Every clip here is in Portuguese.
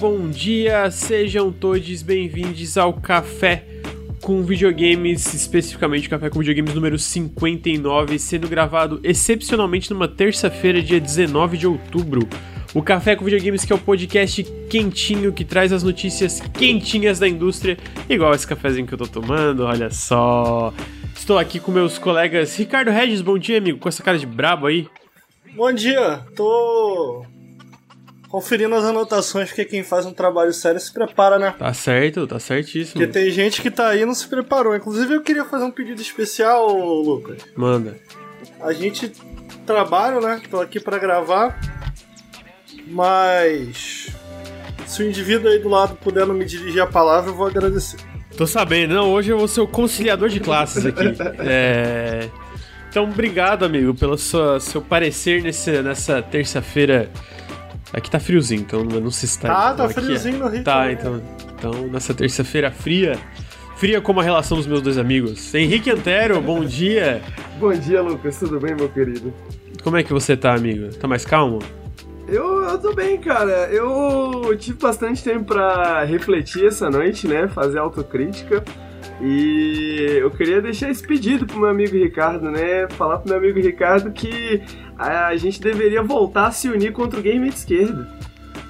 bom dia, sejam todos bem-vindos ao Café com Videogames, especificamente Café com Videogames número 59, sendo gravado excepcionalmente numa terça-feira, dia 19 de outubro. O Café com Videogames, que é o podcast quentinho que traz as notícias quentinhas da indústria, igual esse cafezinho que eu tô tomando, olha só. Estou aqui com meus colegas Ricardo Regis, bom dia, amigo, com essa cara de brabo aí. Bom dia, tô conferindo as anotações, porque quem faz um trabalho sério se prepara, né? Tá certo, tá certíssimo. Porque tem gente que tá aí e não se preparou. Inclusive, eu queria fazer um pedido especial, Lucas. Manda. A gente trabalha, né? Tô aqui para gravar, mas se o indivíduo aí do lado puder não me dirigir a palavra, eu vou agradecer. Tô sabendo, não, hoje eu vou ser o conciliador de classes aqui. é... Então, obrigado, amigo, pelo sua, seu parecer nesse, nessa terça-feira. Aqui tá friozinho, então não se está. Ah, tá friozinho é... no Rio. Tá, então, então nessa terça-feira fria, fria como a relação dos meus dois amigos. Henrique Antero, bom dia. Bom dia, Lucas, tudo bem, meu querido? Como é que você tá, amigo? Tá mais calmo? Eu, eu tô bem, cara. Eu tive bastante tempo para refletir essa noite, né? Fazer autocrítica. E eu queria deixar esse pedido pro meu amigo Ricardo, né? Falar pro meu amigo Ricardo que a gente deveria voltar a se unir contra o game de esquerda.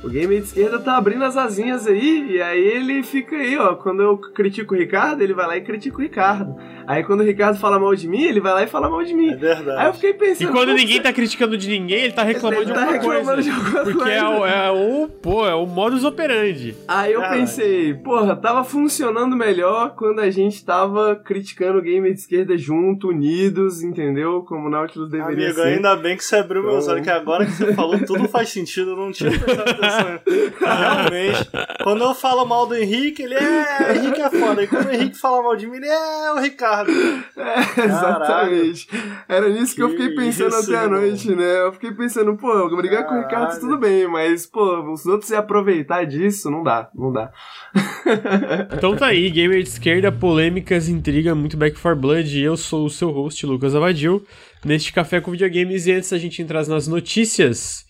O game de esquerda tá abrindo as asinhas aí, e aí ele fica aí, ó. Quando eu critico o Ricardo, ele vai lá e critica o Ricardo. Aí quando o Ricardo fala mal de mim, ele vai lá e fala mal de mim. É verdade. Aí eu fiquei pensando. E quando ninguém tá criticando de ninguém, ele tá reclamando Ele de tá alguma reclamando coisa. de alguma porque coisa. é o, é o, pô, é o modus operandi. Aí eu Caralho. pensei, porra, tava funcionando melhor quando a gente tava criticando o game de esquerda junto, unidos, entendeu? Como o Nautilus deveria Amigo, ser. ainda bem que você abriu meus Então- olhos, que agora que você falou, tudo faz sentido, eu não tinha atenção. Realmente, quando eu falo mal do Henrique, ele é. Henrique é foda. E quando o Henrique fala mal de mim, ele é o Ricardo. É, exatamente. Era nisso que, eu fiquei Que pensando isso, até a noite, né? Eu fiquei pensando, pô, brigar com o Ricardo Caralho. tudo bem, mas, pô, os outros se aproveitar disso, não dá, não dá. Então tá aí, gamer de esquerda, polêmicas, intriga, muito Back for Blood. Eu sou o seu host, Lucas Avadil, neste Café com Videogames. E antes da gente entrar nas notícias,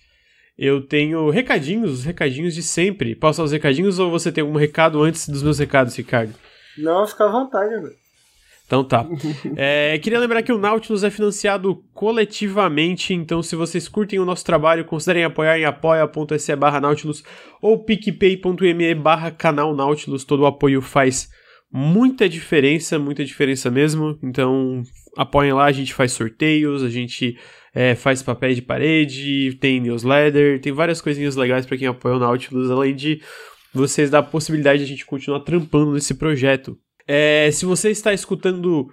eu tenho recadinhos, os recadinhos de sempre. Posso dar os recadinhos ou você tem algum recado antes dos meus recados, Ricardo? Não, fica à vontade, velho. Então tá. É, queria lembrar que o Nautilus é financiado coletivamente, então se vocês curtem o nosso trabalho, considerem apoiar em apoia.se barra Nautilus ou picpay.me barra canal Nautilus. Todo o apoio faz muita diferença, muita diferença mesmo. Então apoiem lá, a gente faz sorteios, a gente é, faz papéis de parede, tem newsletter, tem várias coisinhas legais para quem apoia o Nautilus, além de vocês dar a possibilidade de a gente continuar trampando nesse projeto. É, se você está escutando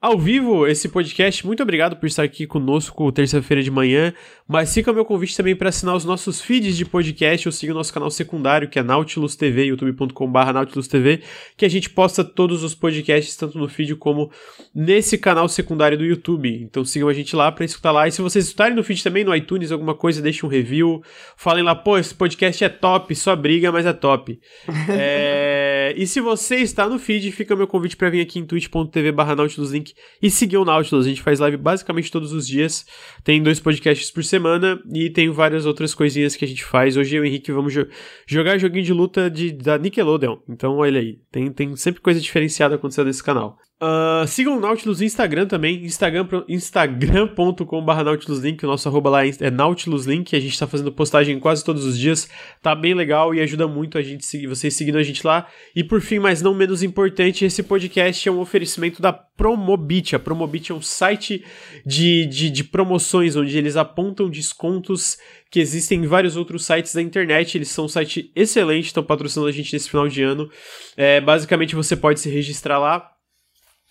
ao vivo esse podcast, muito obrigado por estar aqui conosco terça-feira de manhã. Mas fica o meu convite também para assinar os nossos feeds de podcast ou seguir o nosso canal secundário, que é Nautilus TV, youtube.com.br Nautilus TV, que a gente posta todos os podcasts, tanto no feed como nesse canal secundário do YouTube. Então sigam a gente lá para escutar lá. E se vocês escutarem no feed também, no iTunes, alguma coisa, deixem um review. Falem lá, pô, esse podcast é top, só briga, mas é top. É, E se você está no feed, fica meu convite para vir aqui em twitch.tv barra Nautilus Link e seguir o Nautilus. A gente faz live basicamente todos os dias. Tem dois podcasts por semana e tem várias outras coisinhas que a gente faz. Hoje eu e o Henrique vamos jo- jogar joguinho de luta de, da Nickelodeon. Então olha aí, tem, tem sempre coisa diferenciada acontecendo nesse canal. Ah, sigam o Nautilus no Instagram também, instagram, instagram.com.br nautiluslink, o nosso arroba lá é é nautiluslink, a gente tá fazendo postagem quase todos os dias, tá bem legal e ajuda muito a gente vocês seguindo a gente lá. E por fim, mas não menos importante, esse podcast é um oferecimento da Promobit. A Promobit é um site de, de, de promoções onde eles apontam descontos que existem em vários outros sites da internet. Eles são um site excelente, estão patrocinando a gente nesse final de ano. É, basicamente, você pode se registrar lá.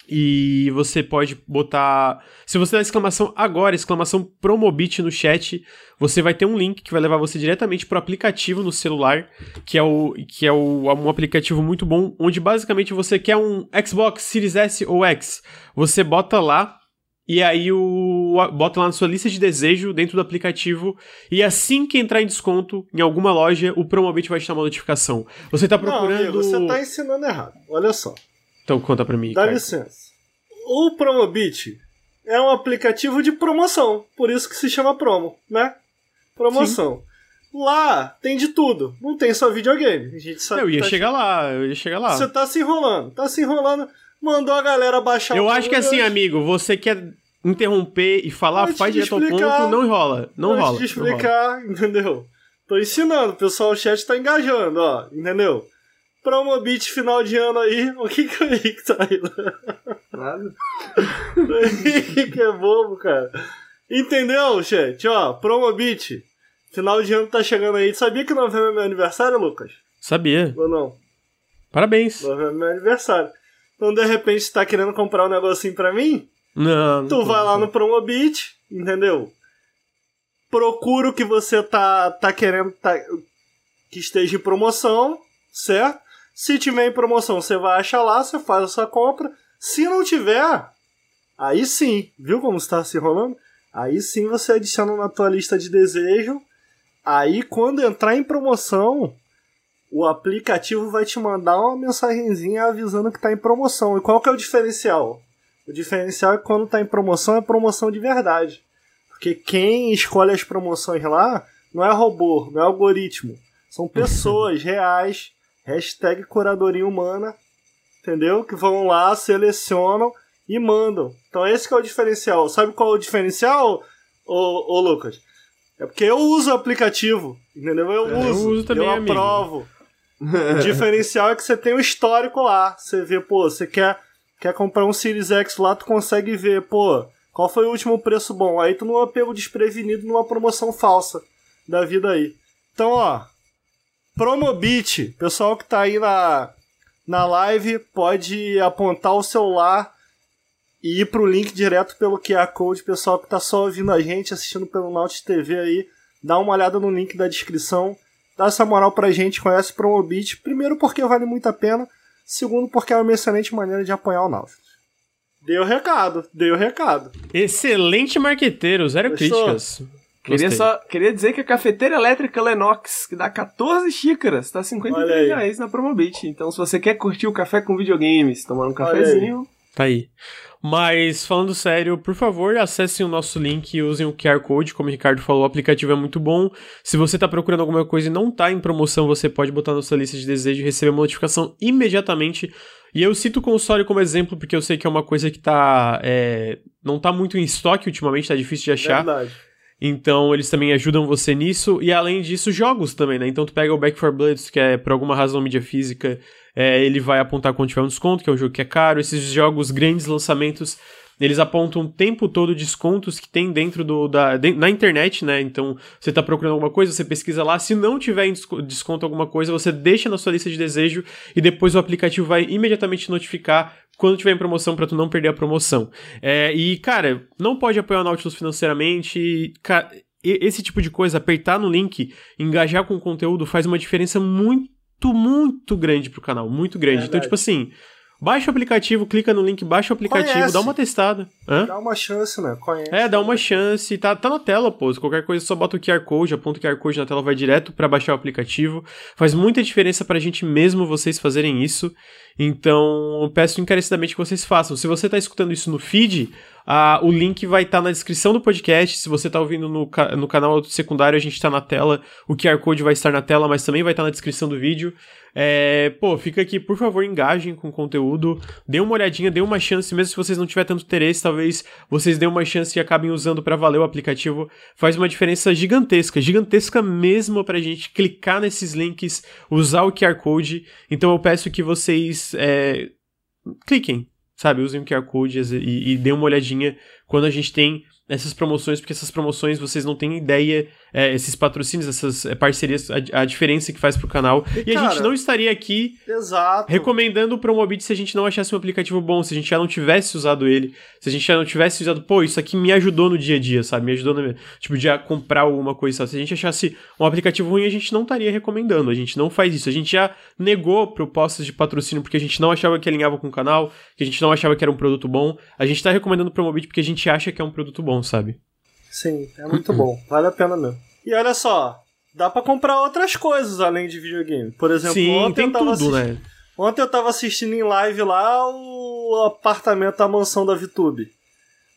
E você pode botar. Se você dar exclamação agora, exclamação Promobit no chat, você vai ter um link que vai levar você diretamente para o aplicativo no celular, que é, o, que é o, um aplicativo muito bom, onde basicamente você quer um Xbox Series S ou X. Você bota lá, e aí o bota lá na sua lista de desejo dentro do aplicativo e assim que entrar em desconto em alguma loja, o Promobit vai te dar uma notificação. Você tá Não, procurando amigo, você tá ensinando errado. Olha só. Então conta pra mim. Dá Ricardo. licença. O Promobit é um aplicativo de promoção, por isso que se chama promo, né? Promoção. Lá tem de tudo. Não tem só videogame. A gente sabe Eu ia tá chegar lá, eu ia chegar lá. Você tá se enrolando, tá se enrolando. Mandou a galera baixar Eu o acho que assim, bagulho. amigo, você quer interromper e falar, Antes faz de direto ao ponto, não enrola. Não Antes rola. de explicar, entendeu? Tô ensinando, o pessoal, o chat tá engajando, ó, entendeu? Promobit final de ano aí, o que que o Henrique tá aí? Nada. O Henrique é bobo, cara. Entendeu, chat? Ó, Promobit, final de ano tá chegando aí. Sabia que novembro é meu aniversário, Lucas? Sabia. Ou não? Parabéns. Novembro é meu aniversário. Então, de repente, você tá querendo comprar um negocinho pra mim? Não. não Tu vai lá no Promobit, entendeu? Procura o que você tá, tá querendo tá- que esteja em promoção, certo? Se tiver em promoção, você vai achar lá, você faz a sua compra. Se não tiver, aí sim, viu como está se enrolando? Aí sim você adiciona na tua lista de desejo. Aí quando entrar em promoção, o aplicativo vai te mandar uma mensagenzinha avisando que tá em promoção. E qual que é o diferencial? O diferencial é que quando tá em promoção, é promoção de verdade. Porque quem escolhe as promoções lá não é robô, não é algoritmo. São pessoas reais, hashtag curadoria humana, entendeu? Que vão lá, selecionam e mandam. Então esse que é o diferencial. Sabe qual é o diferencial, ô, ô Lucas? É porque eu uso o aplicativo, entendeu? Eu É, eu uso, uso também, eu amigo. aprovo. O diferencial é que você tem o histórico lá. Você vê, pô, você quer, quer comprar um Series X lá, tu consegue ver, pô, qual foi o último preço bom. Aí tu não é pego desprevenido numa promoção falsa da vida aí. Então, ó, Promobit, pessoal que tá aí na, na live, pode apontar o celular e ir pro link direto pelo QR Code. Pessoal que tá só ouvindo a gente, assistindo pelo Nautilus TV aí, dá uma olhada no link da descrição. Dá essa moral pra gente, conhece Promobit. Primeiro porque vale muito a pena. Segundo porque é uma excelente maneira de apoiar o Nautilus. Dei o recado, dei o recado. Excelente marqueteiro, zero Gostou? críticas. Queria, só, queria dizer que a cafeteira elétrica Lenox, que dá 14 xícaras, tá Olha 53 aí. reais na Promobit. Então, se você quer curtir o café com videogames, tomar um Olha aí. cafezinho, Tá aí. Mas, falando sério, por favor, acessem o nosso link e usem o QR Code. Como o Ricardo falou, o aplicativo é muito bom. Se você tá procurando alguma coisa e não tá em promoção, você pode botar na sua lista de desejo e receber uma notificação imediatamente. E eu cito o console como exemplo, porque eu sei que é uma coisa que tá. é, não tá muito em estoque ultimamente, tá difícil de achar. Verdade. Então eles também ajudam você nisso. E além disso, jogos também, né? Então tu pega o Back 4 Bloods, que é por alguma razão mídia física, é, ele vai apontar quando tiver um desconto, que é um jogo que é caro. Esses jogos, grandes lançamentos, eles apontam o tempo todo descontos que tem dentro do. Da, de- na internet, né? Então você tá procurando alguma coisa, você pesquisa lá. Se não tiver em desco- desconto alguma coisa, você deixa na sua lista de desejo e depois o aplicativo vai imediatamente notificar quando tiver em promoção pra tu não perder a promoção. É, e, cara, não pode apoiar o Nautilus financeiramente. e, ca- e- esse tipo de coisa, apertar no link, engajar com o conteúdo, faz uma diferença muito, muito grande pro canal. Muito grande. Então, Verdade. tipo assim, baixa o aplicativo, clica no link, baixa o aplicativo, Conhece. dá uma testada. Hã? Dá uma chance, né? Conhece. É, dá uma chance. Tá, tá na tela, pô. Qualquer coisa, só bota o QR Code, aponta o QR Code na tela, vai direto pra baixar o aplicativo. Faz muita diferença pra gente mesmo vocês fazerem isso. Então, eu peço encarecidamente que vocês façam. Se você tá escutando isso no feed, ah, o link vai estar na descrição do podcast. Se você tá ouvindo no, no canal secundário, a gente tá na tela. O QR Code vai estar na tela, mas também vai estar na descrição do vídeo. É, pô, fica aqui, por favor, engajem com o conteúdo. Dê uma olhadinha, dê uma chance, mesmo se vocês não tiverem tanto interesse, talvez vocês dêem uma chance e acabem usando pra valer o aplicativo. Faz uma diferença gigantesca, gigantesca mesmo pra gente clicar nesses links, usar o QR Code. Então eu peço que vocês é, cliquem, sabe? Usem o QR Code e, e dêem uma olhadinha quando a gente tem essas promoções, porque essas promoções vocês não têm ideia, é, esses patrocínios, essas é, parcerias, a, a diferença que faz pro canal. E, a cara, gente não estaria aqui Exato. recomendando o Promobit se a gente não achasse um aplicativo bom, se a gente já não tivesse usado ele, se a gente já não tivesse usado, pô, isso aqui me ajudou no dia a dia, sabe? Me ajudou no, tipo, de a comprar alguma coisa, sabe? Se a gente achasse um aplicativo ruim, a gente não estaria recomendando, a gente não faz isso. A gente já negou propostas de patrocínio porque a gente não achava que alinhava com o canal, que a gente não achava que era um produto bom. A gente tá recomendando o Promobit porque a gente acha que é um produto bom, sabe? Sim, é muito bom. Vale a pena mesmo. E olha só, dá pra comprar outras coisas além de videogame. Por exemplo, Sim, ontem, tem eu tava tudo, assisti- né? ontem eu tava assistindo em live lá o apartamento, a mansão da VTube.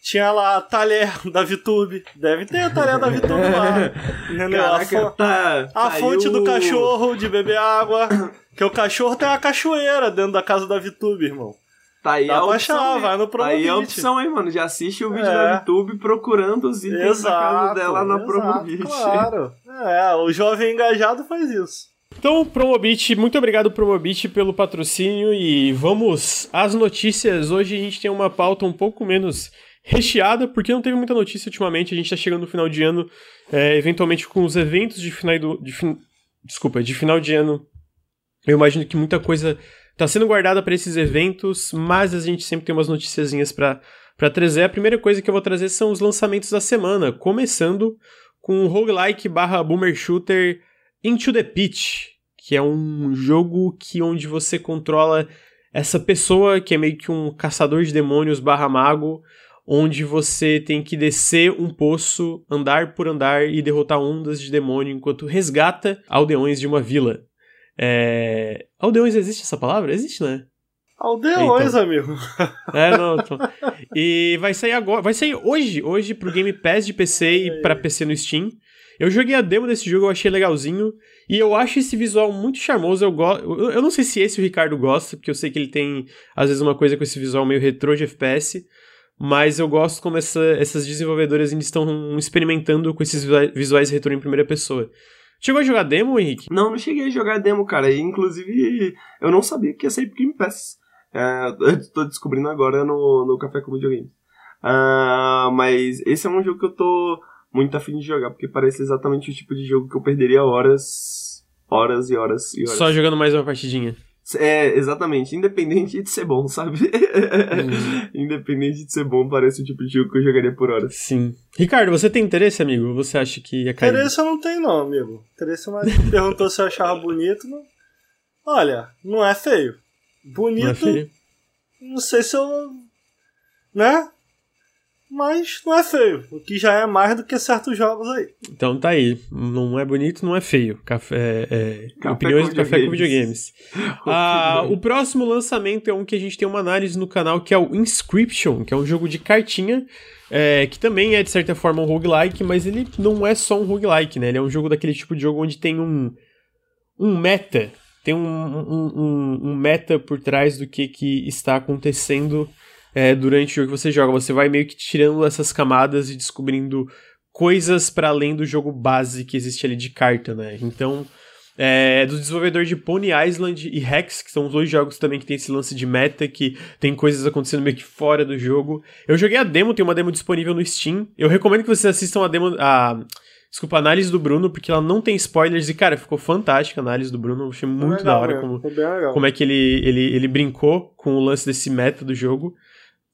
Tinha lá a talher da VTube. Deve ter a talher da VTube lá. Entendeu? Caraca, a, tá, a fonte do cachorro de beber água. Que o cachorro tem uma cachoeira dentro da casa da VTube, irmão. Tá aí Dá a opção, achar, hein? vai no Tá aí a Promobit. opção, hein, mano? Já assiste o vídeo É. no YouTube procurando os itens da casa dela na exato, Promobit. Claro. É, o jovem engajado faz isso. Então, Promobit, muito obrigado, Promobit, pelo patrocínio e vamos às notícias. Hoje a gente tem uma pauta um pouco menos recheada, porque não teve muita notícia ultimamente. A gente tá chegando no final de ano, é, eventualmente com os eventos de final do. De fin... Desculpa, de final de ano. Eu imagino que muita coisa tá sendo guardada para esses eventos, mas a gente sempre tem umas noticiazinhas para trazer. A primeira coisa que eu vou trazer são os lançamentos da semana, começando com o roguelike barra boomer shooter Into the Pitch, que é um jogo que onde você controla essa pessoa que é meio que um caçador de demônios barra mago, onde você tem que descer um poço, andar por andar e derrotar ondas de demônio enquanto resgata aldeões de uma vila. É... Aldeões existe essa palavra? Existe, né? Aldeões, Então. amigo. É, não, então. E vai sair agora, vai sair hoje, hoje pro Game Pass de PC e pra PC no Steam. Eu joguei a demo desse jogo, eu achei legalzinho. E eu acho esse visual muito charmoso. Eu, go... eu não sei se esse o Ricardo gosta, porque eu sei que ele tem, às vezes, uma coisa com esse visual meio retrô de FPS. Mas eu gosto como essa- essas desenvolvedoras ainda estão experimentando com esses visua- visuais retrô em primeira pessoa. Chegou a jogar demo, Henrique? Não, não cheguei a jogar demo, cara. E, inclusive, eu não sabia que ia sair pro Game Pass. É, eu tô descobrindo agora no, no Café com Videogame. Ah, mas esse é um jogo que eu tô muito afim de jogar, porque parece exatamente o tipo de jogo que eu perderia horas, horas e horas e horas. Só jogando mais uma partidinha. É, exatamente. Independente de ser bom, sabe? Uhum. Independente de ser bom, parece o tipo de jogo que eu jogaria por horas. Sim. Ricardo, você tem interesse, amigo? Ou você acha que ia cair? Interesse eu não tenho, não, amigo. Interesse mas perguntou se eu achava bonito. Não... Olha, não é feio. Bonito, Não é feio? não sei se eu. Né? Mas não é feio. O que já é mais do que certos jogos aí. Então tá aí. Não é bonito, não é feio. Café, é, Café opiniões do Café com videogames. Videogames. Ah, o próximo lançamento é um que a gente tem uma análise no canal, que é o Inscription, que é um jogo de cartinha, é, que também é de certa forma um roguelike, mas ele não é só um roguelike, né? Ele é um jogo daquele tipo de jogo onde tem um, um meta, tem um, um, um- um meta por trás do que, que está acontecendo é, durante o jogo que você joga. Você vai meio que tirando essas camadas e descobrindo coisas para além do jogo base que existe ali de carta, né? Então, é do desenvolvedor de Pony Island e Hex, que são os dois jogos também que tem esse lance de meta, que tem coisas acontecendo meio que fora do jogo. Eu joguei a demo, tem uma demo disponível no Steam. Eu recomendo que vocês assistam a demo. A, desculpa, a análise do Bruno, porque ela não tem spoilers. E, cara, ficou fantástica a análise do Bruno. Eu achei muito Legal da hora como, como é que ele, ele, ele brincou com o lance desse meta do jogo.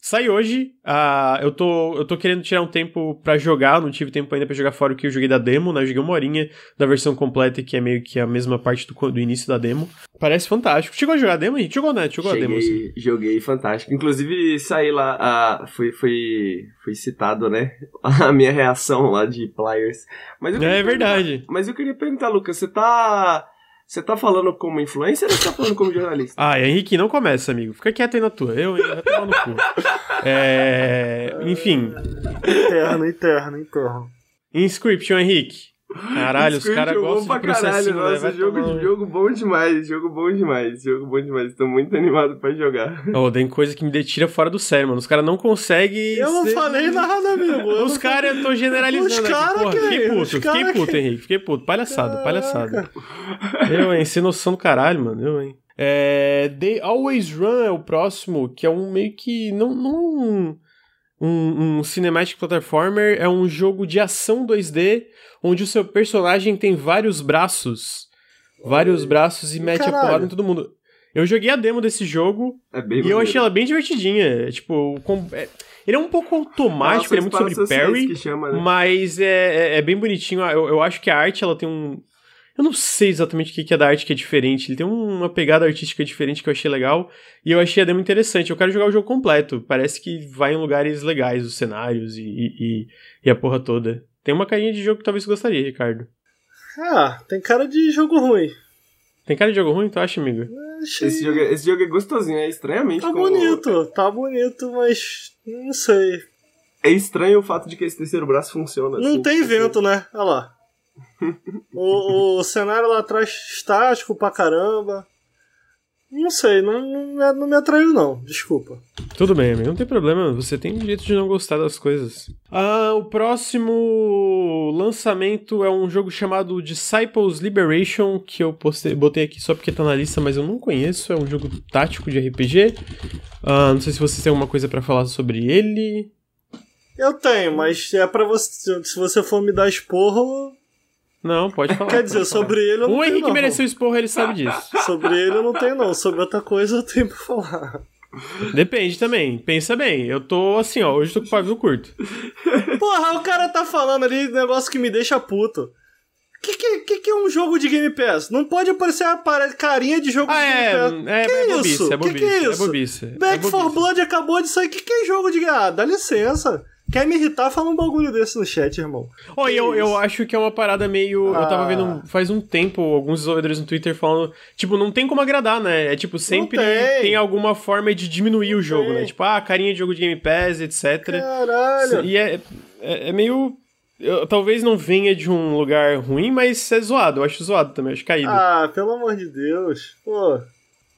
Sai hoje, ah, eu, tô, eu tô querendo tirar um tempo pra jogar, não tive tempo ainda pra jogar fora o que eu joguei da demo, né? Eu joguei uma horinha da versão completa, que é meio que a mesma parte do, do início da demo. Parece fantástico. Chegou a jogar a demo, Henrique? Jogou, né? Jogou a demo, assim. Cheguei, joguei fantástico. Inclusive, saí lá, a, foi, foi, foi citado, né? A minha reação lá de players. Mas É perguntar- verdade. Mas eu queria perguntar, Lucas, você tá. Você tá falando como influencer ou você tá falando como jornalista? Ah, Henrique, não começa, amigo. Fica quieto aí na tua. Eu? Vai tomar no cu. É... Enfim. Interno, interno, interno. Inscription, Henrique. Caralho, os caras gostam de caralho, né? Nossa, Vai jogo, tomar jogo bom demais, jogo bom demais, jogo bom demais. Tô muito animado pra jogar. Oh, tem coisa que me tira fora do sério, mano. Os caras não conseguem. Eu não ser- falei nada, amigo. Eu Os caras, eu tô generalizando Os aqui, cara porra. que- Fiquei puto, fiquei puto, que- Henrique. Fiquei puto. Palhaçada, palhaçada. Eu, hein? Sem noção do caralho, mano. Eu, hein? É, They Always Run é o próximo, que é um meio que. Não, não um, um, cinematic platformer, é um jogo de ação 2D, onde o seu personagem tem vários braços. Vários braços e mete a Caralho. porrada em todo mundo. Eu joguei a demo desse jogo, É e eu maneiro. achei ela bem divertidinha. Tipo, com- é- ele é um pouco automático, ele é muito sobre Nossa, parry, chama, né? mas é, é, é bem bonitinho. Eu, eu acho que a arte ela tem um. Eu não sei exatamente o que é da arte que é diferente. Ele tem uma pegada artística diferente que eu achei legal. E eu achei a demo interessante. Eu quero jogar o jogo completo. Parece que vai em lugares legais, os cenários e, e, e- e a porra toda. Tem uma carinha de jogo que talvez você gostaria, Ricardo. Ah, tem cara de jogo ruim. Tem cara de jogo ruim, tu acha, amigo? Achei- Esse jogo, é, esse jogo é gostosinho, é estranhamente Tá como- bonito, tá bonito, mas não sei. É estranho o fato de que esse terceiro braço funciona. Não assim, tem assim. vento, né? Olha lá. O, o cenário lá atrás estático pra caramba. Não sei, não, não, me- não me atraiu não, desculpa. Tudo bem, amigo, não tem problema. Você tem o direito de não gostar das coisas. Ah, o próximo lançamento é um jogo chamado Disciples Liberation, que eu postei, botei aqui só porque tá na lista, mas eu não conheço. É um jogo tático de RPG. Ah, não sei se vocês têm alguma coisa pra falar sobre ele. Eu tenho, mas é pra você. Se você for me dar esporro, Não, pode falar. quer dizer, falar. sobre ele eu não O Henrique não. mereceu esporro, ele sabe disso. Sobre ele eu não tenho não, sobre outra coisa eu tenho pra falar. Depende também. Pensa bem. Eu tô assim, ó. Hoje eu tô com o pavio curto. Porra, o cara tá falando ali negócio que me deixa puto. Que que, que que é um jogo de Game Pass? Não pode aparecer a carinha de jogo Ah, de é. Game Pass. É, Que é isso? bobice, é Que bobice. que é É isso? bobice. é Back for bobice. Blood acabou de sair. Que que é jogo de. Ah, dá licença. Quer me irritar? Fala um bagulho desse no chat, irmão. Ó, eu, eu acho que é uma parada meio. Eu tava Ah. vendo faz um tempo alguns desenvolvedores no Twitter falando. Tipo, não tem como agradar, né? É tipo, sempre tem. tem. alguma forma de diminuir o jogo, tem. né? Tipo, ah, carinha de jogo de Game Pass, etc. Caralho. E é, é, é meio. eu- talvez não venha de um lugar ruim, mas é zoado. Eu acho zoado também, acho caído. Ah, pelo amor de Deus. Pô.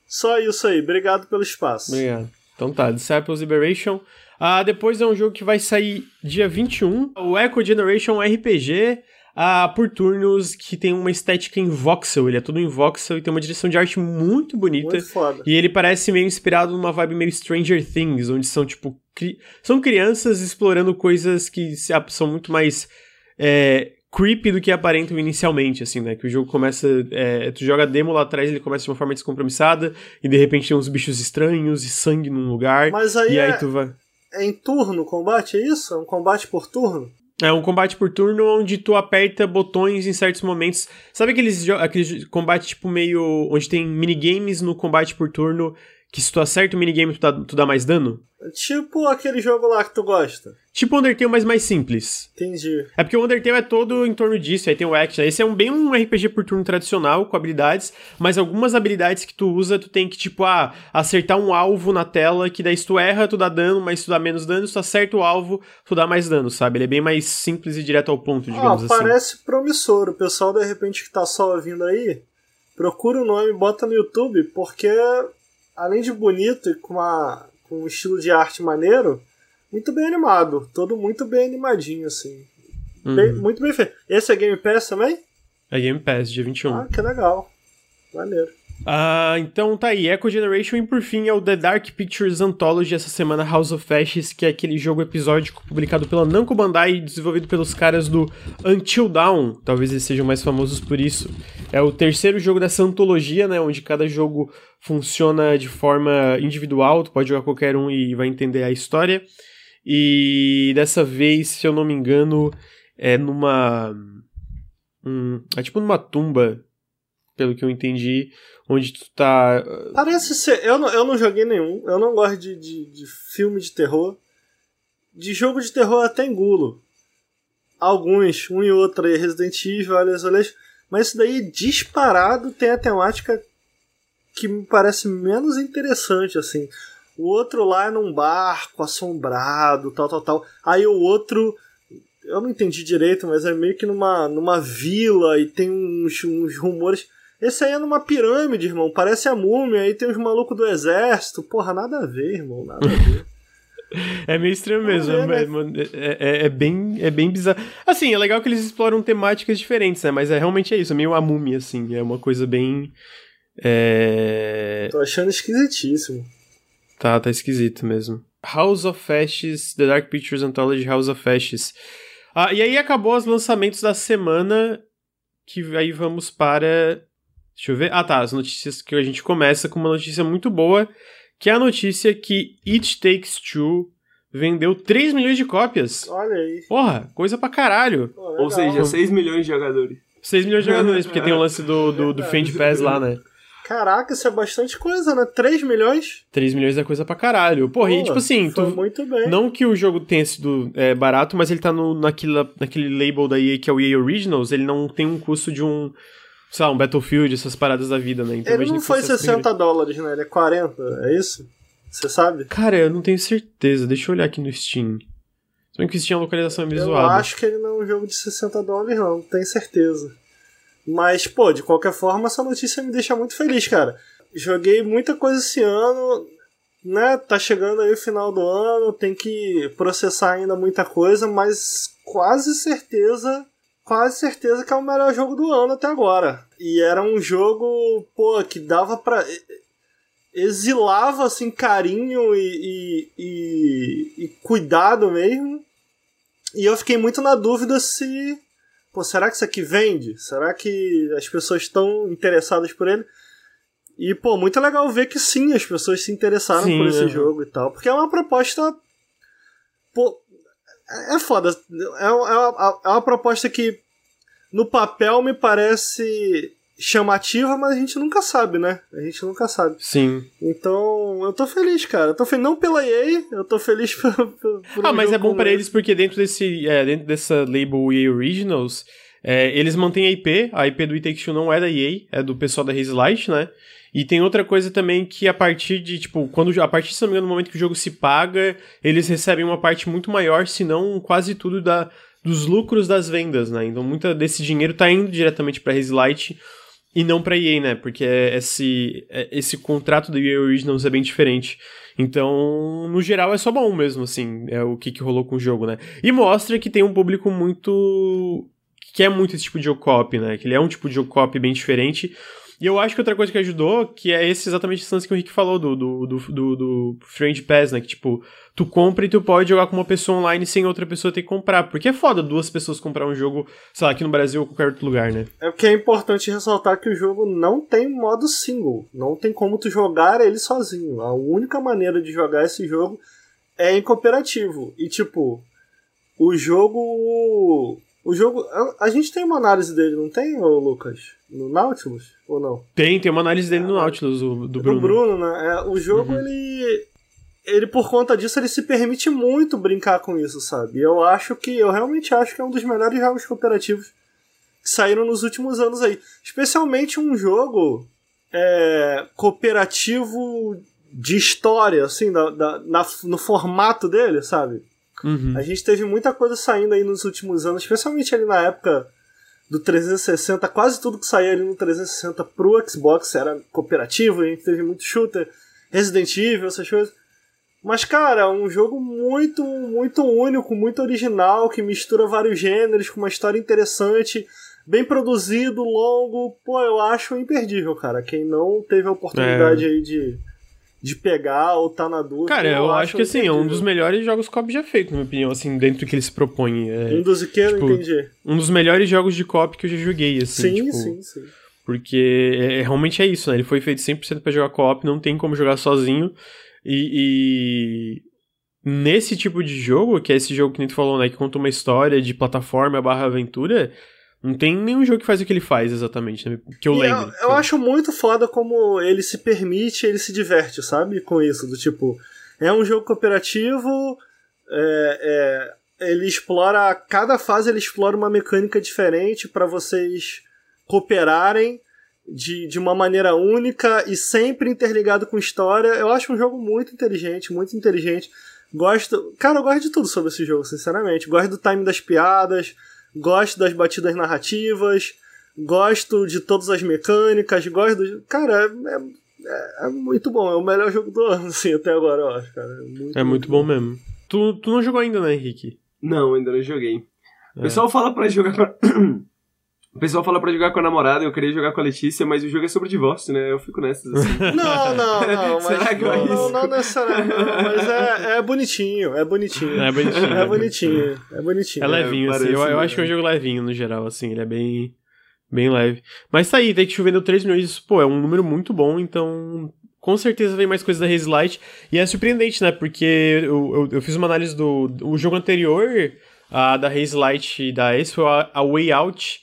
Só isso aí. Obrigado pelo espaço. Obrigado. Então tá, Disciples Liberation. Ah, depois é um jogo que vai sair dia 21. O Echo Generation RPG ah, por turnos que tem uma estética em voxel. Ele é tudo em voxel e tem uma direção de arte muito bonita. Muito foda. E ele parece meio inspirado numa vibe meio Stranger Things, onde são tipo. cri- São crianças explorando coisas que são muito mais. é, creepy do que aparentam inicialmente, assim, né? Que o jogo começa. é, tu joga a demo lá atrás, ele começa de uma forma descompromissada, e de repente tem uns bichos estranhos e sangue num lugar. Mas aí, e aí é, tu vai. É em turno o combate, é isso? É um combate por turno? É um combate por turno onde tu aperta botões em certos momentos. Sabe aqueles, aqueles combate tipo meio. onde tem minigames no combate por turno que se tu acerta o minigame tu dá, tu dá mais dano? Tipo aquele jogo lá que tu gosta. Tipo Undertale, mas mais simples. Entendi. É porque o Undertale é todo em torno disso, aí tem o action. Esse é um, bem um RPG por turno tradicional, com habilidades, mas algumas habilidades que tu usa, tu tem que, tipo, ah, acertar um alvo na tela, que daí se tu erra, tu dá dano, mas se tu dá menos dano, se tu acerta o alvo, tu dá mais dano, sabe? Ele é bem mais simples e direto ao ponto, Ah, digamos assim. parece promissor. O pessoal, de repente, que tá só ouvindo aí, procura o nome e bota no YouTube, porque além de bonito e com, uma, com um estilo de arte maneiro, muito bem animado. Todo muito bem animadinho, assim. Uhum. Bem- muito bem feito. Esse é Game Pass também? É Game Pass, dia 21. Ah, que legal. Maneiro. Ah, então tá aí, Echo Generation e por fim é o The Dark Pictures Anthology essa semana House of Ashes, que é aquele jogo episódico publicado pela Namco Bandai e desenvolvido pelos caras do Until Dawn, talvez eles sejam mais famosos por isso. É o terceiro jogo dessa antologia, né, onde cada jogo funciona de forma individual, tu pode jogar qualquer um e vai entender a história. E dessa vez, se eu não me engano, é numa hum, é tipo numa tumba, pelo que eu entendi, onde tu tá Parece ser. Eu não, eu não joguei nenhum. Eu não gosto de, de, de filme de terror. De jogo de terror até engulo. Alguns, um e outro aí, Resident Evil, Alias Alias. Mas isso daí disparado tem a temática que me parece menos interessante, assim. O outro lá é num barco assombrado, tal, tal, tal. Aí o outro, eu não entendi direito, mas é meio que numa, numa vila e tem uns, uns rumores. Esse aí é numa pirâmide, irmão. Parece a múmia. Aí tem os malucos do exército. Porra, nada a ver, irmão. Nada a ver. É meio estranho mesmo, Vamos ver, é, é, é- é bem, é bem bizarro. Assim, é legal que eles exploram temáticas diferentes, né? Mas é realmente é isso, é meio a múmia, assim. É uma coisa bem. É... Tô achando esquisitíssimo. Tá, tá esquisito mesmo. House of Ashes, The Dark Pictures Anthology House of Ashes. Ah, e aí acabou os lançamentos da semana, que aí vamos para... Deixa eu ver. Ah, tá, as notícias que a gente começa com uma notícia muito boa, que é a notícia que It Takes Two vendeu 3 milhões de cópias. Olha aí. Porra, coisa pra caralho. Pô. Ou seja, 6 milhões de jogadores. 6 milhões de jogadores, porque tem o lance do, do, do Fend Pass lá, né? Caraca, isso é bastante coisa, né? 3 milhões? 3 milhões é coisa pra caralho. Porra, e tipo assim, foi tu, muito bem. Não que o jogo tenha sido é, barato, mas ele tá no, naquele, naquele label da EA que é o EA Originals, ele não tem um custo de um, sei lá, um Battlefield, essas paradas da vida, né? Então, Ele não foi fosse essa 60 dólares, né? Ele é 40, é isso? Você sabe? Cara, eu não tenho certeza, deixa eu olhar aqui no Steam. bem que tinha localização meio Eu acho que ele não é um jogo de 60 dólares, não, tenho certeza. Mas, pô, de qualquer forma, essa notícia me deixa muito feliz, cara. Joguei muita coisa esse ano, né? Tá chegando aí o final do ano, tem que processar ainda muita coisa, mas quase certeza, quase certeza que é o melhor jogo do ano até agora. E era um jogo, pô, que dava pra. exilava, assim, carinho e, e, e, e cuidado mesmo. E eu fiquei muito na dúvida se. Pô, será que isso aqui vende? Será que as pessoas estão interessadas por ele? E, pô, muito legal ver que sim, as pessoas se interessaram Sim, por esse uhum. jogo e tal. Porque é uma proposta. Pô, é foda. É, é uma, é uma proposta que no papel me parece chamativa, mas a gente nunca sabe, né? A gente nunca sabe. Sim. Então, eu tô feliz, cara. Eu tô feliz não pela EA, eu tô feliz por, por, Ah, um mas é bom esse. eles porque dentro desse, é, dentro dessa label EA Originals, é, eles mantêm a IP, a IP do It Takes Two não é da EA, é do pessoal da Haze Light, né? E tem outra coisa também que a partir de, tipo, quando a partir, se não me engano, do momento que o jogo se paga, eles recebem uma parte muito maior, se não quase tudo da, dos lucros das vendas, né? Então muita desse dinheiro tá indo diretamente Haze Light e não pra EA, né? Porque esse, esse contrato da EA Originals é bem diferente. Então, no geral, é só bom mesmo, assim, é o que, que rolou com o jogo, né? E mostra que tem um público muito. que quer muito esse tipo de jogo co-op, né? Que ele é um tipo de jogo co-op bem diferente. E eu acho que outra coisa que ajudou, que é esse exatamente esse lance que o Rick falou do, do, do, do, do Friend Pass, né? Que, tipo, tu compra e tu pode jogar com uma pessoa online sem outra pessoa ter que comprar. Porque é foda duas pessoas comprar um jogo, sei lá, aqui no Brasil ou qualquer outro lugar, né? É porque é importante ressaltar que o jogo não tem modo single. Não tem como tu jogar ele sozinho. A única maneira de jogar esse jogo é em cooperativo. E tipo, o jogo. O jogo. A, a gente tem uma análise dele, não tem, Lucas? No Nautilus? Ou não? Tem, tem uma análise dele no Nautilus, o, do Bruno. Do Bruno, né? É, o jogo, Uhum. ele. Ele, por conta disso, ele se permite muito brincar com isso, sabe? E Eu acho que. Eu realmente acho que é um dos melhores jogos cooperativos que saíram nos últimos anos aí. Especialmente um jogo é, cooperativo de história, assim, da, da- na- no formato dele, sabe? Uhum. A gente teve muita coisa saindo aí nos últimos anos, especialmente ali na época do 360. Quase tudo que saía ali no 360 pro Xbox era cooperativo, a gente teve muito shooter, Resident Evil, essas coisas. Mas, cara, um jogo muito, muito único, muito original, que mistura vários gêneros, com uma história interessante, bem produzido, longo. Pô, eu acho imperdível, cara. Quem não teve a oportunidade aí de, de pegar ou tá na dúvida. Cara, eu, acho que assim, é um dos melhores jogos co-op já feito, na minha opinião, assim, dentro do que ele se propõe. É Um dos que eu tipo, não entendi. um dos melhores jogos de co-op que eu já joguei, assim. Sim, tipo, sim, sim. Porque é, é- realmente é isso, né? Ele foi feito 100% pra jogar co-op, não tem como jogar sozinho. E, e nesse tipo de jogo, que é esse jogo que nem tu falou, né? Que conta uma história de plataforma barra aventura, não tem nenhum jogo que faz o que ele faz exatamente, né? Que eu E lembro. Eu, eu acho muito foda como ele se permite, ele se diverte, sabe? Com isso, do tipo, é um jogo cooperativo, é, é, ele explora, cada fase ele explora uma mecânica diferente para vocês cooperarem de, de uma maneira única e sempre interligado com história. Eu acho um jogo muito inteligente, muito inteligente. Gosto, cara, eu gosto de tudo sobre esse jogo, sinceramente. Gosto do time das piadas, gosto das batidas narrativas, gosto de todas as mecânicas, gosto do. Cara, é, é, é muito bom. É o melhor jogo do ano, assim, até agora, eu acho, cara. É muito, É muito bom mesmo. Tu, tu não jogou ainda, né, Henrique? Não, ainda não joguei. É. O pessoal fala pra jogar com a... O pessoal fala pra jogar com a namorada, eu queria jogar com a Letícia, mas o jogo é sobre divórcio, né? Eu fico nessas assim. Não, não, não, mas Será que não, é não, isso? não necessariamente. não, mas é, é bonitinho, é bonitinho. É bonitinho. É bonitinho, é bonitinho. É levinho, assim. Eu, eu acho que é um jogo levinho no geral, assim. Ele é bem. Bem leve. Mas tá aí, Take Two vendeu 3 milhões. Pô, é um número muito bom, então. Com certeza vem mais coisa da Haze Light. E é surpreendente, né? Porque eu, eu, eu fiz uma análise do. O jogo anterior, a da Haze Light da Ace, foi a, a Way Out,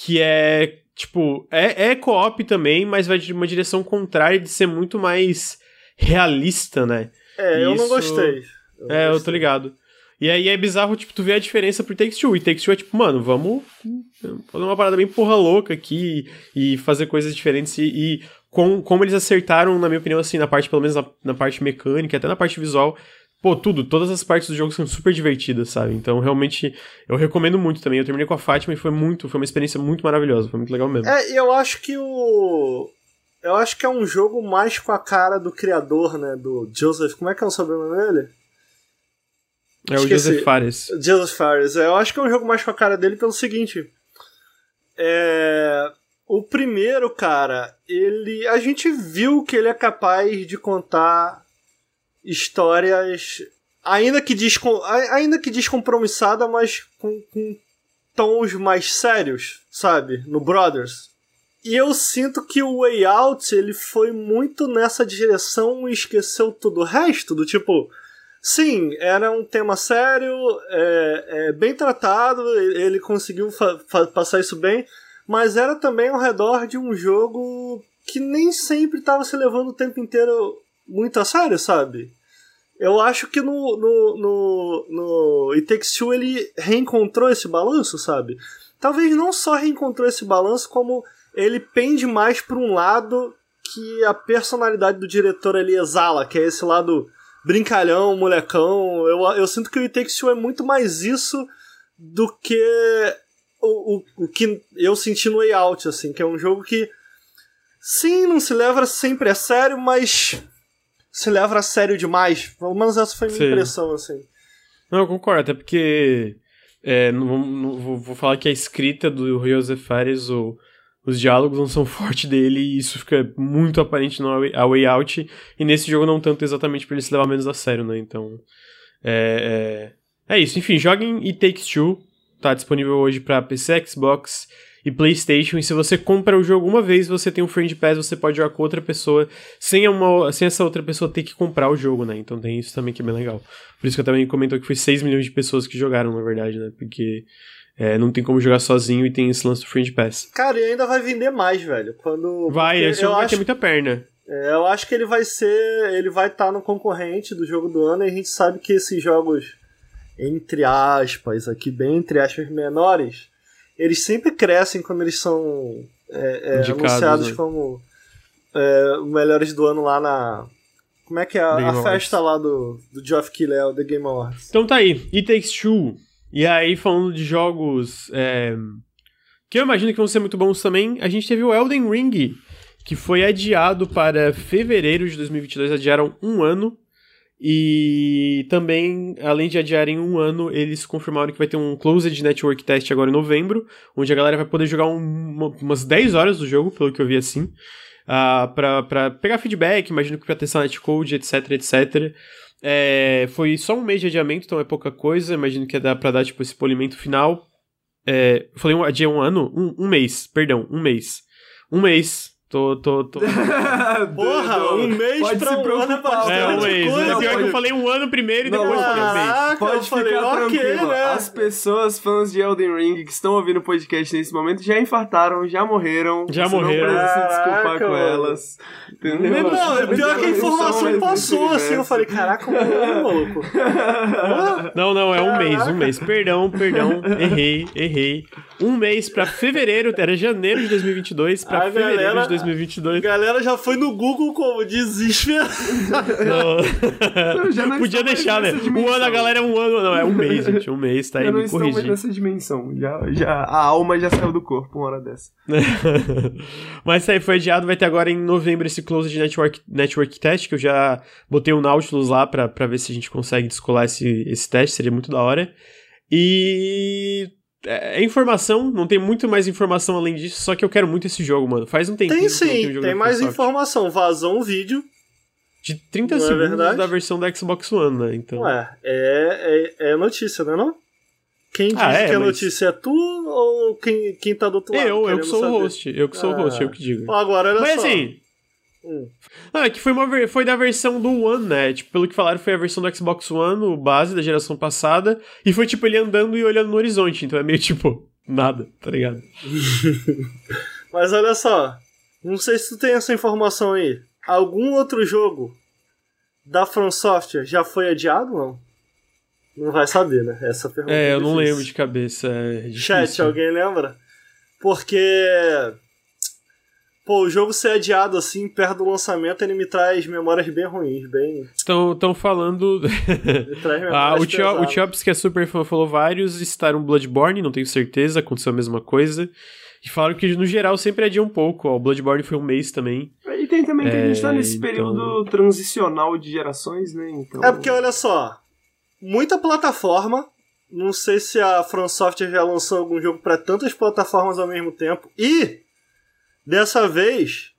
que é. Tipo, é, é co-op também, mas vai de uma direção contrária de ser muito mais realista, né? É, eu não Isso- gostei. não É, eu tô gostei. ligado. E aí é bizarro, tipo, tu vê a diferença pro Takes Two. E Takes Two é tipo, mano, vamos fazer uma parada bem porra louca aqui e fazer coisas diferentes. E, e com, como eles acertaram, na minha opinião, assim, na parte, pelo menos na, na parte mecânica, até na parte visual, pô, tudo, todas as partes do jogo são super divertidas, sabe? Então, realmente, eu recomendo muito também. Eu terminei com a Fátima e foi muito, foi uma experiência muito maravilhosa, foi muito legal mesmo. É, e eu acho que o. Eu acho que é um jogo mais com a cara do criador, né? Do Joseph. Como é que é o sobrenome dele? É o Joseph Fares. Joseph Fares. É, eu acho que é um jogo mais com a cara dele pelo seguinte. É. O primeiro, cara, ele. A gente viu que ele é capaz de contar histórias. Ainda que, descom... ainda que descompromissada, mas com, com tons mais sérios, sabe? No Brothers. E eu sinto que o Way Out ele foi muito nessa direção e esqueceu todo o resto, do tipo. Sim, era um tema sério, é, é bem tratado, ele conseguiu passar isso bem, mas era também ao redor de um jogo que nem sempre estava se levando o tempo inteiro muito a sério, sabe? Eu acho que no, no, no, no It Takes Two ele reencontrou esse balanço, sabe? Talvez não só reencontrou esse balanço, como ele pende mais para um lado que a personalidade do diretor ali exala, que é esse lado brincalhão, molecão. Eu, eu sinto que o It Takes Two é muito mais isso do que o, o, o que eu senti no Way Out, assim, que é um jogo que sim, não se leva sempre a sério, mas se leva a sério demais. Pelo menos essa foi a minha Sim. impressão, assim. Não, eu concordo, até porque é, não, não, vou, vou, falar que a escrita do Joseph Fares, ou os diálogos não são forte dele, e isso fica muito aparente no A Way Out, e nesse jogo não tanto exatamente por ele se levar menos a sério, né? Então, é, é, é isso. Enfim, joguem It Takes Two, tá disponível hoje para PC, Xbox e PlayStation. E se você compra o jogo uma vez, você tem um Friend Pass, você pode jogar com outra pessoa sem, uma, sem essa outra pessoa ter que comprar o jogo, né? Então tem isso também que é bem legal. Por isso que eu também comentou que foi 6 milhões de pessoas que jogaram, na verdade, né? Porque é, não tem como jogar sozinho e tem esse lance do Friend Pass. Cara, e ainda vai vender mais, velho. Quando. Vai, esse jogo vai acho... ter muita perna. É, eu acho que ele vai ser. Ele vai estar tá no concorrente do jogo do ano e a gente sabe que esses jogos, entre aspas, aqui bem entre aspas menores, eles sempre crescem quando eles são é, é, anunciados né? como é, melhores do ano lá na. Como é que é a, a festa lá do, do Geoff Keighley, o The Game Awards? Então tá aí, It Takes Two. E aí, falando de jogos é, que eu imagino que vão ser muito bons também, a gente teve o Elden Ring, que foi adiado para fevereiro de 2022, adiaram um ano. E também, além de adiarem um ano, eles confirmaram que vai ter um Closed Network Test agora em novembro, onde a galera vai poder jogar um, umas 10 horas do jogo, pelo que eu vi assim, uh, pra, pra pegar feedback, imagino que pra testar netcode, etc, etc. É, foi só um mês de adiamento, então é pouca coisa, imagino que dá pra dar tipo, esse polimento final. É, falei um, adiar um ano? Um, um mês, perdão, um mês. Um mês Tô, tô, tô. Porra, um mês pode pra um ano é É, um mês. Coisa. É pior que eu falei um ano primeiro e depois não, falei um mês. Pode ficar falei, tranquilo. Okay, né? As pessoas, fãs de Elden Ring, que estão ouvindo o podcast nesse momento, já infartaram, já morreram. Já morreram. Não precisa se desculpar com elas. Entendeu? Não, é pior que a informação passou assim. Eu falei, caraca, morreu, maluco. Não, não, é um mês, um mês. Perdão, perdão. Errei, errei. Um mês pra fevereiro, era janeiro de 2022 pra a fevereiro galera, de 2022. Galera já foi no Google como desesperado. Não. Podia deixar, né? Um ano, a galera é um ano. Não, é um mês, gente. Um mês, tá aí, me corrigir. nessa dimensão. Já, já, a alma já saiu do corpo uma hora dessa. Mas isso aí foi adiado, vai ter agora em novembro esse Closed Network, Network Test, que eu já botei o Nautilus lá pra, pra ver se a gente consegue descolar esse, esse teste, seria muito da hora. E é, é informação, não tem muito mais informação além disso, só que eu quero muito esse jogo, mano. Faz um tempinho Tem sim, um tem mais informação. Vazou um vídeo. De 30 não é segundos é da versão da Xbox One, né? Então... Ué, é, é, é notícia, não é não? Quem diz ah, é, que a mas... notícia é tu ou quem, quem tá do outro lado? Eu, eu que sou saber? o host. Eu que sou ah. o host, eu que digo. Agora, olha mas só. assim, Hum. Não, é que foi, uma, foi da versão do One, né? Tipo, pelo que falaram, foi a versão do Xbox One, o base da geração passada. E foi tipo ele andando e olhando no horizonte. Então é meio tipo, nada, tá ligado? Mas olha só. Não sei se tu tem essa informação aí. Algum outro jogo da From Software já foi adiado ou não? Não vai saber, né? Essa pergunta. É, é eu não lembro de cabeça. É Chat, alguém lembra? Porque pô, o jogo ser adiado assim, perto do lançamento, ele me traz memórias bem ruins, bem. Estão falando. ah, o, Tio, o Chops, que é super fã, falou vários citaram Bloodborne, não tenho certeza, aconteceu a mesma coisa. E falaram que no geral sempre adia um pouco. Ó, o Bloodborne foi um mês também. E tem também que é, a gente tá nesse então... período transicional de gerações, né? Então... É porque olha só, muita plataforma. Não sei se a From Software já lançou algum jogo para tantas plataformas ao mesmo tempo. E dessa vez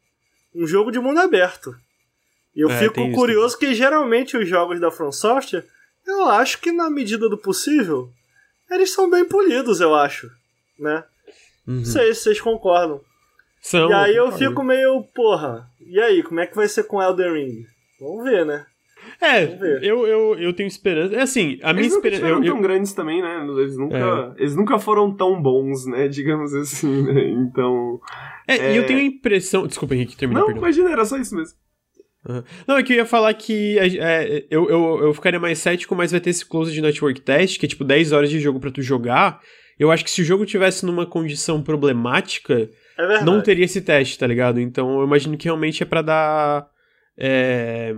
um jogo de mundo aberto. E eu é, fico curioso que geralmente os jogos da From Software, eu acho que na medida do possível, eles são bem polidos, eu acho, né? Uhum. Não sei se vocês concordam. São, e aí eu fico meio, porra, e aí, como é que vai ser com Elden Ring? Vamos ver, né? É, eu, eu, eu tenho esperança. É assim, a minha esperança. Eles nunca eu, tão grandes também, né? Eles nunca, é. eles nunca foram tão bons, né? Digamos assim, né? Então. É, é... e eu tenho a impressão. Desculpa, Henrique, termina. Não, perdão. imagina, era só isso mesmo. Uhum. Não, é que eu ia falar que é, eu, eu, eu ficaria mais cético, mas vai ter esse close de network test, que é tipo 10 horas de jogo para tu jogar. Eu acho que se o jogo tivesse numa condição problemática, é não teria esse teste, tá ligado? Então eu imagino que realmente é para dar. É,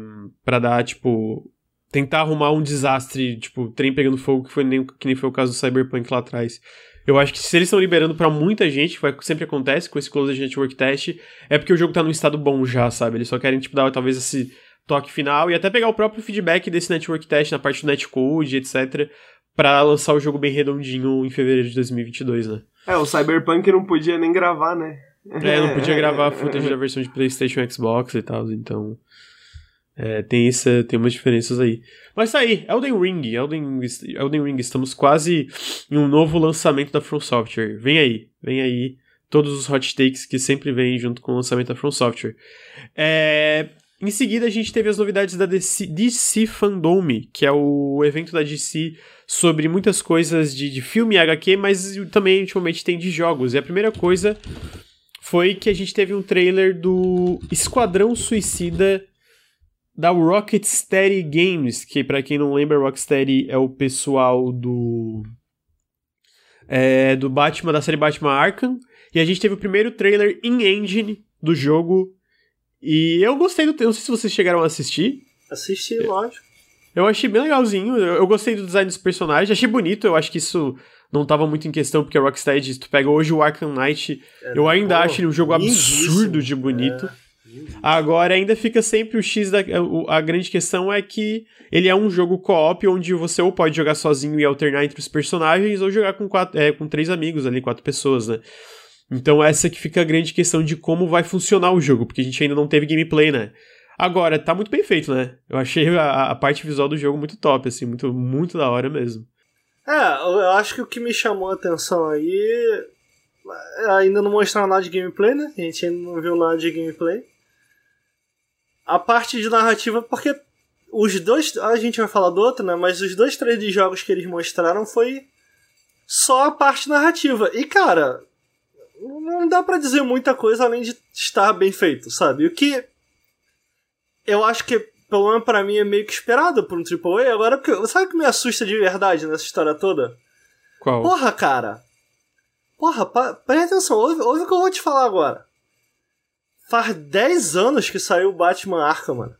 para dar, tipo. Tentar arrumar um desastre, tipo, trem pegando fogo, que, foi nem, que nem foi o caso do Cyberpunk lá atrás. Eu acho que se eles estão liberando para muita gente, que sempre acontece com esse Closed Network Test, é porque o jogo tá num estado bom já, sabe? Eles só querem, tipo, dar talvez esse toque final e até pegar o próprio feedback desse Network Test na parte do netcode, etc para lançar o jogo bem redondinho em fevereiro de 2022, né? É, o Cyberpunk não podia nem gravar, né? É, não podia gravar footage da versão de PlayStation Xbox e tal, então. É, tem, essa, tem umas diferenças aí. Mas tá aí, Elden Ring, Elden, Elden Ring, estamos quase em um novo lançamento da From Software. Vem aí, vem aí todos os hot takes que sempre vêm junto com o lançamento da From Software. É, em seguida, a gente teve as novidades da DC, DC Fandome, que é o evento da DC sobre muitas coisas de, de filme e HQ, mas também ultimamente tem de jogos. E a primeira coisa foi que a gente teve um trailer do Esquadrão Suicida da Rocksteady Games, que para quem não lembra, Rocksteady é o pessoal do é, do Batman da série Batman Arkham. E a gente teve o primeiro trailer in engine do jogo e eu gostei do. Não sei se vocês chegaram a assistir. Assisti, lógico. Eu achei bem legalzinho. Eu, eu, gostei do design dos personagens. Achei bonito. Eu acho que isso não tava muito em questão, porque a Rocksteady, tu pega hoje o Arkham Knight, é, eu ainda pô, acho ele um jogo absurdo de bonito. É. Agora ainda fica sempre o X da. A grande questão é que ele é um jogo co-op onde você ou pode jogar sozinho e alternar entre os personagens, ou jogar com, quatro, é, com três amigos ali, quatro pessoas, né? Então essa que fica a grande questão de como vai funcionar o jogo, porque a gente ainda não teve gameplay, né? Agora, tá muito bem feito, né? Eu achei a, a parte visual do jogo muito top, assim, muito, muito da hora mesmo. É, eu acho que o que me chamou a atenção aí. É, ainda não mostraram nada de gameplay, né? A gente ainda não viu nada de gameplay. A parte de narrativa, porque os dois. A gente vai falar do outro, né? Mas os dois, três jogos que eles mostraram foi só a parte narrativa. E, cara, não dá para dizer muita coisa além de estar bem feito, sabe? O que eu acho que, pelo menos pra mim, é meio que esperado por um AAA. Agora, sabe o que me assusta de verdade nessa história toda? Qual? Porra, cara. Porra, presta atenção, ouve, ouve o que eu vou te falar agora. Faz 10 anos que saiu o Batman Arkham, mano.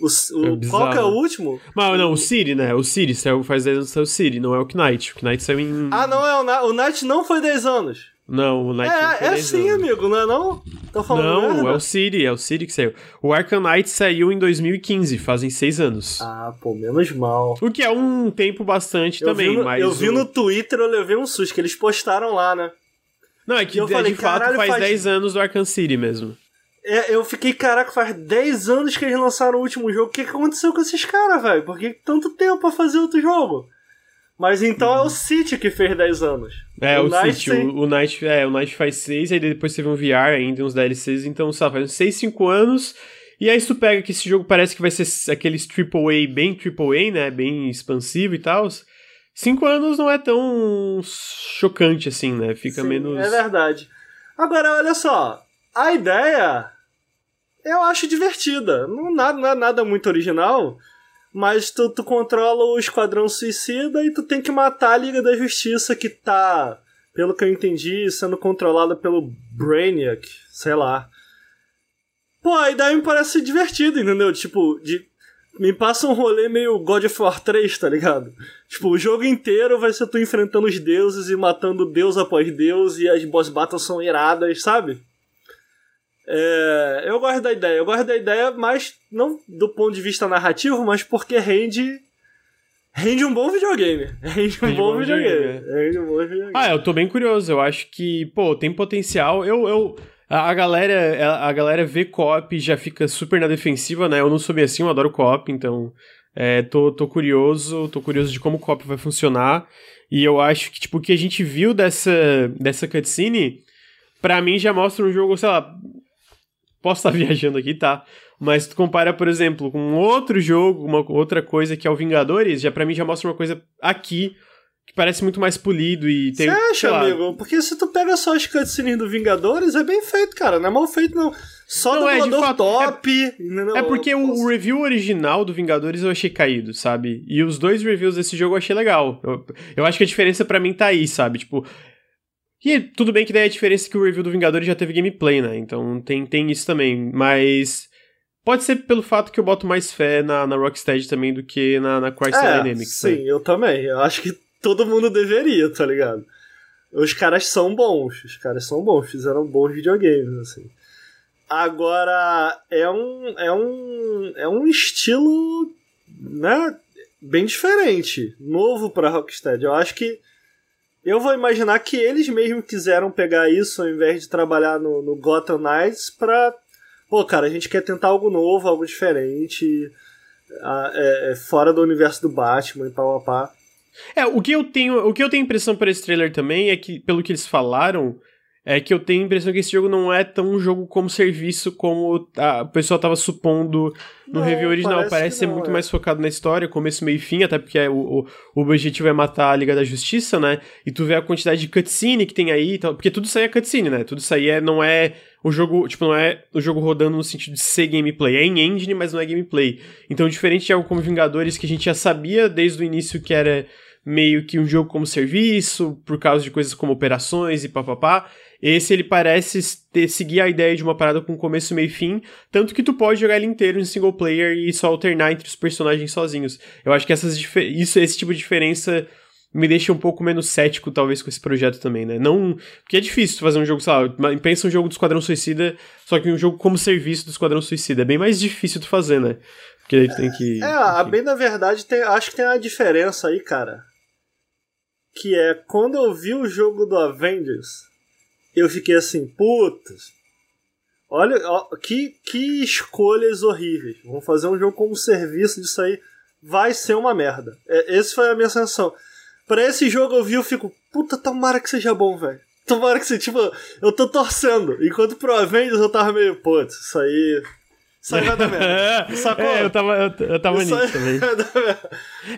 O, o, é qual que é o último? Mas não, o Siri, né? O Siri saiu, faz 10 anos que saiu o Siri, não é o Knight. O Knight saiu em. Ah, não é o, o Knight não foi 10 anos. Não, o Night É, é sim, amigo, não é não? Tô falando Não, é o City, é o City que saiu. O Arkham Knight saiu em 2015, fazem seis anos. Ah, pô, menos mal. O que é um tempo bastante eu também, no, mas... Eu vi o... no Twitter, eu levei um susto, que eles postaram lá, né? Não, é que de, falei, de fato faz, faz 10 anos do Arkham City mesmo. É, eu fiquei, caraca, faz 10 anos que eles lançaram o último jogo. O que, que aconteceu com esses caras, velho? Por que tanto tempo pra fazer outro jogo? Mas então uhum. é o City que fez 10 anos. É, o, o City. O, o, Night, é, o Night faz 6, aí depois teve um VR ainda, uns DLCs. Então, sabe, faz uns 6, 5 anos. E aí, tu pega que esse jogo parece que vai ser aqueles AAA, bem AAA, né? Bem expansivo e tal. 5 anos não é tão chocante assim, né? Fica Sim, menos. É verdade. Agora, olha só. A ideia eu acho divertida. Não, nada, não é nada muito original mas tu, tu controla o Esquadrão Suicida e tu tem que matar a Liga da Justiça que tá, pelo que eu entendi, sendo controlada pelo Brainiac, sei lá. Pô, a ideia me parece divertida, entendeu? Tipo, de. Me passa um rolê meio God of War 3, tá ligado? Tipo, o jogo inteiro vai ser tu enfrentando os deuses e matando deus após deus e as boss battles são iradas, sabe? É, eu gosto da ideia. Eu gosto da ideia, mas não do ponto de vista narrativo, mas porque rende. Rende um bom videogame. Rende um, rende bom, bom, videogame. videogame. É. Rende um bom videogame. Ah, eu tô bem curioso. Eu acho que, pô, tem potencial. Eu. eu... A, galera, a, galera vê co-op e já fica super na defensiva, né? Eu não sou bem assim, eu adoro co-op, então é, tô, tô curioso, tô curioso de como o co-op vai funcionar. E eu acho que, tipo, o que a gente viu dessa, dessa cutscene, pra mim já mostra um jogo, sei lá, Posso estar viajando aqui, tá? Mas tu compara, por exemplo, com outro jogo, uma outra coisa que é o Vingadores, já para mim já mostra uma coisa aqui que parece muito mais polido e tem. Você acha, amigo? Porque se tu pega só as cutscenes do Vingadores, é bem feito, cara. Não é mal feito, não. Só não, do é, fato, top. É, não, é porque o, o, review original do Vingadores eu achei caído, sabe? E os dois reviews desse jogo eu achei legal. Eu, eu acho que a diferença para mim tá aí, sabe? Tipo, e tudo bem que daí a diferença é que o review do Vingadores já teve gameplay, né? Então tem, tem isso também. Mas pode ser pelo fato que eu boto mais fé na, na Rocksteady também do que na, na Crystal é, Dynamics. Sim, né? eu também. Eu acho que todo mundo deveria, tá ligado? Os caras são bons, os caras são bons, fizeram bons videogames, assim. Agora, é um, é um, é um estilo, né, bem diferente, novo pra Rocksteady. Eu acho que eu vou imaginar que eles mesmos quiseram pegar isso ao invés de trabalhar no, no Gotham Knights pra. Pô, cara, a gente quer tentar algo novo, algo diferente, é, é, fora do universo do Batman e pá, pá, pá. É, o que eu tenho, o que eu tenho impressão por esse trailer também é que, pelo que eles falaram, é que eu tenho a impressão que esse jogo não é tão um jogo como serviço como a, o pessoal tava supondo no não, review original. Parece, parece ser muito é. mais focado na história, começo, meio e fim, até porque é, o, o, o, objetivo é matar a Liga da Justiça, né? E tu vê a quantidade de cutscene que tem aí, porque tudo isso aí é cutscene, né? Tudo isso aí é, não é o jogo, tipo, não é o jogo rodando no sentido de ser gameplay. É em engine, mas não é gameplay. Então, diferente de algo como Vingadores, que a gente já sabia desde o início que era meio que um jogo como serviço, por causa de coisas como operações e papapá. Esse ele parece ter, seguir a ideia de uma parada com começo, meio e fim, tanto que tu pode jogar ele inteiro em single player e só alternar entre os personagens sozinhos. Eu acho que essas isso, esse tipo de diferença me deixa um pouco menos cético, talvez, com esse projeto também, né? Não. Porque é difícil fazer um jogo, sei lá, pensa um jogo do Esquadrão Suicida, só que um jogo como serviço do Esquadrão Suicida. É bem mais difícil tu fazer, né? Porque aí tem que. É, bem na verdade, tem, acho que tem uma diferença aí, cara. Que é quando eu vi o jogo do Avengers eu fiquei assim, putas. Olha, ó, que, que escolhas horríveis. Vamos fazer um jogo como serviço disso aí. Vai ser uma merda. É, essa foi a minha sensação. Pra esse jogo eu vi, eu fico, puta, tomara que seja bom, velho. Tomara que seja, tipo, eu tô torcendo. Enquanto pro Avengers eu tava meio, putz, isso aí aí vai dar merda. Sacou? É, eu tava, eu, eu tava nisso também.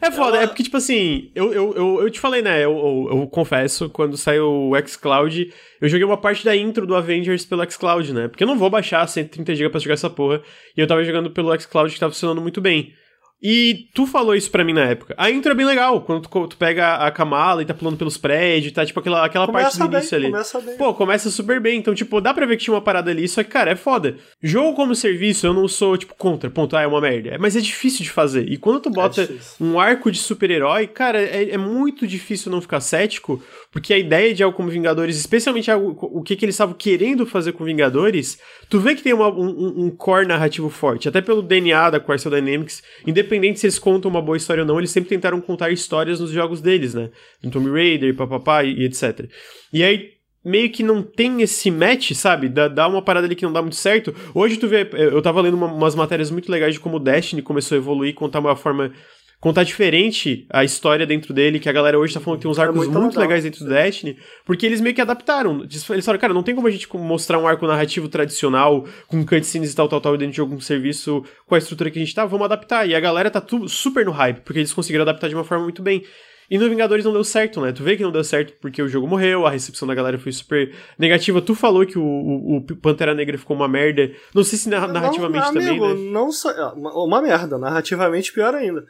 É foda, Ela... é porque, tipo assim, eu, eu, eu, eu te falei, né? Eu, eu, eu, confesso, quando saiu o xCloud, eu joguei uma parte da intro do Avengers pelo xCloud, né? Porque eu não vou baixar 130 GB pra jogar essa porra. E eu tava jogando pelo xCloud que tava funcionando muito bem. E tu falou isso pra mim na época. A intro é bem legal, quando tu, tu pega a Kamala e tá pulando pelos prédios, tá tipo aquela, aquela parte do início bem, ali. Começa bem. Pô, começa super bem. Então, tipo, dá pra ver que tinha uma parada ali, só que, cara, é foda. Jogo como serviço, eu não sou, tipo, contra, ponto, ah, é uma merda. Mas é difícil de fazer. E quando tu bota é um arco de super-herói, cara, é, é, muito difícil não ficar cético, porque a ideia de algo como Vingadores, especialmente algo, o que, que eles estavam querendo fazer com Vingadores, tu vê que tem uma, um, um core narrativo forte, até pelo DNA da Crystal Dynamics, independente se eles contam uma boa história ou não, eles sempre tentaram contar histórias nos jogos deles, né? No Tomb Raider, papapá e, e etc. E aí, meio que não tem esse match, sabe? Dá, dá uma parada ali que não dá muito certo. Hoje tu vê, eu tava lendo uma, umas matérias muito legais de como o Destiny começou a evoluir, contar uma forma contar diferente a história dentro dele, que a galera hoje tá falando que tem uns é arcos é muito, muito legais dentro do Destiny, porque eles meio que adaptaram. Eles falaram, cara, não tem como a gente mostrar um arco narrativo tradicional, com cutscenes e tal, tal, tal, dentro de algum serviço com a estrutura que a gente tá, vamos adaptar. E a galera tá super no hype, porque eles conseguiram adaptar de uma forma muito bem. E no Vingadores não deu certo, né? Tu vê que não deu certo porque o jogo morreu, a recepção da galera foi super negativa. Tu falou que o, o, o Pantera Negra ficou uma merda. Não sei se narrativamente não, também, amigo, né? Não só, é, uma merda, narrativamente pior ainda.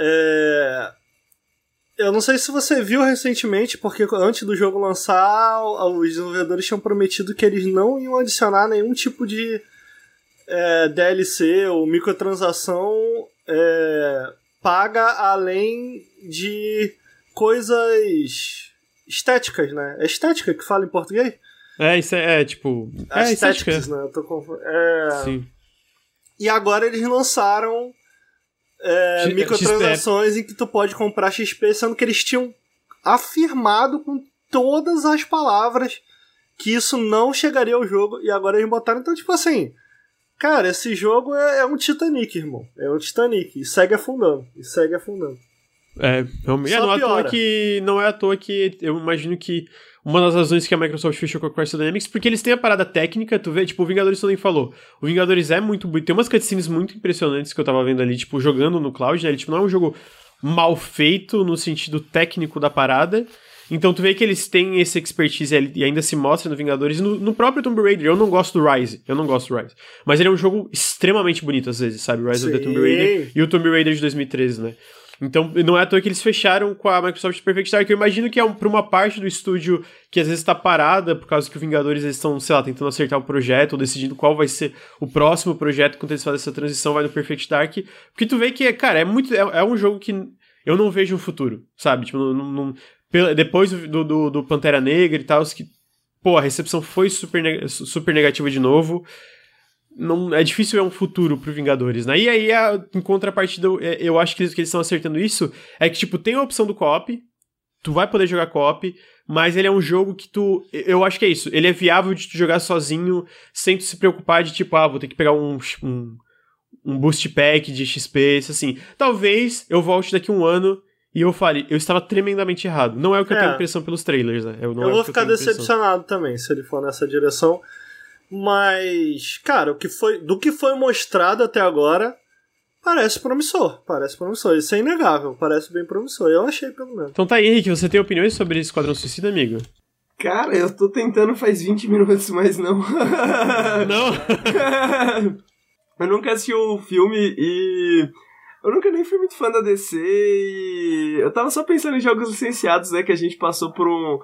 É... Eu não sei se você viu recentemente, porque antes do jogo lançar, os desenvolvedores tinham prometido que eles não iam adicionar nenhum tipo de, é, DLC ou microtransação é, paga além de coisas estéticas, né? É estética que fala em português? É, isso é, é tipo. É estética. né? Eu tô conf... é... Sim. E agora eles lançaram é, X microtransações XP. em que tu pode comprar XP, sendo que eles tinham afirmado com todas as palavras que isso não chegaria ao jogo, e agora eles botaram, então, tipo assim, cara, esse jogo é, é um Titanic, irmão. É um Titanic, e segue afundando, e segue afundando. É, realmente. É, não, é à toa que, não é à toa que eu imagino que uma das razões que a Microsoft fechou com a Crystal Dynamics, porque eles têm a parada técnica, tu vê, tipo, o Vingadores também falou. O Vingadores é muito bonito, tem umas cutscenes muito impressionantes que eu tava vendo ali, tipo, jogando no cloud, né? Ele, tipo, não é um jogo mal feito no sentido técnico da parada. Então tu vê que eles têm esse expertise e ainda se mostra no Vingadores. No, no, próprio Tomb Raider, eu não gosto do Rise. Eu não gosto do Rise. Mas ele é um jogo extremamente bonito às vezes, sabe? Rise Sim. of the Tomb Raider e o Tomb Raider de 2013, né? Então, não é à toa que eles fecharam com a Microsoft Perfect Dark. Eu imagino que é um, pra uma parte do estúdio que às vezes tá parada por causa que o Vingadores eles estão, sei lá, tentando acertar o projeto ou decidindo qual vai ser o próximo projeto quando eles fazem essa transição, vai no Perfect Dark. Porque tu vê que, cara, é muito. É, é um jogo que eu não vejo um futuro, sabe? Tipo, não, não, depois do, do, do, Pantera Negra e tal, que, pô, a recepção foi super, super negativa de novo não é difícil ver um futuro pro Vingadores, né? E aí, a, em contrapartida, é, eu acho que eles, que eles estão acertando isso é que, tipo, tem a opção do co-op, tu vai poder jogar co-op, mas ele é um jogo que tu. Eu acho que é isso. Ele é viável de tu jogar sozinho, sem tu se preocupar de, tipo, ah, vou ter que pegar um. um, um boost pack de XP, isso assim. Talvez eu volte daqui um ano e eu fale, eu estava tremendamente errado. Não é o que é. eu tenho impressão pelos trailers, né? Eu, eu é vou ficar decepcionado também se ele for nessa direção. Mas, cara, o que foi, do que foi mostrado até agora, parece promissor. Parece promissor. Isso é inegável. Parece bem promissor. Eu achei, pelo menos. Então tá aí, Henrique. Você tem opiniões sobre Esquadrão Suicida, amigo? Cara, eu tô tentando faz 20 minutos, mas não. não? eu nunca assisti o filme e. Eu nunca nem fui muito fã da DC e. Eu tava só pensando em jogos licenciados, né? Que a gente passou por um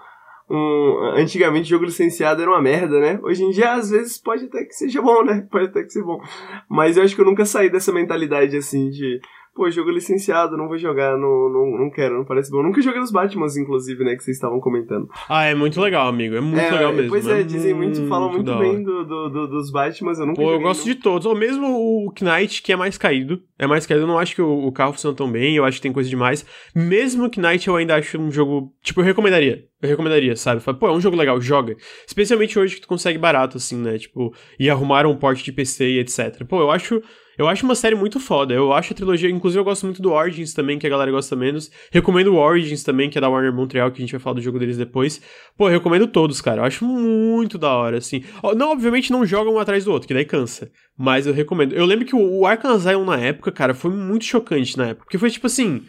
um, antigamente jogo licenciado era uma merda, né? Hoje em dia, às vezes, pode até que seja bom, né? Pode até que seja bom. Mas eu acho que eu nunca saí dessa mentalidade, assim, de pô, jogo licenciado, não vou jogar, não, não, não quero, não parece bom. Eu nunca joguei os Batmans, inclusive, né, que vocês estavam comentando. Ah, é muito legal, amigo, é muito é, legal mesmo. Pois é, é dizem muito, falam muito bem do, do, do, dos Batmans, eu nunca Pô, eu gosto de todos, ou mesmo o Knight, que é mais caído, é mais caído, eu não acho que o, o carro funciona tão bem, eu acho que tem coisa demais. Mesmo o Knight eu ainda acho um jogo, tipo, eu recomendaria, eu recomendaria, sabe? Fala, pô, é um jogo legal, joga. Especialmente hoje que tu consegue barato, assim, né, tipo, e arrumaram um porte de PC e etc. Pô, eu acho eu acho uma série muito foda. Eu acho a trilogia, inclusive eu gosto muito do Origins também, que a galera gosta menos. Recomendo o Origins também, que é da Warner Montreal, que a gente vai falar do jogo deles depois. Pô, recomendo todos, cara. Eu acho muito da hora, assim. Não, obviamente não jogam um atrás do outro, que daí cansa. Mas eu recomendo. Eu lembro que o Arkham Asylum na época, cara, foi muito chocante na época. Porque foi tipo assim.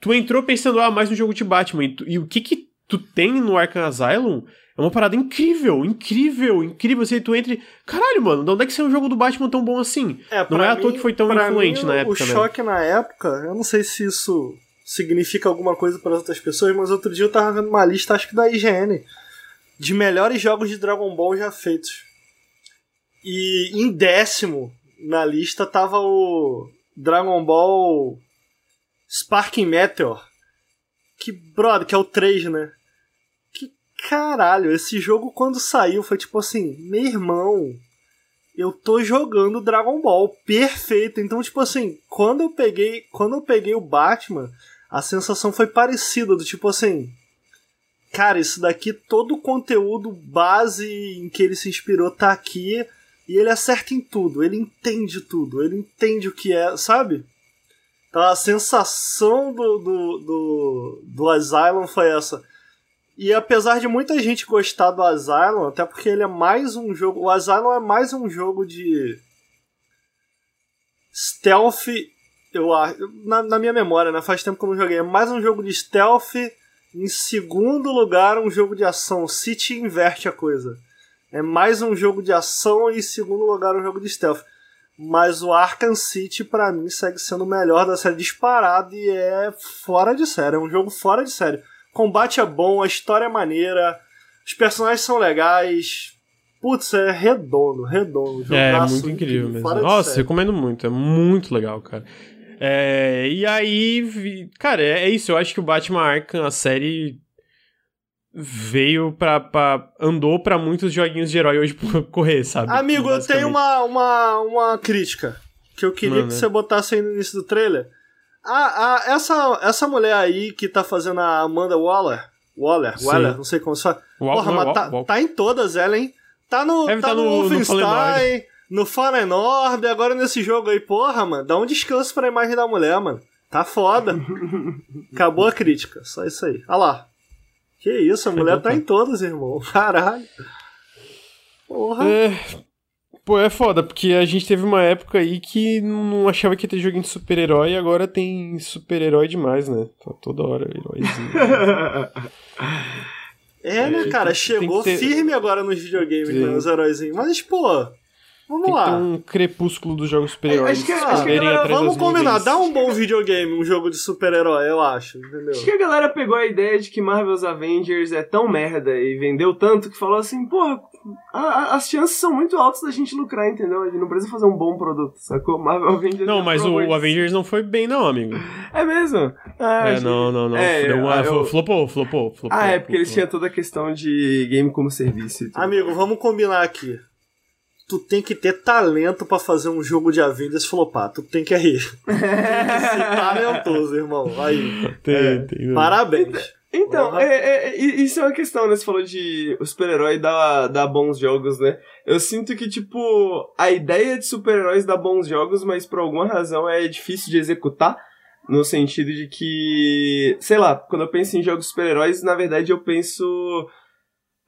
Tu entrou pensando, ah, mais um jogo de Batman. E, tu, e o que que tu tem no Arkham Asylum é uma parada incrível, incrível, incrível. Você tu entre. Caralho, mano, de onde é que saiu um jogo do Batman tão bom assim? É, não é à toa que foi tão influente mim, na época. O né? choque na época, eu não sei se isso significa alguma coisa para outras pessoas, mas outro dia eu tava vendo uma lista, acho que da IGN, de melhores jogos de Dragon Ball já feitos. E em décimo na lista tava o Dragon Ball Sparking Meteor. Que, brother, que é o 3, né? Caralho, esse jogo quando saiu foi tipo assim, meu irmão, eu tô jogando Dragon Ball, perfeito. Então, tipo assim, quando eu peguei, quando eu peguei o Batman, a sensação foi parecida, do tipo assim, cara, isso daqui todo o conteúdo base em que ele se inspirou tá aqui e ele acerta em tudo, ele entende tudo, ele entende o que é, sabe? Então a sensação do, do, do, do Asylum foi essa. E apesar de muita gente gostar do Asylum, até porque ele é mais um jogo. O Asylum é mais um jogo de. Stealth. Eu. Na, na, minha memória, né? Faz tempo que eu não joguei. É mais um jogo de stealth. Em segundo lugar, um jogo de ação. City inverte a coisa. É mais um jogo de ação e em segundo lugar um jogo de stealth. Mas o Arkham City, para mim, segue sendo o melhor da série disparado e é fora de série. É um jogo fora de série combate é bom, a história é maneira, os personagens são legais. putz, é redondo, redondo. É, muito incrível, mesmo. Nossa, recomendo muito, é muito legal, cara. É, e aí, cara, é, é isso. Eu acho que o Batman Arkham, a série veio pra, pra andou para muitos joguinhos de herói hoje correr, sabe? Amigo, eu tenho uma, uma, uma crítica que eu queria Mano. que você botasse aí no início do trailer. Ah, ah, essa, essa mulher aí que tá fazendo a Amanda Waller, Waller, Sim. Waller, não sei como se fala. Porra, mas tá, tá, em todas ela, hein? Tá no, tá, tá no, no Wolfenstein, no Fallen Order, agora nesse jogo aí. Porra, mano, dá um descanso pra imagem da mulher, mano. Tá foda. Acabou a crítica, só isso aí. Olha lá. Que isso, a mulher tá em todas, irmão. Caralho. Porra. É, Pô, é foda, porque a gente teve uma época aí que não achava que ia ter joguinho de super-herói e agora tem super-herói demais, né? Tá toda hora heróizinho. é, né, cara? Chegou ter... firme agora nos videogames, né, os heróizinhos. Mas, pô, Vamos Tem lá. Tem um crepúsculo dos jogos super-heróis. Acho que, acho que galera, vamos combinar, dá um bom videogame, um jogo de super-herói, eu acho, entendeu? Acho que a galera pegou a ideia de que Marvel's Avengers é tão merda e vendeu tanto que falou assim, porra, as chances são muito altas da gente lucrar, entendeu? A gente não precisa fazer um bom produto, sacou? Marvel Avengers. Não, mas o, o, Avengers não foi bem, não, amigo. É mesmo? Ah, é, não, não, não. É, Deu uma, eu... flopou, flopou, flopou. Ah, é porque flopou. eles tinham toda a questão de game como serviço. Amigo, vamos combinar aqui tu tem que ter talento para fazer um jogo de Avengers flopar. Tu tem que rir. tem que ser talentoso, irmão. Aí. Tem, é, tem, parabéns. Então, é, é, é, isso é uma questão, né? Você falou de o super-herói dar, dar bons jogos, né? Eu sinto que, tipo, a ideia de super-heróis dar bons jogos, mas por alguma razão é difícil de executar. No sentido de que, sei lá, quando eu penso em jogos super-heróis, na verdade eu penso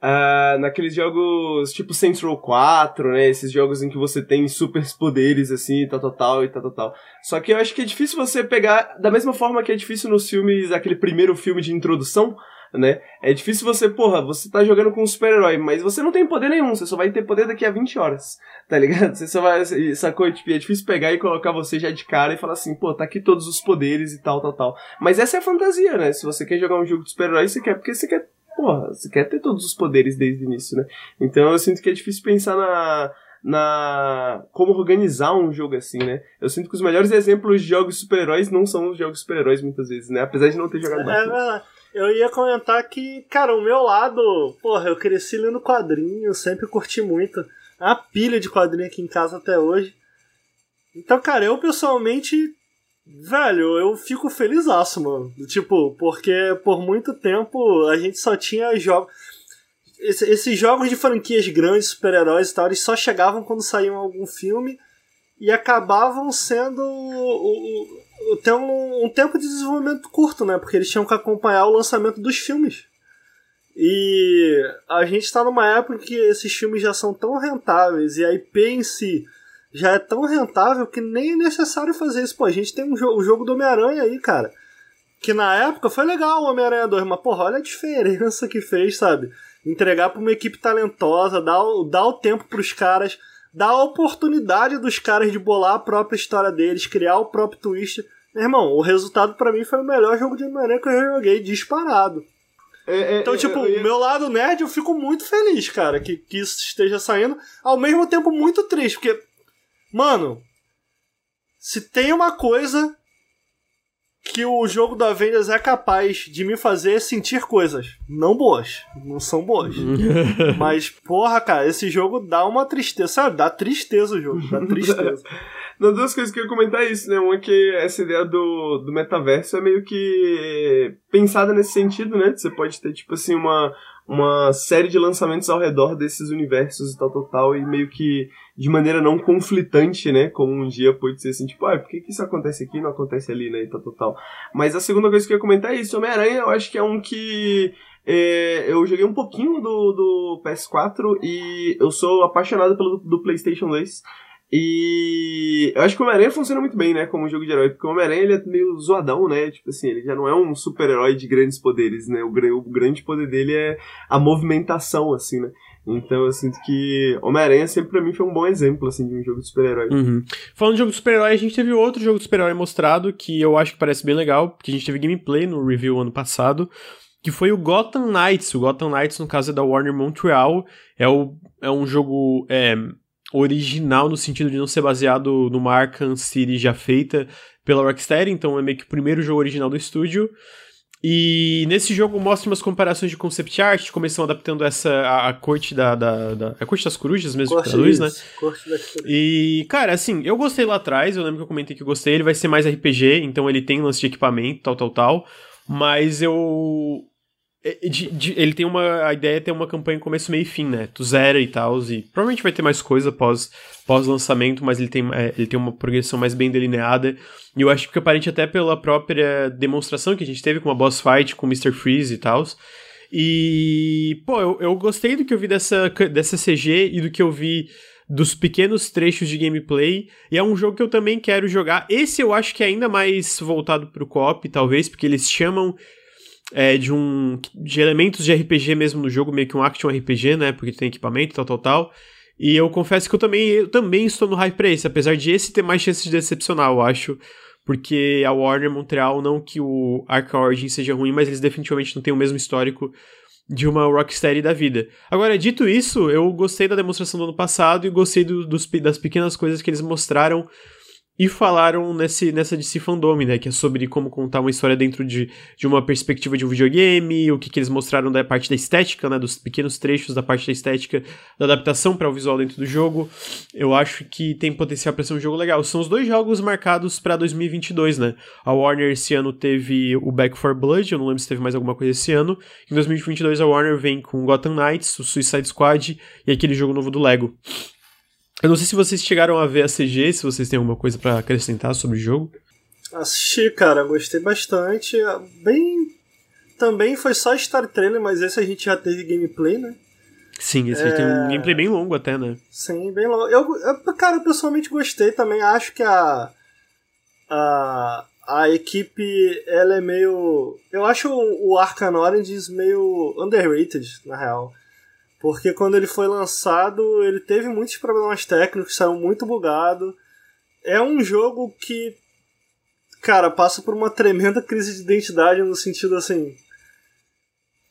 Uh, naqueles jogos tipo Saints Row 4, né? Esses jogos em que você tem super poderes, assim, tal, tal, tal, e tal, tal, tal. Só que eu acho que é difícil você pegar, da mesma forma que é difícil nos filmes, aquele primeiro filme de introdução, né? É difícil você, porra, você tá jogando com um super-herói, mas você não tem poder nenhum, você só vai ter poder daqui a 20 horas, tá ligado? Você só vai, sacou? Tipo, é difícil pegar e colocar você já de cara e falar assim, pô, tá aqui todos os poderes e tal, tal, tal. Mas essa é a fantasia, né? Se você quer jogar um jogo de super-herói, você quer porque você quer porra, você quer ter todos os poderes desde o início, né? Então eu sinto que é difícil pensar na, na como organizar um jogo assim, né? Eu sinto que os melhores exemplos de jogos super-heróis não são os jogos super-heróis muitas vezes, né? Apesar de não ter jogado é, verdade. Eu ia comentar que, cara, o meu lado, porra, eu cresci lendo quadrinho, sempre curti muito. A pilha de quadrinho aqui em casa até hoje. Então, cara, eu pessoalmente Velho, eu fico felizaço, mano. Tipo, porque por muito tempo a gente só tinha jogos. Esse, esses jogos de franquias grandes, super-heróis e tal, eles só chegavam quando saíam algum filme e acabavam sendo. O, o, tem um, um tempo de desenvolvimento curto, né? Porque eles tinham que acompanhar o lançamento dos filmes. E a gente está numa época que esses filmes já são tão rentáveis e a IP em si já é tão rentável que nem é necessário fazer isso. Pô, a gente tem um jo o jogo do Homem-Aranha aí, cara. Que na época foi legal o Homem-Aranha 2, mas porra, olha a diferença que fez, sabe? Entregar pra uma equipe talentosa, dar o, dar o tempo pros caras, dar a oportunidade dos caras de bolar a própria história deles, criar o próprio twist. Meu irmão, o resultado para mim foi o melhor jogo de Homem-Aranha que eu já joguei, disparado. É, é, então, tipo, o meu lado nerd, eu fico muito feliz, cara, que, que isso esteja saindo. Ao mesmo tempo, muito triste, porque Mano, se tem uma coisa que o jogo da Avengers é capaz de me fazer sentir coisas. Não boas. Não são boas. Mas, porra, cara, esse jogo dá uma tristeza. Sabe? Dá tristeza o jogo. Dá tristeza. Não, duas coisas que eu ia comentar é isso, né? Uma é que essa ideia do, do metaverso é meio que pensada nesse sentido, né? Você pode ter, tipo assim, uma, uma série de lançamentos ao redor desses universos e tal, tal, tal, e meio que de maneira não conflitante, né? Como um dia pode ser assim, tipo, ah, por que, que isso acontece aqui e não acontece ali, né? E tal, tal, tal. Mas a segunda coisa que eu ia comentar é isso: Homem-Aranha, eu acho que é um que. É, eu joguei um pouquinho do, do PS4 e eu sou apaixonado pelo do PlayStation 2. E eu acho que o Homem-Aranha funciona muito bem, né, como jogo de herói, porque o Homem-Aranha é meio zoadão, né, tipo assim, ele já não é um super-herói de grandes poderes, né, o, o, grande poder dele é a movimentação, assim, né. Então eu sinto que Homem-Aranha sempre pra mim foi um bom exemplo, assim, de um jogo de super-herói. Uhum. Falando de jogo de super-herói, a gente teve outro jogo de super-herói mostrado, que eu acho que parece bem legal, porque a gente teve gameplay no review ano passado, que foi o Gotham Knights. O Gotham Knights, no caso, é da Warner Montreal. É, o, é um jogo é, original no sentido de não ser baseado numa Arkham City já feita pela Rocksteady, então é meio que o primeiro jogo original do estúdio. E nesse jogo mostra umas comparações de concept art, como eles estão adaptando essa a, a corte da, da, da, a corte das corujas mesmo Corte que traduz, né? isso, Corte corujas. E, cara, assim, eu gostei lá atrás, eu lembro que eu comentei que eu gostei, ele vai ser mais RPG, então ele tem lance de equipamento, tal, tal, tal, mas eu... é, de- de- ele tem uma... a ideia é ter uma campanha começo, meio e fim, né? Tu zera e tal, e provavelmente vai ter mais coisa pós, pós-lançamento, mas ele tem, é, ele tem uma progressão mais bem delineada, e eu acho que aparente até pela própria demonstração que a gente teve com uma boss fight com o Mr. Freeze e tal. E, pô, eu, eu gostei do que eu vi dessa, dessa CG e do que eu vi dos pequenos trechos de gameplay. E é um jogo que eu também quero jogar. Esse eu acho que é ainda mais voltado pro co-op, talvez, porque eles chamam é, de um de elementos de RPG mesmo no jogo, meio que um action RPG, né? Porque tem equipamento, tal, tal, tal. E eu confesso que eu também, eu também estou no hype pra esse, apesar de esse ter mais chances de decepcionar, eu acho. Porque a Warner Montreal, não que o Arkham Origins seja ruim, mas eles definitivamente não têm o mesmo histórico de uma Rocksteady da vida. Agora, dito isso, eu gostei da demonstração do ano passado e gostei do- dos, das pequenas coisas que eles mostraram e falaram nesse, nessa DC Fandom, né? Que é sobre como contar uma história dentro de, de uma perspectiva de um videogame, o que, que eles mostraram da parte da estética, né? Dos pequenos trechos da parte da estética, da adaptação para o visual dentro do jogo. Eu acho que tem potencial para ser um jogo legal. São os dois jogos marcados para 2022, né? A Warner esse ano teve o Back 4 Blood, eu não lembro se teve mais alguma coisa esse ano. Em 2022 a Warner vem com Gotham Knights, o Suicide Squad e aquele jogo novo do Lego. Eu não sei se vocês chegaram a ver a CG, se vocês têm alguma coisa pra acrescentar sobre o jogo. Assisti, cara, gostei bastante. Bem. Também foi só Star Trailer, mas esse a gente já teve gameplay, né? Sim, esse tem um gameplay bem longo até, né? Sim, bem longo. Eu, eu, cara, eu pessoalmente gostei também. Acho que a. A, a equipe, ela é meio. Eu acho o, o Arcan Origins meio underrated, na real. Porque quando ele foi lançado, ele teve muitos problemas técnicos, saiu muito bugado. É um jogo que, cara, passa por uma tremenda crise de identidade no sentido assim.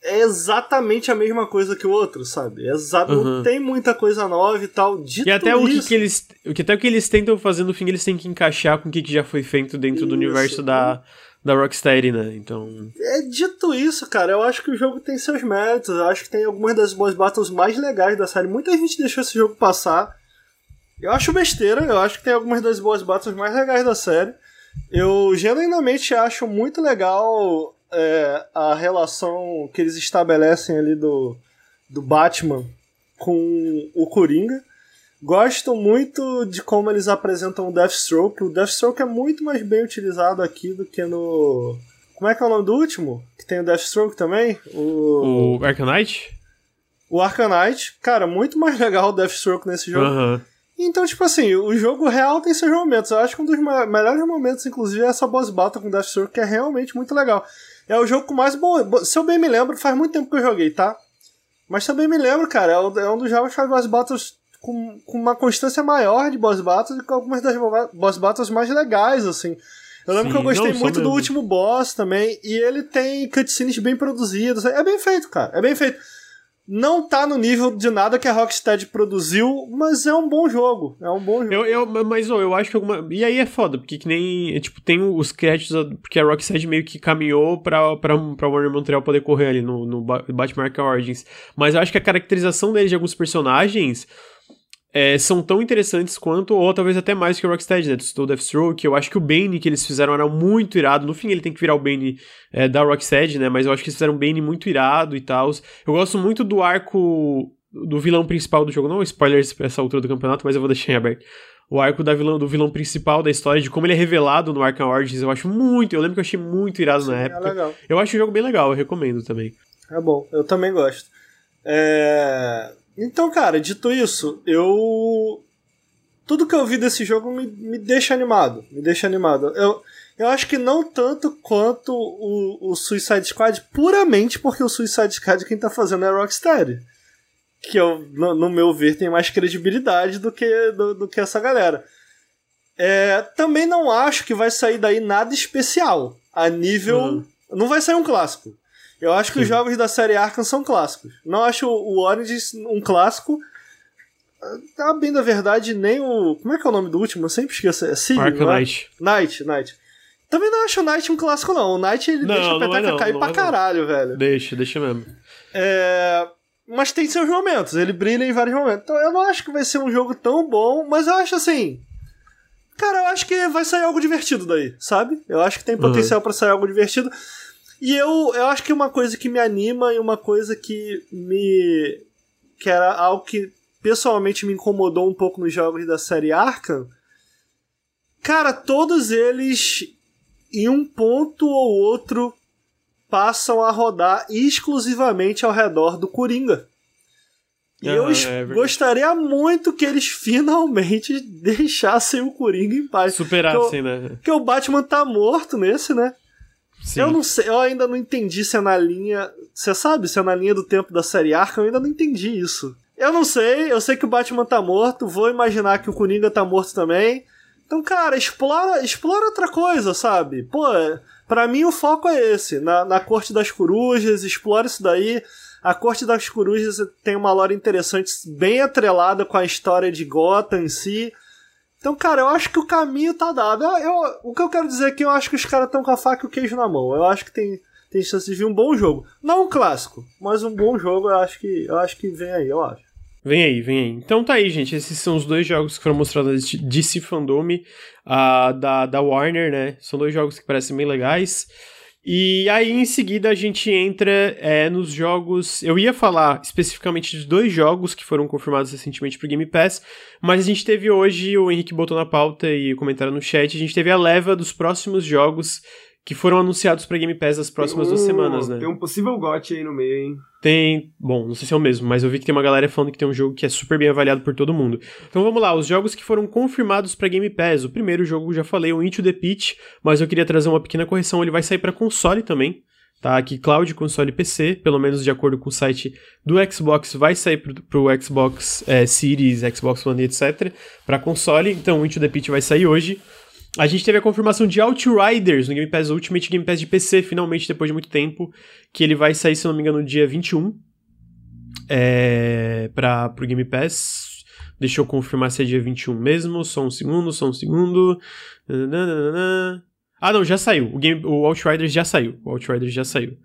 É exatamente a mesma coisa que o outro, sabe? É Exa Uhum. Não tem muita coisa nova e tal. Dito E até o que, isso, que eles. O que até o que eles tentam fazer no fim, eles têm que encaixar com o que, já foi feito dentro do Isso. universo da, da Rocksteady, né? Então. É dito isso, cara, eu acho que o jogo tem seus méritos. Eu acho que tem algumas das boss battles mais legais da série. Muita gente deixou esse jogo passar. Eu acho besteira, eu acho que tem algumas das boss battles mais legais da série. Eu genuinamente acho muito legal é, a relação que eles estabelecem ali do, do Batman com o Coringa. Gosto muito de como eles apresentam o Deathstroke. O Deathstroke é muito mais bem utilizado aqui do que no. Como é que é o nome do último? Que tem o Deathstroke também? O, O Arcanite? o Arcanite. Cara, muito mais legal o Deathstroke nesse jogo. Aham. Então, tipo assim, o jogo real tem seus momentos. Eu acho que um dos me- melhores momentos, inclusive, é essa boss battle com Deathstroke, que é realmente muito legal. É o jogo com mais bom. bo- Se eu bem me lembro, faz muito tempo que eu joguei, tá? Mas bem me lembro, cara, é um é um dos jogos que faz boss battles com, com uma constância maior de boss battles e com algumas das bo- boss battles mais legais, assim. Eu lembro Sim, que eu gostei não, muito do último boss também, e ele tem cutscenes bem produzidas. É bem feito, cara. É bem feito. Não tá no nível de nada que a Rocksteady produziu, mas é um bom jogo. É um bom jogo. Eu, eu, mas ô, eu acho que alguma. E aí é foda, porque que nem. é, Tipo, tem os créditos. Porque a Rocksteady meio que caminhou pra, pra, pra Warner Montreal poder correr ali no, no Ba- Batman Origins. Mas eu acho que a caracterização deles de alguns personagens. É, são tão interessantes quanto, ou talvez até mais que o Rocksteady, né? Do Deathstroke. Eu acho que o Bane que eles fizeram era muito irado. No fim, ele tem que virar o Bane é, da Rocksteady, né? Mas eu acho que eles fizeram um Bane muito irado e tal. Eu gosto muito do arco do vilão principal do jogo. Não spoilers pra essa altura do campeonato, mas eu vou deixar em aberto. O arco da vilão, do vilão principal da história, de como ele é revelado no Arkham Origins, eu acho muito. Eu lembro que eu achei muito irado na É época. legal. Eu acho o jogo bem legal, eu recomendo também. É bom, eu também gosto. É, Então, cara, dito isso, eu. Tudo que eu vi desse jogo me, me deixa animado. Me deixa animado. Eu, eu acho que não tanto quanto o, o Suicide Squad, puramente porque o Suicide Squad quem tá fazendo é Rocksteady. Que eu, no, no meu ver, tem mais credibilidade do que, do, do que essa galera. É, também não acho que vai sair daí nada especial. A nível. Uhum. Não vai sair um clássico. Eu acho que Sim. os jogos da série Arkham são clássicos. Não acho o Origins um clássico. Tá bem da verdade, nem o. Como é que é o nome do último? Eu sempre esqueço. É Cid, Arkham é? Knight. Knight, Knight. Também não acho o Knight um clássico, não. O Knight ele não, deixa a peteca é não, cair não pra é caralho, velho. Deixa, deixa mesmo. É. Mas tem seus momentos, ele brilha em vários momentos. Então eu não acho que vai ser um jogo tão bom, mas eu acho assim. Cara, eu acho que vai sair algo divertido daí, sabe? Eu acho que tem potencial uhum. para sair algo divertido. E eu, eu acho que uma coisa que me anima e uma coisa que me. que era algo que pessoalmente me incomodou um pouco nos jogos da série Arkham. Cara, todos eles, em um ponto ou outro, passam a rodar exclusivamente ao redor do Coringa. E eu é gostaria muito que eles finalmente deixassem o Coringa em paz. Superassem, né? Porque o Batman tá morto nesse, né? Sim. Eu não sei, eu ainda não entendi se é na linha. Você sabe se é na linha do tempo da série Arkham? Eu ainda não entendi isso. Eu não sei, eu sei que o Batman tá morto, vou imaginar que o Coringa tá morto também. Então, cara, explora, explora outra coisa, sabe? Pô, para mim o foco é esse, na, na Corte das Corujas, explora isso daí. A Corte das Corujas tem uma lore interessante, bem atrelada com a história de Gotham em si. Então, cara, eu acho que o caminho tá dado. Eu, eu, o que eu quero dizer é que eu acho que os caras estão com a faca e o queijo na mão. Eu acho que tem, tem chance de vir um bom jogo. Não um clássico, mas um bom jogo eu acho que, eu acho que vem aí, eu acho. Vem aí, vem aí. Então tá aí, gente. Esses são os dois jogos que foram mostrados de DC Fandom uh, da, da Warner, né? São dois jogos que parecem bem legais. E aí, em seguida, a gente entra é, nos jogos. Eu ia falar especificamente de dois jogos que foram confirmados recentemente pro Game Pass, mas a gente teve hoje, o Henrique botou na pauta e comentaram no chat, a gente teve a leva dos próximos jogos que foram anunciados pra Game Pass nas próximas um, duas semanas, né? Tem um possível GOT aí no meio, hein? Tem. Bom, não sei se é o mesmo, mas eu vi que tem uma galera falando que tem um jogo que é super bem avaliado por todo mundo. Então vamos lá, os jogos que foram confirmados pra Game Pass. O primeiro jogo, já falei, o Into the Pitch, mas eu queria trazer uma pequena correção, ele vai sair para console também. Tá aqui cloud, console PC, pelo menos de acordo com o site do Xbox, vai sair pro, pro Xbox é, Series, Xbox One, etc. para console. Então o Into the Pitch vai sair hoje. A gente teve a confirmação de Outriders no Game Pass Ultimate Game Pass de PC, finalmente, depois de muito tempo, que ele vai sair, se não me engano, no dia 21 é, para pro Game Pass. Deixa eu confirmar se é dia 21 mesmo, só um segundo, só um segundo. Ah, não, já saiu. O, game, o Outriders já saiu. O Outriders já saiu.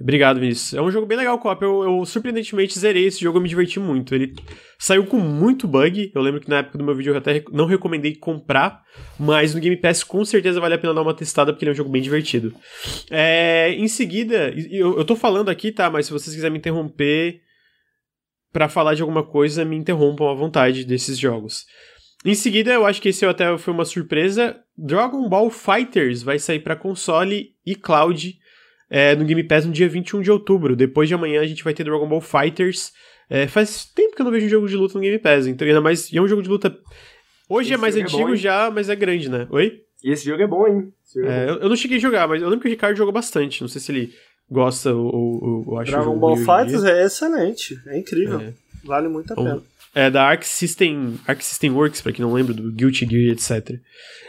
Obrigado, Vinícius. É um jogo bem legal, Cop. Eu, eu, surpreendentemente zerei esse jogo, eu me diverti muito. Ele saiu com muito bug. Eu lembro que na época do meu vídeo eu até não recomendei comprar, mas no Game Pass com certeza vale a pena dar uma testada, porque ele é um jogo bem divertido. É, em seguida, eu, eu tô falando aqui, tá? Mas se vocês quiserem me interromper para falar de alguma coisa, me interrompam à vontade desses jogos. Em seguida, eu acho que esse até foi uma surpresa. Dragon Ball Fighters vai sair para console e cloud é, no Game Pass no dia 21 de outubro. Depois de amanhã a gente vai ter Dragon Ball Fighters. É, faz tempo que eu não vejo um jogo de luta no Game Pass, então ainda mais. E é um jogo de luta. Hoje esse é mais antigo é já, mas é grande, né? Oi? E esse jogo é bom, hein? É, é. Eu, eu, não cheguei a jogar, mas eu lembro que o Ricardo jogou bastante. Não sei se ele gosta ou, ou, ou acha Dragon Ball Fighters é excelente, é incrível. É. Vale muito a pena. É da Arc System, Arc System Works, pra quem não lembra, do Guilty Gear, etc.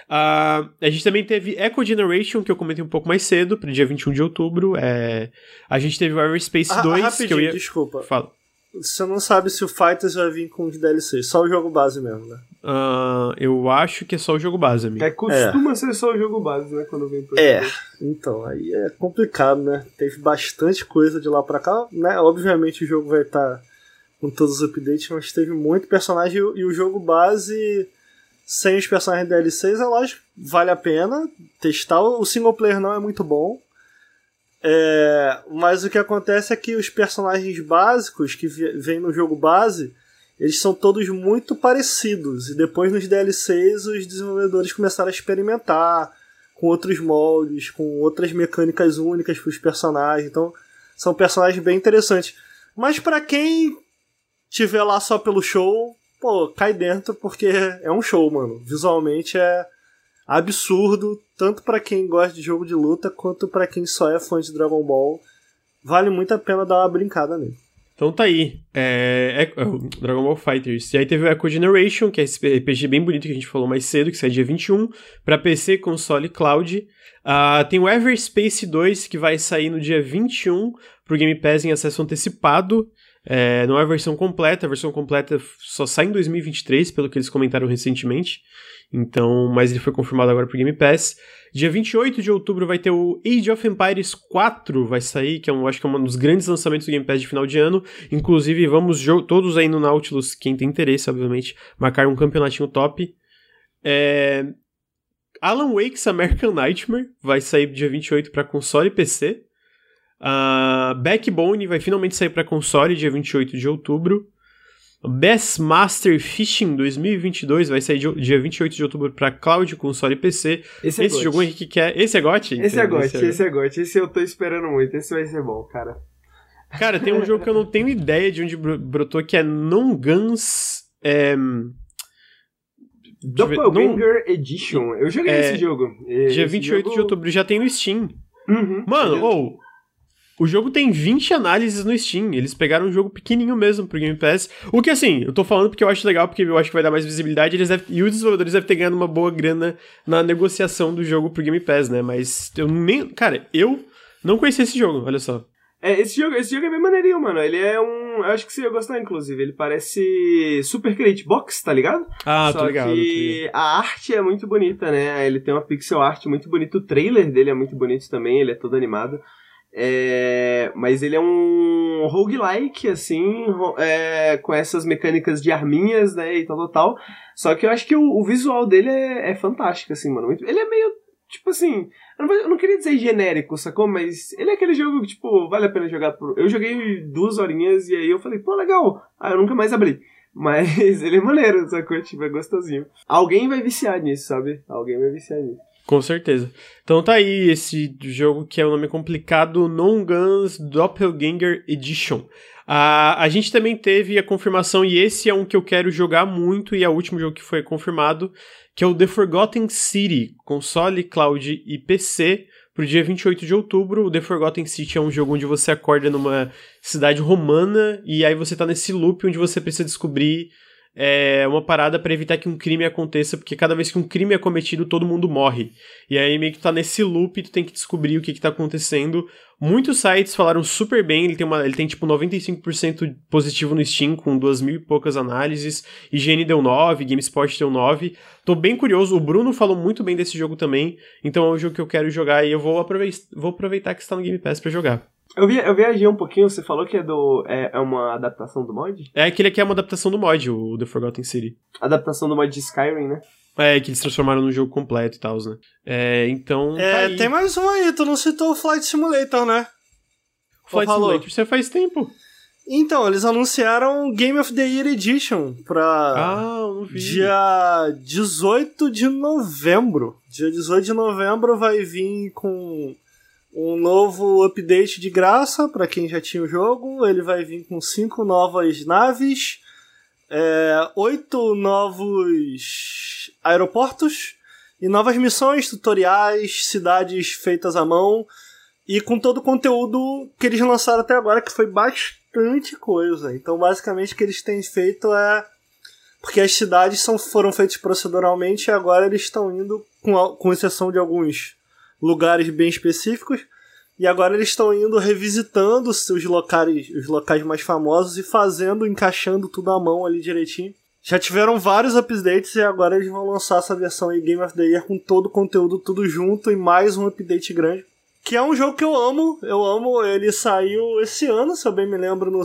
Uh, a gente também teve Echo Generation, que eu comentei um pouco mais cedo, pro dia 21 de outubro. É... A gente teve Space ah, 2, que eu ia... desculpa. Fala. Você não sabe se o Fighters vai vir com os DLCs, só o jogo base mesmo, né? Uh, eu acho que é só o jogo base, amigo. É, costuma é. ser só o jogo base, né? Quando vem pro É, então, aí é complicado, né? Teve bastante coisa de lá pra cá, né? Obviamente o jogo vai estar tá com todos os updates, mas teve muito personagem e o jogo base sem os personagens DLCs, é lógico, vale a pena testar. O single player não é muito bom. É, mas o que acontece é que os personagens básicos que vêm no jogo base, eles são todos muito parecidos. E depois nos DLCs os desenvolvedores começaram a experimentar com outros moldes, com outras mecânicas únicas para os personagens. Então são personagens bem interessantes. Mas para quem tiver lá só pelo show, pô, cai dentro porque é um show, mano. Visualmente é absurdo, tanto para quem gosta de jogo de luta quanto para quem só é fã de Dragon Ball. Vale muito a pena dar uma brincada nele. Então tá aí. É, é, é, Dragon Ball Fighters. E aí teve o Echo Generation, que é esse RPG bem bonito que a gente falou mais cedo, que sai dia 21, pra PC, console e cloud. Uh, tem o Everspace 2, que vai sair no dia 21 pro Game Pass em acesso antecipado. É, não é a versão completa, a versão completa só sai em 2023, pelo que eles comentaram recentemente. Então, mas ele foi confirmado agora pro Game Pass. Dia 28 de outubro vai ter o Age of Empires 4, vai sair, que é um, acho que é um dos grandes lançamentos do Game Pass de final de ano. Inclusive, vamos todos aí no Nautilus, quem tem interesse, obviamente, marcar um campeonatinho top. É... Alan Wake's American Nightmare vai sair dia 28 para console e PC. Uh, Backbone vai finalmente sair para console dia 28 de outubro. Best Master Fishing 2022 vai sair dia 28 de outubro para cloud, console e PC. Esse, é esse jogo Henrique quer. Esse é GOT? Esse é GOT, esse, é GOT. Esse eu tô esperando muito. Esse vai ser bom, cara. Cara, tem um jogo que eu não tenho ideia de onde brotou, que é Non Guns. É... Doppelganger. Edition. Eu joguei é... esse jogo. Dia esse 28 jogo... de outubro já tem no Steam. Uhum, Mano, ou. Oh, o jogo tem 20 análises no Steam. Eles pegaram um jogo pequenininho mesmo pro Game Pass. O que, assim, eu tô falando porque eu acho legal, porque eu acho que vai dar mais visibilidade. Eles devem, e os desenvolvedores devem ter ganhado uma boa grana na negociação do jogo pro Game Pass, né? Mas eu nem. Cara, eu não conheci esse jogo, olha só. É, esse jogo, esse jogo é bem maneirinho, mano. Ele é um. Eu acho que você ia gostar, inclusive. Ele parece Super Crate Box, tá ligado? Ah, Só tô ligado. Que a arte é muito bonita, né? Ele tem uma pixel art muito bonita. O trailer dele é muito bonito também, ele é todo animado. É, mas ele é um roguelike, assim, é, com essas mecânicas de arminhas, né, e tal, tal, tal. Só que eu acho que o, o visual dele é, é, fantástico, assim, mano. Ele é meio, tipo assim, eu não, eu não, queria dizer genérico, sacou? Mas ele é aquele jogo que, tipo, vale a pena jogar por... Eu joguei duas horinhas e aí eu falei, pô, legal. Aí eu nunca mais abri. Mas ele é maneiro, sacou? Tipo, é gostosinho. Alguém vai viciar nisso, sabe? Alguém vai viciar nisso. Com certeza. Então tá aí esse jogo que é o um nome complicado, Non Guns Doppelganger Edition. a a gente também teve a confirmação, e esse é um que eu quero jogar muito, e é o último jogo que foi confirmado, que é o The Forgotten City, console, cloud e PC, pro dia 28 de outubro. O The Forgotten City é um jogo onde você acorda numa cidade romana, e aí você tá nesse loop onde você precisa descobrir é uma parada para evitar que um crime aconteça, porque cada vez que um crime é cometido, todo mundo morre. E aí meio que tá nesse loop, tu tem que descobrir o que que tá acontecendo. Muitos sites falaram super bem, ele tem, uma, ele tem tipo 95% positivo no Steam, com duas mil e poucas análises. IGN deu 9, GameSpot deu 9. Tô bem curioso, o Bruno falou muito bem desse jogo também, então é um jogo que eu quero jogar e eu vou aproveitar, vou aproveitar que está no Game Pass para jogar. Eu, vi, eu viajei um pouquinho, você falou que é do. É, é uma adaptação do mod? É aquele aqui é uma adaptação do mod, o The Forgotten City. Adaptação do mod de Skyrim, né? É, que eles transformaram no jogo completo e tal, né? É, então. É, tá tem mais um aí, tu não citou o Flight Simulator, né? Flight Simulator você faz tempo. Então, eles anunciaram Game of the Year Edition pra ah, não vi. dia 18 de novembro. Dia 18 de novembro vai vir com um novo update de graça para quem já tinha o jogo. Ele vai vir com cinco novas naves, é, oito novos aeroportos e novas missões, tutoriais, cidades feitas à mão e com todo o conteúdo que eles lançaram até agora, que foi bastante coisa. Então, basicamente, o que eles têm feito é. Porque as cidades são, foram feitas proceduralmente e agora eles estão indo, com, com exceção de alguns lugares bem específicos. E agora eles estão indo revisitando os locais, os locais mais famosos e fazendo, encaixando tudo à mão ali direitinho. Já tiveram vários updates e agora eles vão lançar essa versão aí Game of the Year com todo o conteúdo tudo junto e mais um update grande. Que é um jogo que eu amo, eu amo. Ele saiu esse ano, se eu bem me lembro, no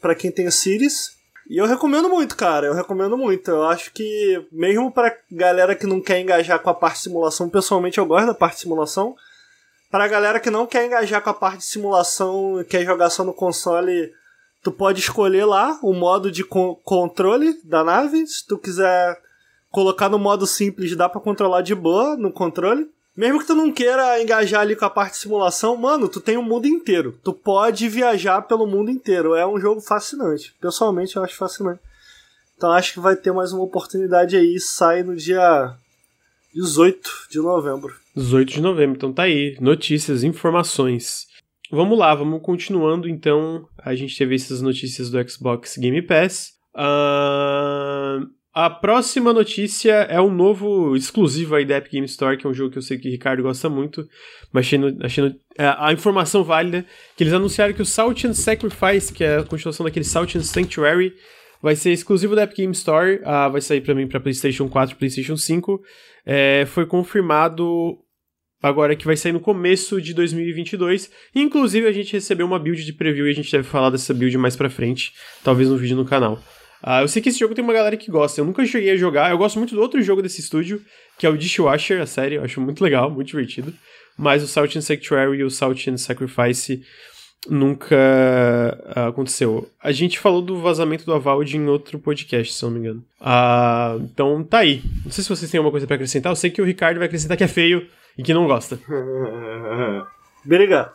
para quem tem o Series. E eu recomendo muito, cara. Eu recomendo muito. Eu acho que, mesmo pra galera que não quer engajar com a parte de simulação, pessoalmente eu gosto da parte de simulação. Pra galera que não quer engajar com a parte de simulação e quer jogar só no console, tu pode escolher lá o modo de co controle da nave. Se tu quiser colocar no modo simples, dá pra controlar de boa no controle. Mesmo que tu não queira engajar ali com a parte de simulação, mano, tu tem o mundo inteiro. Tu pode viajar pelo mundo inteiro. É um jogo fascinante. Pessoalmente, eu acho fascinante. Então acho que vai ter mais uma oportunidade aí. Sai no dia 18 de novembro. 18 de novembro, então tá aí. Notícias, informações. vamos lá, vamos continuando então. A gente teve essas notícias do Xbox Game Pass. Uh, a próxima notícia é um novo exclusivo aí da Epic Game Store, que é um jogo que eu sei que o Ricardo gosta muito, mas achei, no, achei no, é, a informação válida, que eles anunciaram que o Salt and Sacrifice, que é a continuação daquele Salt and Sanctuary, vai ser exclusivo da Epic Game Store, uh, vai sair para mim para PlayStation 4 e PlayStation 5. É, foi confirmado agora que vai sair no começo de 2022. Inclusive, a gente recebeu uma build de preview e a gente deve falar dessa build mais pra frente, talvez no vídeo no canal. Uh, eu sei que esse jogo tem uma galera que gosta. Eu nunca cheguei a jogar. Eu gosto muito do outro jogo desse estúdio, que é o Dishwasher, a série. Eu acho muito legal, muito divertido. Mas o Salt and Sanctuary e o Salt and Sacrifice nunca uh, aconteceu. A gente falou do vazamento do Avald em outro podcast, se não me engano. Uh, então tá aí. Não sei se vocês têm alguma coisa para acrescentar. Eu sei que o Ricardo vai acrescentar que é feio e que não gosta. Obrigado.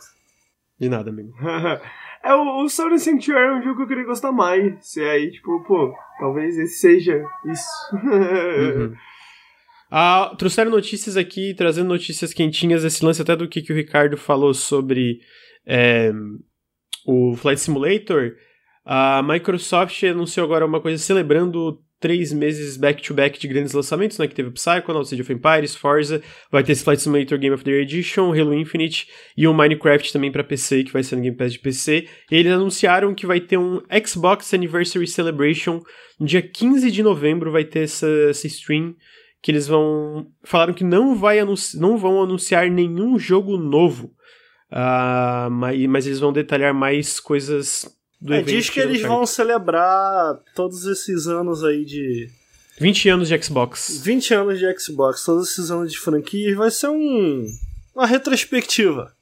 De nada, amigo. É, o, o Sanctuary é um jogo que eu queria gostar mais. Se é aí, tipo, pô, talvez esse seja isso. uhum. Ah, trouxeram notícias aqui, trazendo notícias quentinhas, esse lance até do que, que o Ricardo falou sobre é, o Flight Simulator. A Microsoft anunciou agora uma coisa celebrando três meses back-to-back -back de grandes lançamentos, né? Que teve o Psychonauts, Age of Empires, Forza, vai ter esse Flight Simulator Game of the Year Edition, Halo Infinite e o Minecraft também para PC, que vai ser no Game Pass de PC. E eles anunciaram que vai ter um Xbox Anniversary Celebration no dia 15 de novembro, vai ter essa, essa stream que eles vão... Falaram que não, vai não vão anunciar nenhum jogo novo, uh, mas, mas eles vão detalhar mais coisas do é, evento. Diz que eles vão celebrar todos esses anos aí de. 20 anos de Xbox. 20 anos de Xbox, todos esses anos de franquia. Vai ser um. Uma retrospectiva.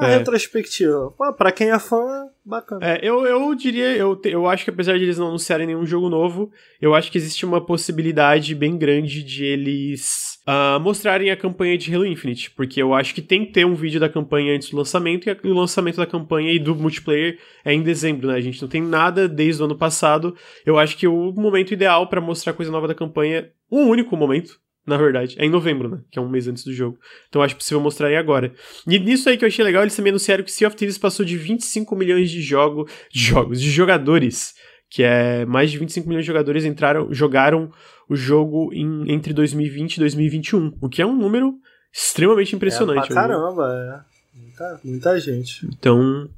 A é. retrospectiva. Pô, pra quem é fã, bacana. É, eu, eu diria, eu, eu acho que apesar de eles não anunciarem nenhum jogo novo, eu acho que existe uma possibilidade bem grande de eles uh, mostrarem a campanha de Halo Infinite, porque eu acho que tem que ter um vídeo da campanha antes do lançamento, e o lançamento da campanha e do multiplayer é em dezembro, né? A gente não tem nada desde o ano passado. Eu acho que o momento ideal para mostrar coisa nova da campanha, um único momento, na verdade. É em novembro, né? Que é um mês antes do jogo. Então acho possível mostrar aí agora. E nisso aí que eu achei legal, eles também anunciaram que Sea of Thieves passou de 25 milhões de, jogo, de jogos, de jogadores. Que é mais de 25 milhões de jogadores entraram, jogaram o jogo em, entre 2020 e 2021. O que é um número extremamente impressionante. É pra caramba, é. Muita, muita gente. Então,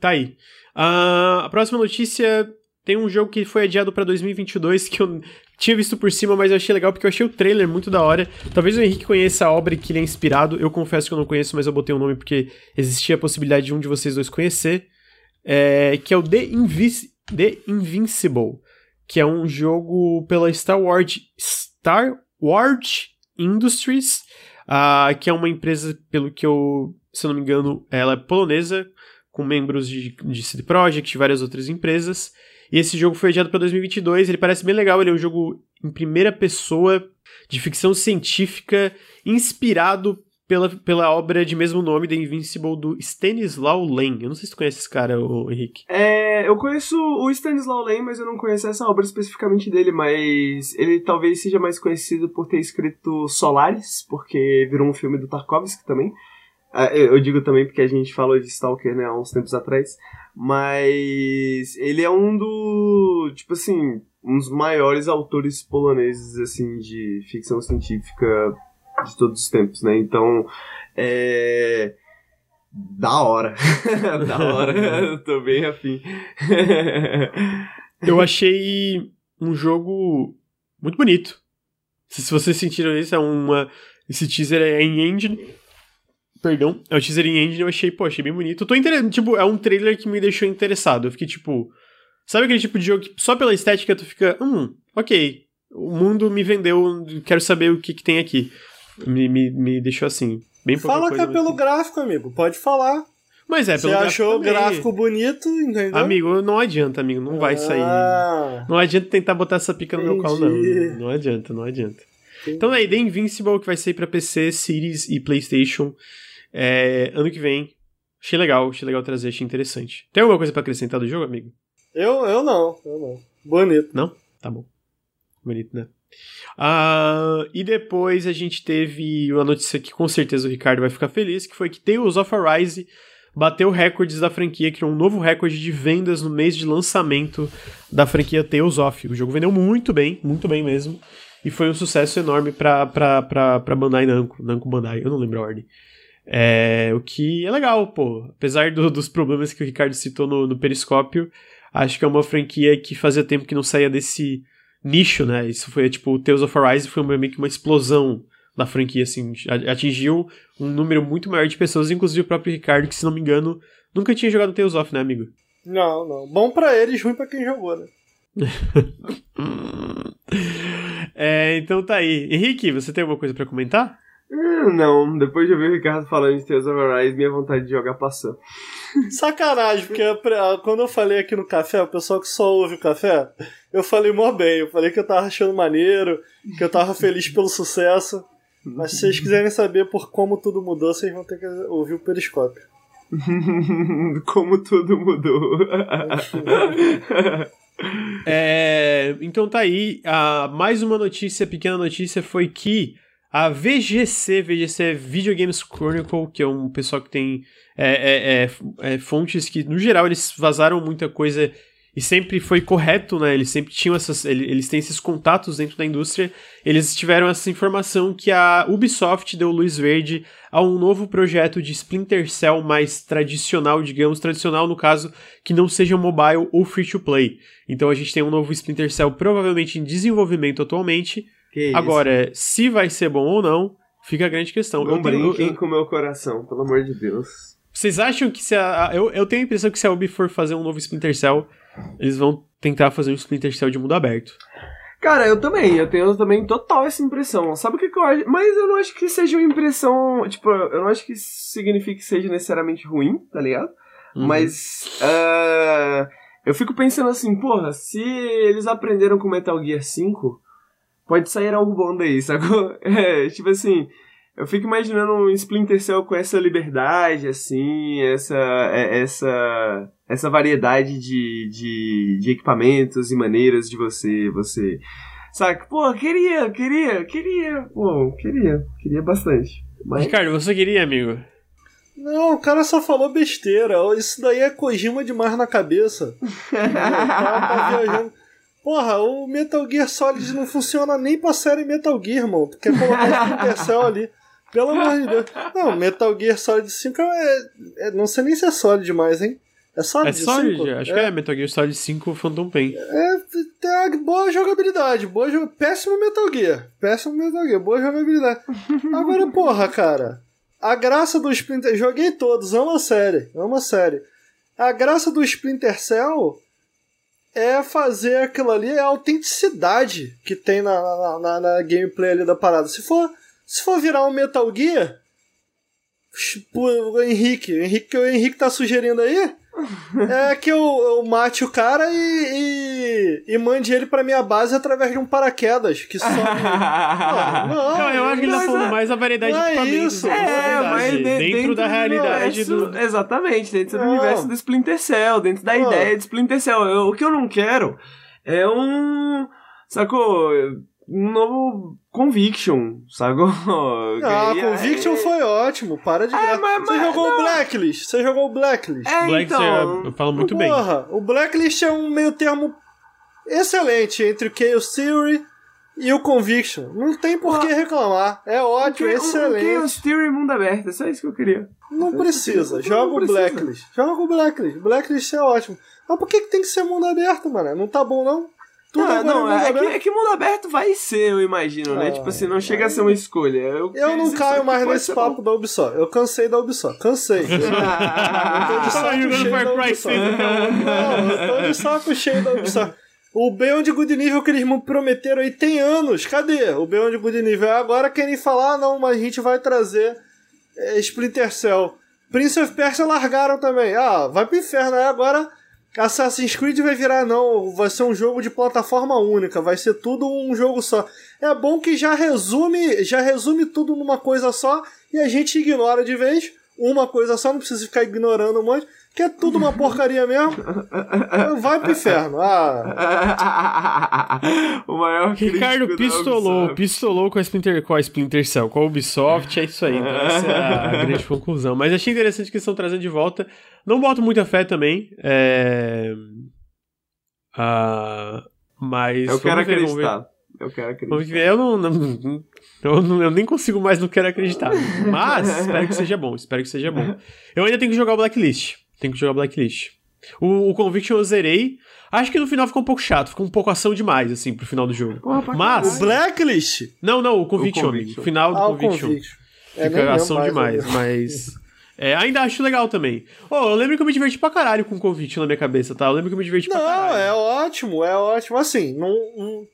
tá aí. Uh, a próxima notícia tem um jogo que foi adiado para 2022 que eu tinha visto por cima, mas eu achei legal porque eu achei o trailer muito da hora. Talvez o Henrique conheça a obra que ele é inspirado. Eu confesso que eu não conheço, mas eu botei o um nome porque existia a possibilidade de um de vocês dois conhecer. É, que é o The, Invis The Invincible, que é um jogo pela Star Wars, Star Wars Industries, uh, que é uma empresa, pelo que eu, se eu não me engano, ela é polonesa, com membros de, de CD Projekt e várias outras empresas. E esse jogo foi adiado para 2022. Ele parece bem legal. Ele é um jogo em primeira pessoa de ficção científica inspirado pela, pela obra de mesmo nome, The Invincible, do Stanislaw Lem. Eu não sei se tu conhece esse cara, Henrique. É, eu conheço o Stanislaw Lem, mas eu não conheço essa obra especificamente dele, mas ele talvez seja mais conhecido por ter escrito Solaris, porque virou um filme do Tarkovsky também. Ah, eu digo também porque a gente falou de Stalker, né, há uns tempos atrás. Mas ele é um do. Tipo assim, um dos maiores autores poloneses, assim, de ficção científica de todos os tempos, né? Então. É. Da hora. da hora. Eu tô bem afim. eu achei um jogo muito bonito. Se vocês sentiram isso, é uma. Esse teaser é em engine. Perdão, é o teaser em engine, eu achei, pô, achei bem bonito. Eu tô interessado, tipo, é um trailer que me deixou interessado. Eu fiquei, tipo... Sabe aquele tipo de jogo que só pela estética tu fica, hum, ok, o mundo me vendeu, quero saber o que, que tem aqui. Me, me, me deixou assim, bem Fala que é pelo assim. gráfico, amigo, pode falar. Mas é, pelo Você achou o gráfico bonito, entendeu? Amigo, não adianta, amigo, não vai sair. Ah, não adianta tentar botar essa pica no entendi. meu colo, não. Não adianta, não adianta. Entendi. Então aí, The Invincible, que vai sair pra PC, Series e PlayStation. É, ano que vem. Achei legal, achei legal trazer, achei interessante. Tem alguma coisa para acrescentar do jogo, amigo? Eu, eu não, eu não. Bonito. Não? Tá bom. Bonito, né? Uh, e depois a gente teve uma notícia que com certeza o Ricardo vai ficar feliz, que foi que Tales of Arise bateu recordes da franquia, criou um novo recorde de vendas no mês de lançamento da franquia Tales of. O jogo vendeu muito bem, muito bem mesmo, e foi um sucesso enorme pra, pra, pra, pra Bandai Namco, Namco Bandai, eu não lembro a ordem. É, o que é legal, pô. Apesar do, dos problemas que o Ricardo citou no, no Periscópio, acho que é uma franquia que fazia tempo que não saía desse nicho, né? Isso foi tipo, o Tales of Arise foi meio que uma explosão da franquia, assim, atingiu um número muito maior de pessoas, inclusive o próprio Ricardo, que se não me engano, nunca tinha jogado Tales of, né, amigo? Não, não. Bom para eles, ruim para quem jogou, né? é, então tá aí. Henrique, você tem alguma coisa para comentar? Hum, não, depois de ouvir o Ricardo falando de Tales of Arise, minha vontade de jogar passou. Sacanagem, porque quando eu falei aqui no café, o pessoal que só ouve o café, eu falei mó bem. Eu falei que eu tava achando maneiro, que eu tava feliz pelo sucesso. Mas se vocês quiserem saber por como tudo mudou, vocês vão ter que ouvir o periscópio. como tudo mudou. é, então tá aí. A, mais uma notícia, pequena notícia, foi que a VGC, VGC é Video Games Chronicle, que é um pessoal que tem é, é, é, é, fontes que, no geral, eles vazaram muita coisa e sempre foi correto, né? Eles sempre tinham essas. Eles têm esses contatos dentro da indústria. Eles tiveram essa informação que a Ubisoft deu luz verde a um novo projeto de Splinter Cell mais tradicional, digamos, tradicional no caso, que não seja mobile ou free to play. Então a gente tem um novo Splinter Cell provavelmente em desenvolvimento atualmente. Que Agora, isso? se vai ser bom ou não, fica a grande questão. Não eu brinquem eu, com o meu coração, pelo amor de Deus. Vocês acham que se a. Eu, eu tenho a impressão que se a Ubi for fazer um novo Splinter Cell, eles vão tentar fazer um Splinter Cell de mundo aberto. Cara, eu também, eu tenho também total essa impressão. Sabe o que, que eu acho? Mas eu não acho que seja uma impressão. Tipo, eu não acho que isso signifique que seja necessariamente ruim, tá ligado? Uhum. Mas. Uh, eu fico pensando assim, porra, se eles aprenderam com Metal Gear 5, pode sair algo bom daí, sacou? É, tipo assim. Eu fico imaginando um Splinter Cell com essa liberdade, assim, essa, é, essa, essa variedade de, de, de equipamentos e maneiras de você, você, sabe? Pô, queria, queria, queria, pô, queria, queria bastante. Mas... Ricardo, você queria, amigo? Não, o cara só falou besteira. Isso daí é Kojima demais na cabeça. tá viajando. Porra, o Metal Gear Solid não funciona nem pra série Metal Gear, irmão. Tu quer colocar o Splinter Cell ali. Pelo amor de Deus. Não, Metal Gear Solid 5 é, é, Não sei nem se é Solid demais, hein? É Solid? É Solid, 5? acho é. que é Metal Gear Solid 5 Phantom Pain. É, tem boa jogabilidade, boa jo... péssimo Metal Gear. Péssimo Metal Gear, boa jogabilidade. Agora, porra, cara. A graça do Splinter. Joguei todos, amo a série. Amo a série. A graça do Splinter Cell é fazer aquilo ali, é a autenticidade que tem na, na, na, na gameplay ali da parada. Se for se for virar um Metal Gear, o Henrique, Henrique, o Henrique tá sugerindo aí, é que eu, eu mate o cara e, e, e, mande ele pra minha base através de um paraquedas que sobe. não, não, não, eu acho que ele tá falando é, mais a variedade de é equipamentos. Isso, é, mas de, dentro, dentro, da realidade do. Exatamente, dentro do universo do Splinter Cell, dentro da ideia de Splinter Cell. Eu, o que eu não quero é um. Sacou? Um novo Conviction, sabe? Ah, Conviction é... foi ótimo, para de é, mas, Você jogou o Blacklist? Você jogou o Blacklist? É, Blacklist então... eu falo muito Porra, bem. O Blacklist é um meio termo excelente entre o Chaos Theory e o Conviction. Não tem por que reclamar. É ótimo, é excelente. O Chaos Theory mundo aberto, é só isso que eu queria. Não precisa, joga o Blacklist. Joga o Blacklist. Blacklist é ótimo. Mas por que, que tem que ser mundo aberto, mano? Não tá bom, não? Tudo não, não é, que, é, que, mundo aberto vai ser, eu imagino, né? tipo assim, não chega a ser uma escolha. Eu, eu não caio mais nesse papo bom. da Ubisoft. Eu cansei da Ubisoft. Cansei. eu tô de saco cheio da Ubisoft. Não, eu tô de saco cheio da Ubisoft. O Beyond Good Nível que eles me prometeram aí tem anos. Cadê o Beyond Good Nível? Agora querem falar, ah, não, mas a gente vai trazer é, Splinter Cell. Prince of Persia largaram também. Ah, vai pro inferno. Aí agora Assassin's Creed vai virar, não, vai ser um jogo de plataforma única, vai ser tudo um jogo só. É bom que já resume, já resume tudo numa coisa só e a gente ignora de vez. Uma coisa só, não precisa ficar ignorando um monte, que é tudo uma porcaria mesmo. Vai pro inferno. Ah. o maior Ricardo pistolou, pistolou com a Splinter, com a Splinter Cell, com a Ubisoft, é isso aí. Então essa é a grande conclusão. Mas achei interessante que eles estão trazendo de volta. Não boto muita fé também. É... Ah, mas. Eu quero ver, acreditar. Eu quero acreditar. Eu não, não, eu, não, eu nem consigo mais, não quero acreditar. Mas espero que seja bom, espero que seja bom. Eu ainda tenho que jogar o Blacklist. Tenho que jogar Blacklist. O, o Conviction eu zerei. Acho que no final ficou um pouco chato, ficou um pouco ação demais, assim, pro final do jogo. Porra, Mas. O Blacklist? Não, não, o Conviction, o, Conviction. o final do ah, Conviction. Conviction. É, Fica ação demais, mas. É, ainda acho legal também. Oh, eu lembro que eu me diverti pra caralho com o Conviction na minha cabeça, tá? Eu lembro que eu me diverti não, pra caralho. Não, é ótimo, é ótimo. Assim, não, não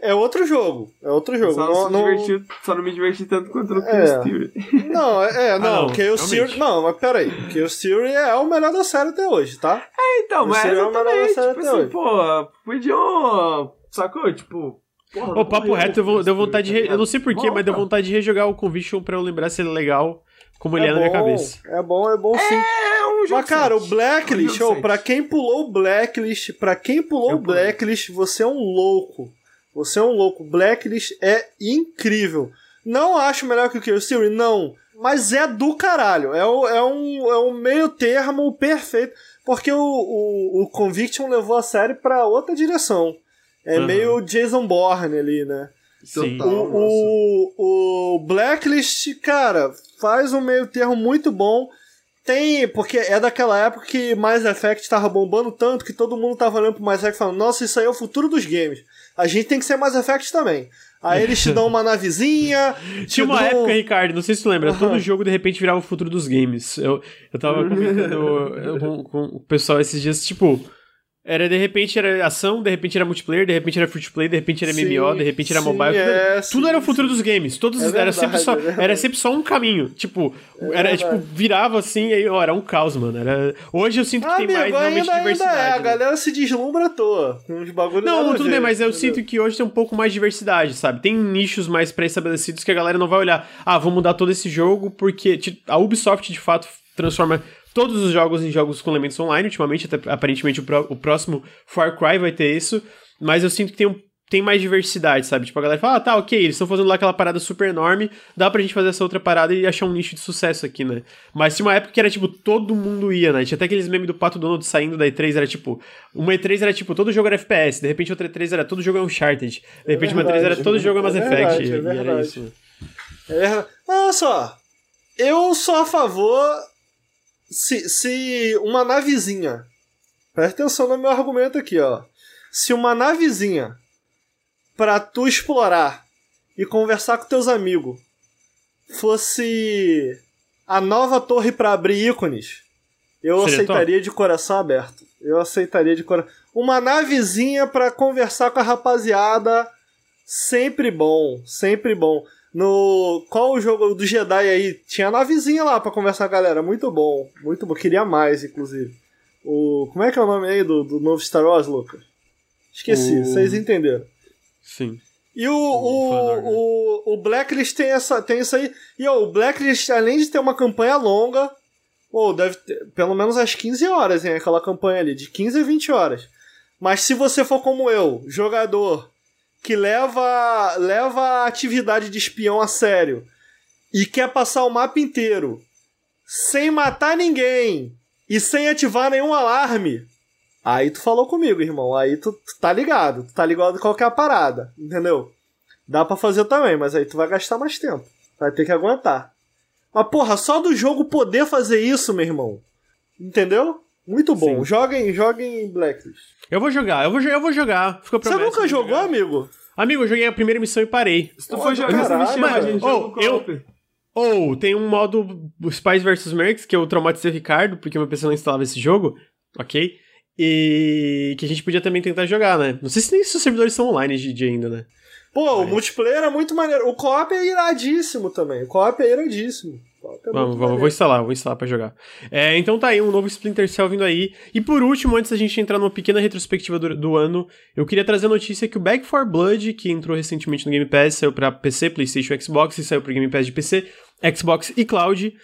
é outro jogo. É outro jogo. Só não, não, diverti, só não me diverti tanto quanto no é. Chaos Theory. Não, é, é não, ah, não Chaos Theory. Não, mas peraí. Chaos Theory é o melhor da série até hoje, tá? É, então, mas é o melhor da série tipo até assim, hoje. pô, podiam. Sacou? Tipo. Porra, papo reto, deu, deu vontade de. Re... Eu não sei porquê, mas deu vontade de rejogar o Conviction pra eu lembrar se ele é legal como ele é, é na minha cabeça. É bom, é bom sim. É um jogo Mas, cara, o Blacklist, oh, pra quem pulou o Blacklist, pra quem pulou o Blacklist, você é um louco. Você é um louco. Blacklist é incrível. Não acho melhor que o Chaos Theory, não. Mas é do caralho. É, o, é, um, é um meio termo perfeito. Porque o, o, o Conviction levou a série pra outra direção. É uhum. meio Jason Bourne ali, né? Sim. O, o, o Blacklist, cara, faz um meio termo muito bom. Tem, porque é daquela época que Mass Effect tava bombando tanto que todo mundo tava olhando pro Mass Effect falando, nossa, isso aí é o futuro dos games a gente tem que ser Mass Effect também. Aí eles te dão uma navezinha. Tinha uma dão... época, Ricardo, não sei se tu lembra, uhum. todo jogo de repente virava o futuro dos games. Eu, eu tava comentando com, com o pessoal esses dias, tipo, era, de repente era ação, de repente era multiplayer, de repente era free to play, de repente era sim, MMO, de repente era sim, mobile. É, tudo, sim, tudo, era o futuro dos games. Todos é era, sempre só, é era sempre só um caminho. Tipo, é era tipo, virava assim e aí, ó, era um caos, mano. Era... Hoje eu sinto que ah, tem amigo, mais realmente ainda, diversidade. Ainda é, né? a galera se deslumbra à toa. Uns bagulho Não, tudo bem, mas eu entendeu? sinto que hoje tem um pouco mais diversidade, sabe? Tem nichos mais pré-estabelecidos que a galera não vai olhar, ah, vou mudar todo esse jogo porque a Ubisoft de fato transforma todos os jogos em jogos com elementos online. Ultimamente, até, aparentemente, o, pro, o, próximo Far Cry vai ter isso. Mas eu sinto que tem, um, tem mais diversidade, sabe? Tipo, a galera fala, ah, tá, ok, eles estão fazendo lá aquela parada super enorme, dá pra gente fazer essa outra parada e achar um nicho de sucesso aqui, né? Mas tinha uma época que era, tipo, todo mundo ia, né? Tinha até aqueles memes do Pato Donald saindo da E3, era tipo, uma E3 era tipo, todo jogo era FPS, de repente outra E3 era todo jogo é Uncharted, de repente é uma E3 era todo jogo é Mass Effect, é verdade, e, era isso. É, olha só, eu sou a favor se, se uma navezinha. Presta atenção no meu argumento aqui, ó. Se uma navezinha para tu explorar e conversar com teus amigos fosse a nova torre para abrir ícones, eu Seria aceitaria top. de coração aberto. Eu aceitaria de coração. Uma navezinha para conversar com a rapaziada, sempre bom, sempre bom. No. Qual o jogo do Jedi aí? Tinha a navezinha lá pra conversar com a galera. Muito bom. Muito bom. Queria mais, inclusive. O. Como é que é o nome aí do, do novo Star Wars, Lucas? Esqueci, o... vocês entenderam. Sim. E o, o, o, o, Blacklist tem, essa, tem isso aí. E ó, o Blacklist, além de ter uma campanha longa, ou deve ter pelo menos às 15 horas, hein? Aquela campanha ali, de 15 a 20 horas. Mas se você for como eu, jogador, que leva, leva a atividade de espião a sério e quer passar o mapa inteiro sem matar ninguém e sem ativar nenhum alarme, aí tu falou comigo, irmão. Aí tu, tu tá ligado. Tu tá ligado a parada, entendeu? Dá para fazer também, mas aí tu vai gastar mais tempo. Vai ter que aguentar. Mas porra, só do jogo poder fazer isso, meu irmão. Entendeu? Muito bom. Sim. Joguem, joguem Blacklist. Eu vou jogar, eu vou, eu vou jogar. Fica Você nunca jogou, jogar. amigo? Amigo, eu joguei a primeira missão e parei. Se tu for jogar essa missão, a gente oh, eu, Ou, oh, tem um modo Spies vs Mercs, que eu traumatizei o Ricardo, porque meu PC não instalava esse jogo, ok? E que a gente podia também tentar jogar, né? Não sei se nem se os servidores são online de ainda, né? Pô, Mas... o multiplayer é muito maneiro. O co-op é iradíssimo também. O co-op é iradíssimo. É vamos, vamos, vou instalar, vou instalar para jogar. É, então tá aí, um novo Splinter Cell vindo aí. E por último, antes da gente entrar numa pequena retrospectiva do, do ano, eu queria trazer a notícia que o Back 4 Blood, que entrou recentemente no Game Pass, saiu para PC, PlayStation, Xbox e saiu pro Game Pass de PC, Xbox e Cloud.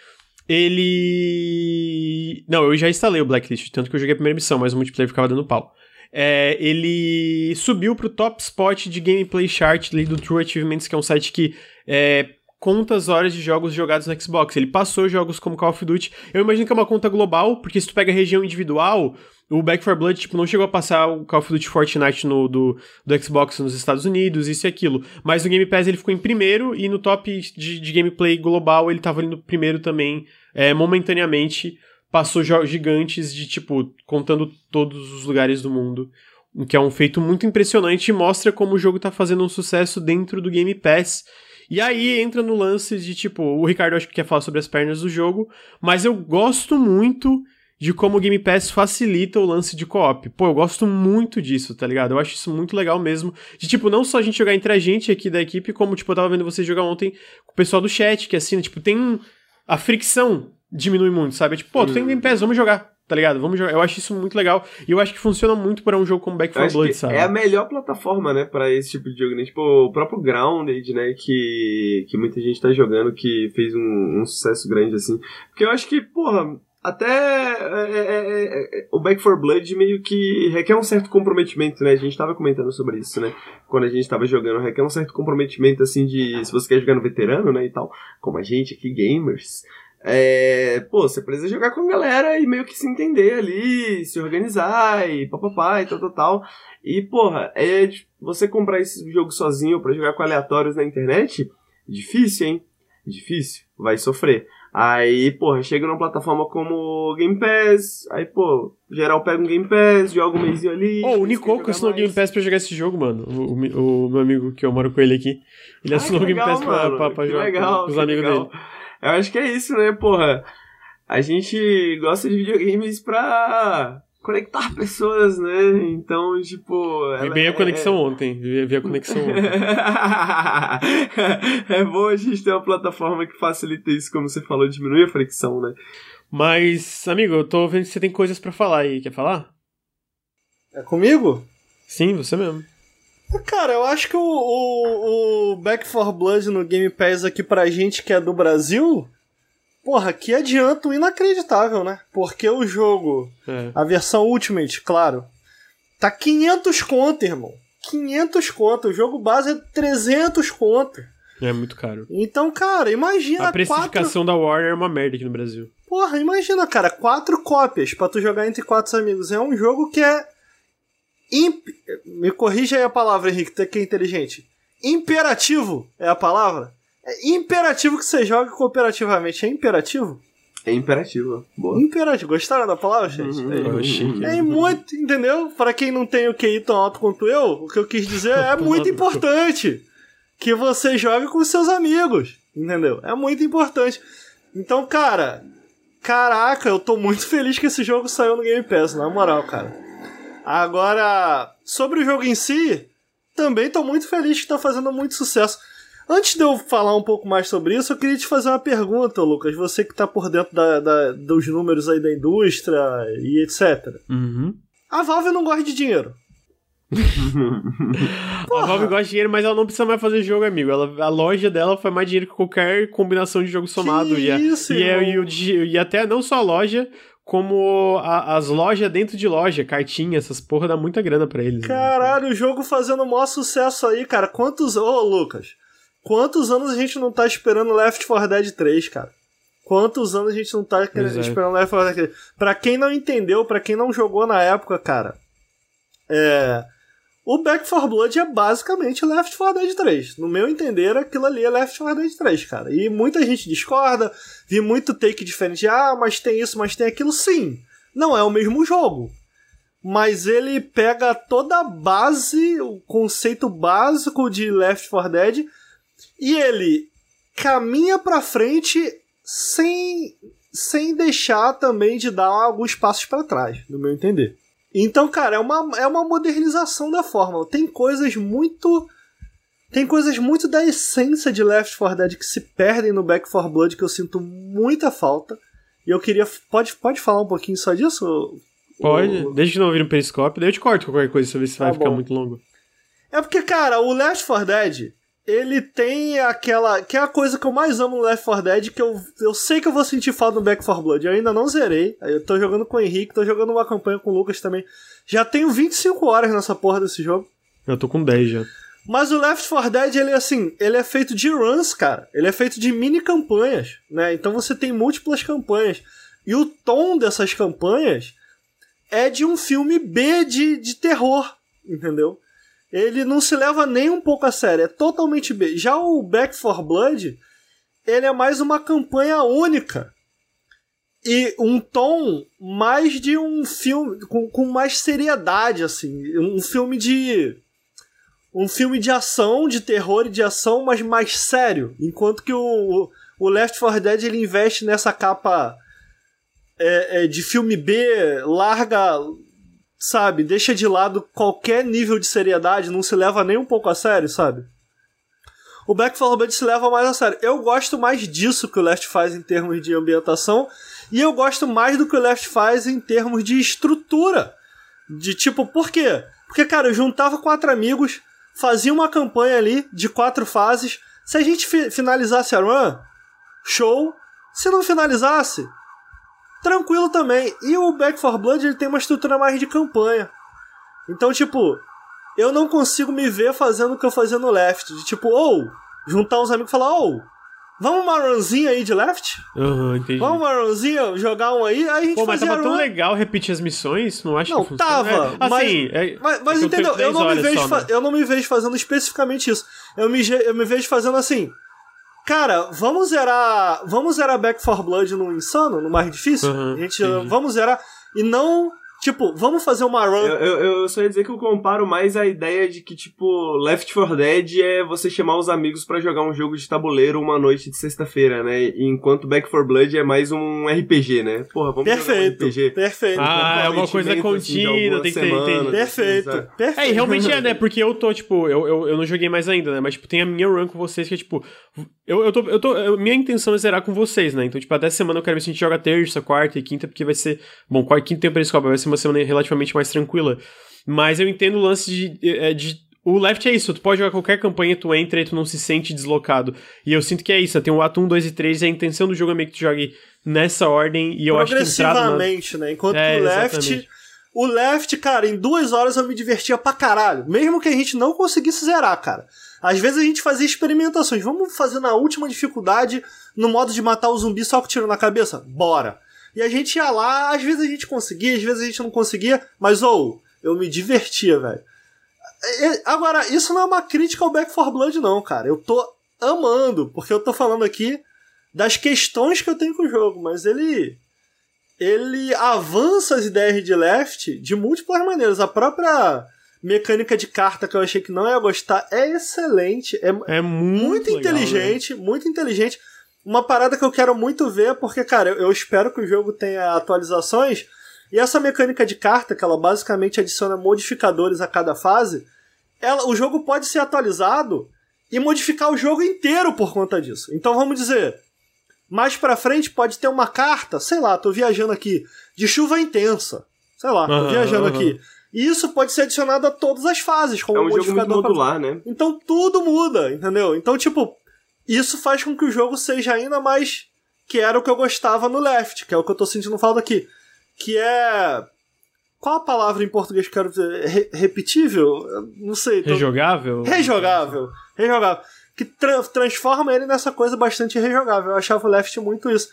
ele. Não, eu já instalei o Blacklist, tanto que eu joguei a primeira missão, mas o multiplayer ficava dando pau. É, ele subiu pro top spot de gameplay chart do True Achievements, que é um site que é, conta as horas de jogos jogados no Xbox. Ele passou jogos como Call of Duty. Eu imagino que é uma conta global, porque se tu pega a região individual, o Back 4 Blood, tipo, não chegou a passar o Call of Duty Fortnite no, do, do Xbox nos Estados Unidos, isso e aquilo. Mas no Game Pass ele ficou em primeiro, e no top de, de gameplay global ele tava ali no primeiro também, é, momentaneamente. Passou jogos gigantes de, tipo, contando todos os lugares do mundo. O que é um feito muito impressionante e mostra como o jogo tá fazendo um sucesso dentro do Game Pass. E aí entra no lance de, tipo, o Ricardo acho que quer falar sobre as pernas do jogo, mas eu gosto muito de como o Game Pass facilita o lance de co-op. Pô, eu gosto muito disso, tá ligado? Eu acho isso muito legal mesmo. De, tipo, não só a gente jogar entre a gente aqui da equipe, como, tipo, eu tava vendo você jogar ontem com o pessoal do chat, que assim, tipo, tem. A fricção diminui muito, sabe? Tipo, pô, tu tem um Game Pass, vamos jogar. Tá ligado? Vamos jogar. Eu acho isso muito legal. E eu acho que funciona muito para um jogo como Back 4 Blood, sabe? É a melhor plataforma, né, para esse tipo de jogo, né? Tipo, o próprio Grounded, né, que, que muita gente tá jogando, que fez um, um sucesso grande, assim. Porque eu acho que, porra, até é, é, é, é, o Back 4 Blood meio que requer um certo comprometimento, né? A gente tava comentando sobre isso, né? Quando a gente tava jogando, requer um certo comprometimento, assim, de se você quer jogar no veterano, né, e tal, como a gente aqui, gamers, é, pô, você precisa jogar com a galera e meio que se entender ali, se organizar e papapá e tal, tal, tal. E, porra, é você comprar esse jogo sozinho para jogar com aleatórios na internet, difícil, hein? Difícil, vai sofrer. Aí, porra, chega numa plataforma como Game Pass, aí, pô, geral pega um Game Pass, joga um mêsinho ali. Oh, o Nicoco assinou o Game Pass pra jogar esse jogo, mano. O, o, o, meu amigo que eu moro com ele aqui. Ele assinou o Game Pass pra, pra, pra jogar legal, com os amigos legal. dele. Eu acho que é isso, né, porra? A gente gosta de videogames pra conectar pessoas, né? Então, tipo. Vi bem a conexão é... ontem. Vi a conexão ontem. é bom a gente ter uma plataforma que facilita isso, como você falou, diminui a fricção, né? Mas, amigo, eu tô vendo que você tem coisas para falar aí. Quer falar? É comigo? Sim, você mesmo. Cara, eu acho que o, o, o Back 4 Blood no Game Pass aqui pra gente que é do Brasil, porra, que adianto inacreditável, né? Porque o jogo, é. a versão Ultimate, claro, tá 500 conto, irmão. 500 conto. O jogo base é 300 conto. É muito caro. Então, cara, imagina. A precificação quatro... da Warner é uma merda aqui no Brasil. Porra, imagina, cara, quatro cópias para tu jogar entre quatro amigos. É um jogo que é Imp... Me corrija aí a palavra, Henrique, tu que é inteligente. Imperativo é a palavra? É imperativo que você jogue cooperativamente. É imperativo? É imperativo. Boa. Imperativo. Gostaram da palavra, gente? Uhum, é, é muito, entendeu? Para quem não tem o QI tão alto quanto eu, o que eu quis dizer é muito importante que você jogue com seus amigos. Entendeu? É muito importante. Então, cara, caraca, eu tô muito feliz que esse jogo saiu no Game Pass, na moral, cara. Agora, sobre o jogo em si, também estou muito feliz que está fazendo muito sucesso. Antes de eu falar um pouco mais sobre isso, eu queria te fazer uma pergunta, Lucas. Você que está por dentro da, da, dos números aí da indústria e etc. Uhum. A Valve não gosta de dinheiro. a Valve gosta de dinheiro, mas ela não precisa mais fazer jogo, amigo. Ela, a loja dela foi mais dinheiro que qualquer combinação de jogo somado. Que e, a, isso, e, a, e, e, até não só a loja, como a, as lojas dentro de loja, cartinha, essas porra dá muita grana para eles. Né? Caralho, né? o jogo fazendo o maior sucesso aí, cara. Quantos. Ô, Lucas, quantos anos a gente não tá esperando Left 4 Dead 3, cara? Quantos anos a gente não tá querendo, esperando Left 4 Dead 3? Pra quem não entendeu, pra quem não jogou na época, cara. É. O Back 4 Blood é basicamente Left 4 Dead 3. No meu entender, aquilo ali é Left 4 Dead 3, cara. E muita gente discorda, vi muito take diferente. Ah, mas tem isso, mas tem aquilo. Sim, não é o mesmo jogo. Mas ele pega toda a base, o conceito básico de Left 4 Dead, e ele caminha pra frente sem, sem deixar também de dar alguns passos para trás, no meu entender. Então, cara, é uma, é uma modernização da fórmula. Tem coisas muito. Tem coisas muito da essência de Left 4 Dead que se perdem no Back 4 Blood que eu sinto muita falta. E eu queria. Pode, pode falar um pouquinho só disso? Pode, o... desde que não ouvir um periscópio, daí eu te corto qualquer coisa pra ver se tá vai bom. ficar muito longo. É porque, cara, o Left 4 Dead, ele tem aquela. que é a coisa que eu mais amo no Left 4 Dead, que eu, eu sei que eu vou sentir falta no Back 4 Blood. Eu ainda não zerei. Eu tô jogando com o Henrique, tô jogando uma campanha com o Lucas também. Já tenho 25 horas nessa porra desse jogo. Eu tô com 10 já. Mas o Left 4 Dead, ele assim, ele é feito de runs, cara. Ele é feito de mini campanhas, né? Então você tem múltiplas campanhas. E o tom dessas campanhas é de um filme B de, de terror, entendeu? Ele não se leva nem um pouco a sério, é totalmente B. Já o Back 4 Blood, ele é mais uma campanha única. E um tom mais de um filme, com, com mais seriedade, assim. Um filme de um filme de ação, de terror e de ação, mas mais sério. Enquanto que o, o Left 4 Dead ele investe nessa capa é, é, de filme B, larga, sabe, deixa de lado qualquer nível de seriedade, não se leva nem um pouco a sério, sabe? O Back 4 Blood se leva mais a sério. Eu gosto mais disso que o Left faz em termos de ambientação, e eu gosto mais do que o Left faz em termos de estrutura. De tipo, por quê? Porque, cara, eu juntava quatro amigos, fazia uma campanha ali de quatro fases. Se a gente fi finalizasse a run, show. Se não finalizasse, tranquilo também. E o Back 4 Blood ele tem uma estrutura mais de campanha. Então, tipo, eu não consigo me ver fazendo o que eu fazia no Left. De tipo, ou, oh, juntar uns amigos e falar, ou, oh, Vamos uma runzinha aí de left? Uhum, entendi. Vamos uma runzinha, jogar um aí, aí a gente Pô, mas tava run. tão legal repetir as missões, não acho não, que funciona. tava, é, assim, mas, é, mas, mas é entendeu? Eu não, me vejo só, né? eu não me vejo fazendo especificamente isso. Eu me, eu me vejo fazendo assim. Cara, vamos zerar. Vamos zerar Back 4 Blood no insano, no mais difícil? Uhum, a gente vamos zerar. E não Tipo, vamos fazer uma run. Eu, eu, eu só ia dizer que eu comparo mais a ideia de que, tipo, Left 4 Dead é você chamar os amigos pra jogar um jogo de tabuleiro uma noite de sexta-feira, né? Enquanto Back 4 Blood é mais um RPG, né? Porra, vamos Perfeito, jogar um RPG. perfeito. Ah, é uma coisa assim, contínua, algumas tem que ter. semanas, Perfeito, sabe? perfeito. É, e realmente é, né? Porque eu tô, tipo, eu, eu, eu não joguei mais ainda, né? Mas, tipo, tem a minha run com vocês que é, tipo. Eu, eu tô. Eu tô eu- minha intenção é zerar com vocês, né? Então, tipo, até semana eu quero ver se a gente joga terça, quarta e quinta, porque vai ser. Bom, quarta e quinta tem o Periscope, vai ser uma semana relativamente mais tranquila. Mas eu entendo o lance de. é, de o Left é isso, tu pode jogar qualquer campanha, tu entra e tu não se sente deslocado. E eu sinto que é isso, né? tem o ato 1, 2 e 3, e a intenção do jogo é meio que tu jogue nessa ordem, e eu acho que entrado na... Progressivamente, né? Enquanto É, que o Left. exatamente. O Left, cara, em duas horas eu me divertia pra caralho. Mesmo que a gente não conseguisse zerar, cara. Às vezes a gente fazia experimentações. Vamos fazer na última dificuldade, no modo de matar o zumbi só com tiro na cabeça? Bora. E a gente ia lá, às vezes a gente conseguia, às vezes a gente não conseguia, mas ou, eu me divertia, velho. Agora, isso não é uma crítica ao Back 4 Blood, não, cara. Eu tô amando, porque eu tô falando aqui das questões que eu tenho com o jogo, mas ele ele avança as ideias de Left de múltiplas maneiras. A própria mecânica de carta que eu achei que não ia gostar é excelente, é É muito, muito legal, né? inteligente, muito inteligente. Uma parada que eu quero muito ver, porque, cara, eu, espero que o jogo tenha atualizações. E essa mecânica de carta, que ela basicamente adiciona modificadores a cada fase, ela, o jogo pode ser atualizado e modificar o jogo inteiro por conta disso. Então vamos dizer, mais pra frente pode ter uma carta, sei lá, tô viajando aqui, de chuva intensa. Sei lá, tô Aham, viajando aham. aqui. E isso pode ser adicionado a todas as fases, como É um jogo modificador pra- modular, né? então tudo muda, entendeu? Então, tipo, isso faz com que o jogo seja ainda mais. Que era o que eu gostava no Left, que é o que eu tô sentindo falta aqui. Que é. Qual a palavra em português que eu quero dizer? Re- repetível? Não sei. tô- Rejogável? Rejogável. Rejogável. Que tra- transforma ele nessa coisa bastante rejogável. Eu achava o Left muito isso.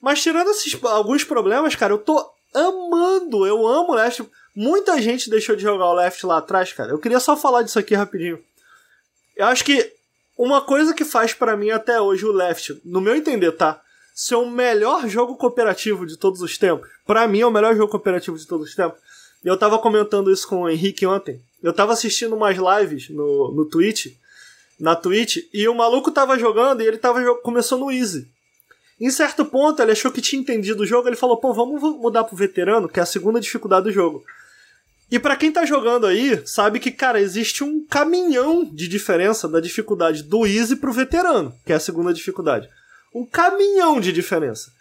Mas tirando esses alguns problemas, cara, eu tô amando. Eu amo o Left. Muita gente deixou de jogar o Left lá atrás, cara. Eu queria só falar disso aqui rapidinho. Eu acho que uma coisa que faz pra mim até hoje o Left, no meu entender, tá? Ser o melhor jogo cooperativo de todos os tempos. Pra mim é o melhor jogo cooperativo de todos os tempos. Eu tava comentando isso com o Henrique ontem. Eu tava assistindo umas lives no, no Twitch, na Twitch, e o maluco tava jogando e ele tava começou no Easy. Em certo ponto, ele achou que tinha entendido o jogo, ele falou, pô, vamos mudar pro veterano, que é a segunda dificuldade do jogo. E pra quem tá jogando aí, sabe que, cara, existe um caminhão de diferença da dificuldade do Easy pro veterano, que é a segunda dificuldade. Um caminhão de diferença.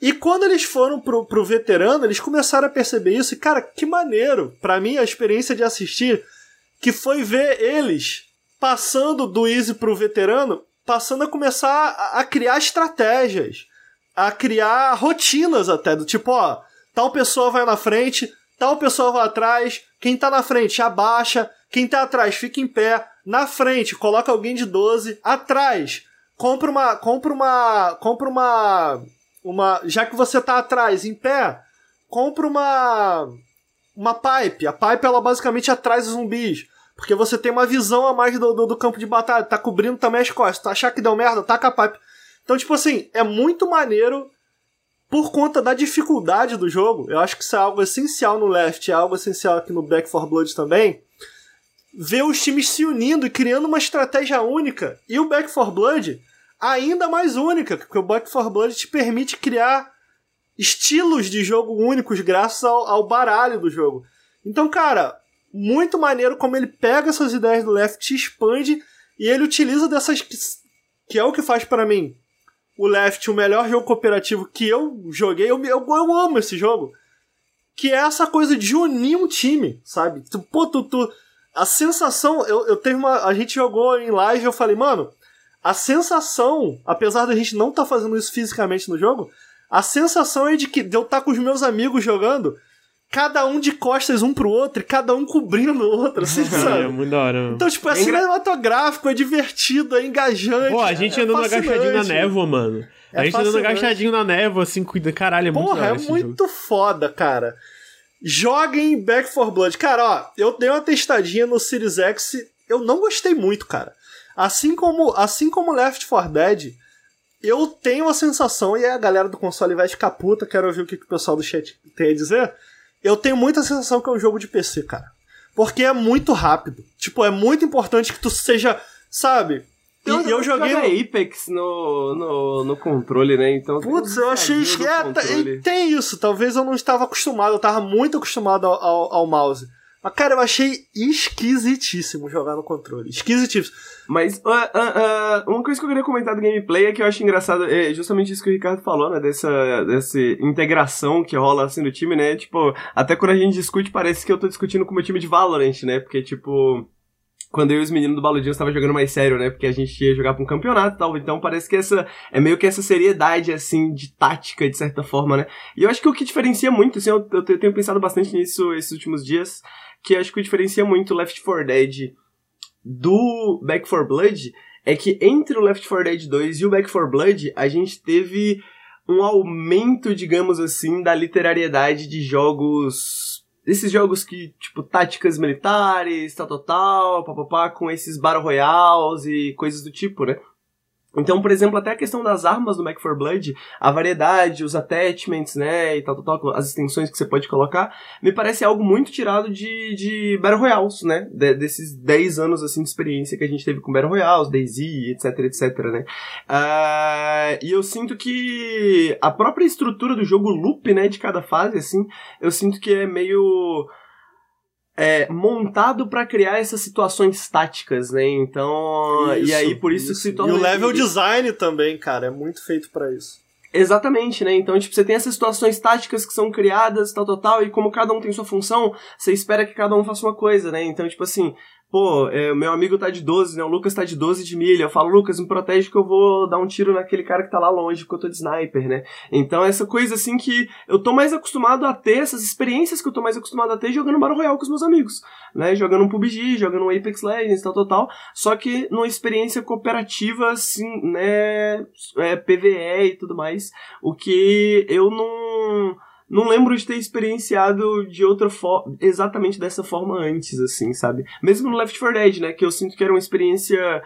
E quando eles foram pro, pro veterano, eles começaram a perceber isso, e, cara, que maneiro. Pra mim, a experiência de assistir, que foi ver eles passando do easy pro veterano, passando a começar a, a criar estratégias, a criar rotinas até, do tipo, ó, tal pessoa vai na frente, tal pessoa vai atrás, quem tá na frente abaixa, quem tá atrás fica em pé, na frente coloca alguém de 12, atrás compra uma, compra uma, compra uma, uma, já que você tá atrás em pé, compra uma uma pipe. A pipe ela basicamente atrás dos zumbis. Porque você tem uma visão a mais do, do, do, campo de batalha, tá cobrindo também as costas. Tu achar que deu merda, taca a pipe. Então, tipo assim, é muito maneiro por conta da dificuldade do jogo. Eu acho que isso é algo essencial no Left, é algo essencial aqui no Back 4 Blood também. Ver os times se unindo e criando uma estratégia única. E o Back 4 Blood ainda mais única, porque o Back 4 Blood te permite criar estilos de jogo únicos graças ao, ao baralho do jogo. Então, cara, muito maneiro como ele pega essas ideias do Left expande e ele utiliza dessas que é o que faz para mim o Left o melhor jogo cooperativo que eu joguei. Eu, eu, eu, amo esse jogo. Que é essa coisa de unir um time, sabe? Tu, pô, tu, tu, a sensação. Eu, eu teve uma. A gente jogou em live e eu falei, mano, a sensação, apesar da gente não estar tá fazendo isso fisicamente no jogo, a sensação é de que de eu estar tá com os meus amigos jogando, cada um de costas um pro outro e cada um cobrindo o outro, assim, sabe? é muito da hora. Então, tipo, é cinematográfico, é divertido, é engajante. Pô, a gente é, andando é agachadinho na névoa, mano. É a gente andando agachadinho na névoa, assim, cuida. Caralho, é muito Porra, é muito jogo. foda, cara. Joguem Back 4 Blood. Cara, ó, eu dei uma testadinha no Series X, eu não gostei muito, cara. Assim como, assim como Left 4 Dead, eu tenho a sensação, e a galera do console vai ficar puta, quero ouvir o que, que o pessoal do chat tem a dizer. Eu tenho muita sensação que é um jogo de PC, cara. Porque é muito rápido. Tipo, é muito importante que tu seja, sabe? E eu, eu joguei no... Apex no, no, no controle, né? Então. Putz, eu achei. É, tem isso. Talvez eu não estava acostumado. Eu estava muito acostumado ao, ao, ao mouse. Mas, cara, eu achei esquisitíssimo jogar no controle. Esquisitíssimo. Mas uh, uh, uh, uma coisa que eu queria comentar do gameplay é que eu acho engraçado, é justamente isso que o Ricardo falou, né? Dessa, dessa integração que rola assim do time, né? Tipo, até quando a gente discute, parece que eu tô discutindo com o meu time de Valorant, né? Porque, tipo quando eu e os meninos do Baludinho estavam jogando mais sério, né? Porque a gente ia jogar pra um campeonato e tal. Então parece que essa é meio que essa seriedade, assim, de tática, de certa forma, né? E eu acho que o que diferencia muito, assim, eu, eu tenho pensado bastante nisso esses últimos dias, que acho que diferencia muito Left 4 Dead do Back 4 Blood é que entre o Left 4 Dead 2 e o Back 4 Blood a gente teve um aumento, digamos assim, da literariedade de jogos. Esses jogos que, tipo, táticas militares, tal, tal, tal, papapá, com esses Battle Royales e coisas do tipo, né? Então, por exemplo, até a questão das armas do Back 4 Blood, a variedade, os attachments, né, e tal, tal, tal, as extensões que você pode colocar, me parece algo muito tirado de, de Battle Royales, né, de, desses 10 anos, assim, de experiência que a gente teve com Battle Royales, DayZ, etc, etc, né. Uh, e eu sinto que a própria estrutura do jogo loop, né, de cada fase, assim, eu sinto que é meio é, montado para criar essas situações táticas, né? Então, isso, e aí por isso, isso. se torna. E o level design também, cara, é muito feito para isso. Exatamente, né? Então, tipo, você tem essas situações táticas que são criadas, tal, tal, tal, e como cada um tem sua função, você espera que cada um faça uma coisa, né? Então, tipo assim, pô, é, meu amigo tá de 12, né? O Lucas tá de 12 de milha. Eu falo, Lucas, me protege que eu vou dar um tiro naquele cara que tá lá longe, porque eu tô de sniper, né? Então, essa coisa assim que eu tô mais acostumado a ter, essas experiências que eu tô mais acostumado a ter jogando Battle Royale com os meus amigos, né? Jogando um PUBG, jogando um Apex Legends, tal, tal, tal. Só que numa experiência cooperativa, assim, né? É, PVE e tudo mais. O que eu não não lembro de ter experienciado de outra forma, exatamente dessa forma antes, assim, sabe? Mesmo no Left 4 Dead, né? Que eu sinto que era uma experiência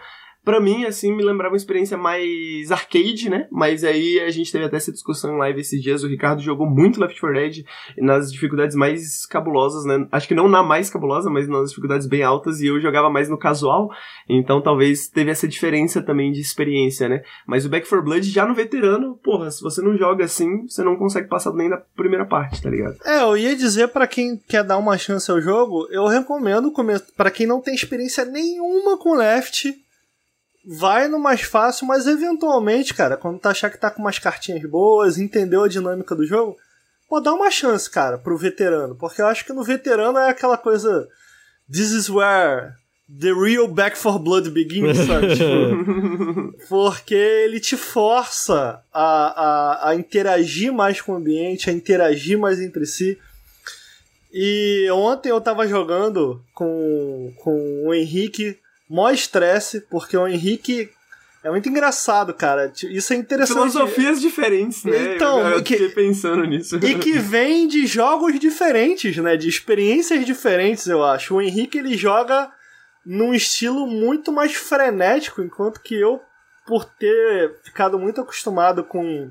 para mim, assim, me lembrava uma experiência mais arcade, né? Mas aí a gente teve até essa discussão em live esses dias. O Ricardo jogou muito Left 4 Dead nas dificuldades mais cabulosas, né? Acho que não na mais cabulosa, mas nas dificuldades bem altas. E eu jogava mais no casual. Então talvez teve essa diferença também de experiência, né? Mas o Back 4 Blood já no veterano, porra, se você não joga assim, você não consegue passar nem da primeira parte, tá ligado? É, eu ia dizer para quem quer dar uma chance ao jogo, eu recomendo para quem não tem experiência nenhuma com Left vai no mais fácil, mas eventualmente, cara, quando tu achar que tá com umas cartinhas boas, entendeu a dinâmica do jogo, pô, dá uma chance, cara, pro veterano. Porque eu acho que no veterano é aquela coisa. This is where The Real Back for Blood Begins, sabe? tipo, porque ele te força a, a, a interagir mais com o ambiente, a interagir mais entre si. E ontem eu tava jogando com, com o Henrique, mó estresse, porque o Henrique é muito engraçado, cara. Isso é interessante. Filosofias diferentes, né? Então, eu, eu que, fiquei pensando nisso. E que vem de jogos diferentes, né? De experiências diferentes, eu acho. O Henrique ele joga num estilo muito mais frenético, enquanto que eu, por ter ficado muito acostumado com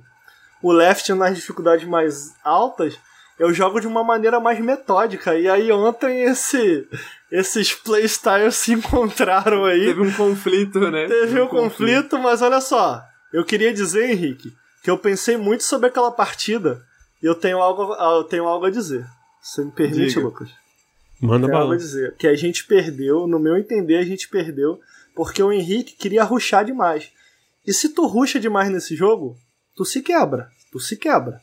o left nas dificuldades mais altas, eu jogo de uma maneira mais metódica. E aí ontem esse, esses playstyles se encontraram aí. Teve um conflito, né? Teve um, um conflito, conflito, mas olha só. Eu queria dizer, Henrique, que eu pensei muito sobre aquela partida e eu tenho algo, eu tenho algo a dizer. Você me permite, Diga. Lucas? Manda bala. dizer que a gente perdeu, no meu entender, a gente perdeu porque o Henrique queria ruxar demais. E se tu ruxa demais nesse jogo, tu se quebra. Tu se quebra.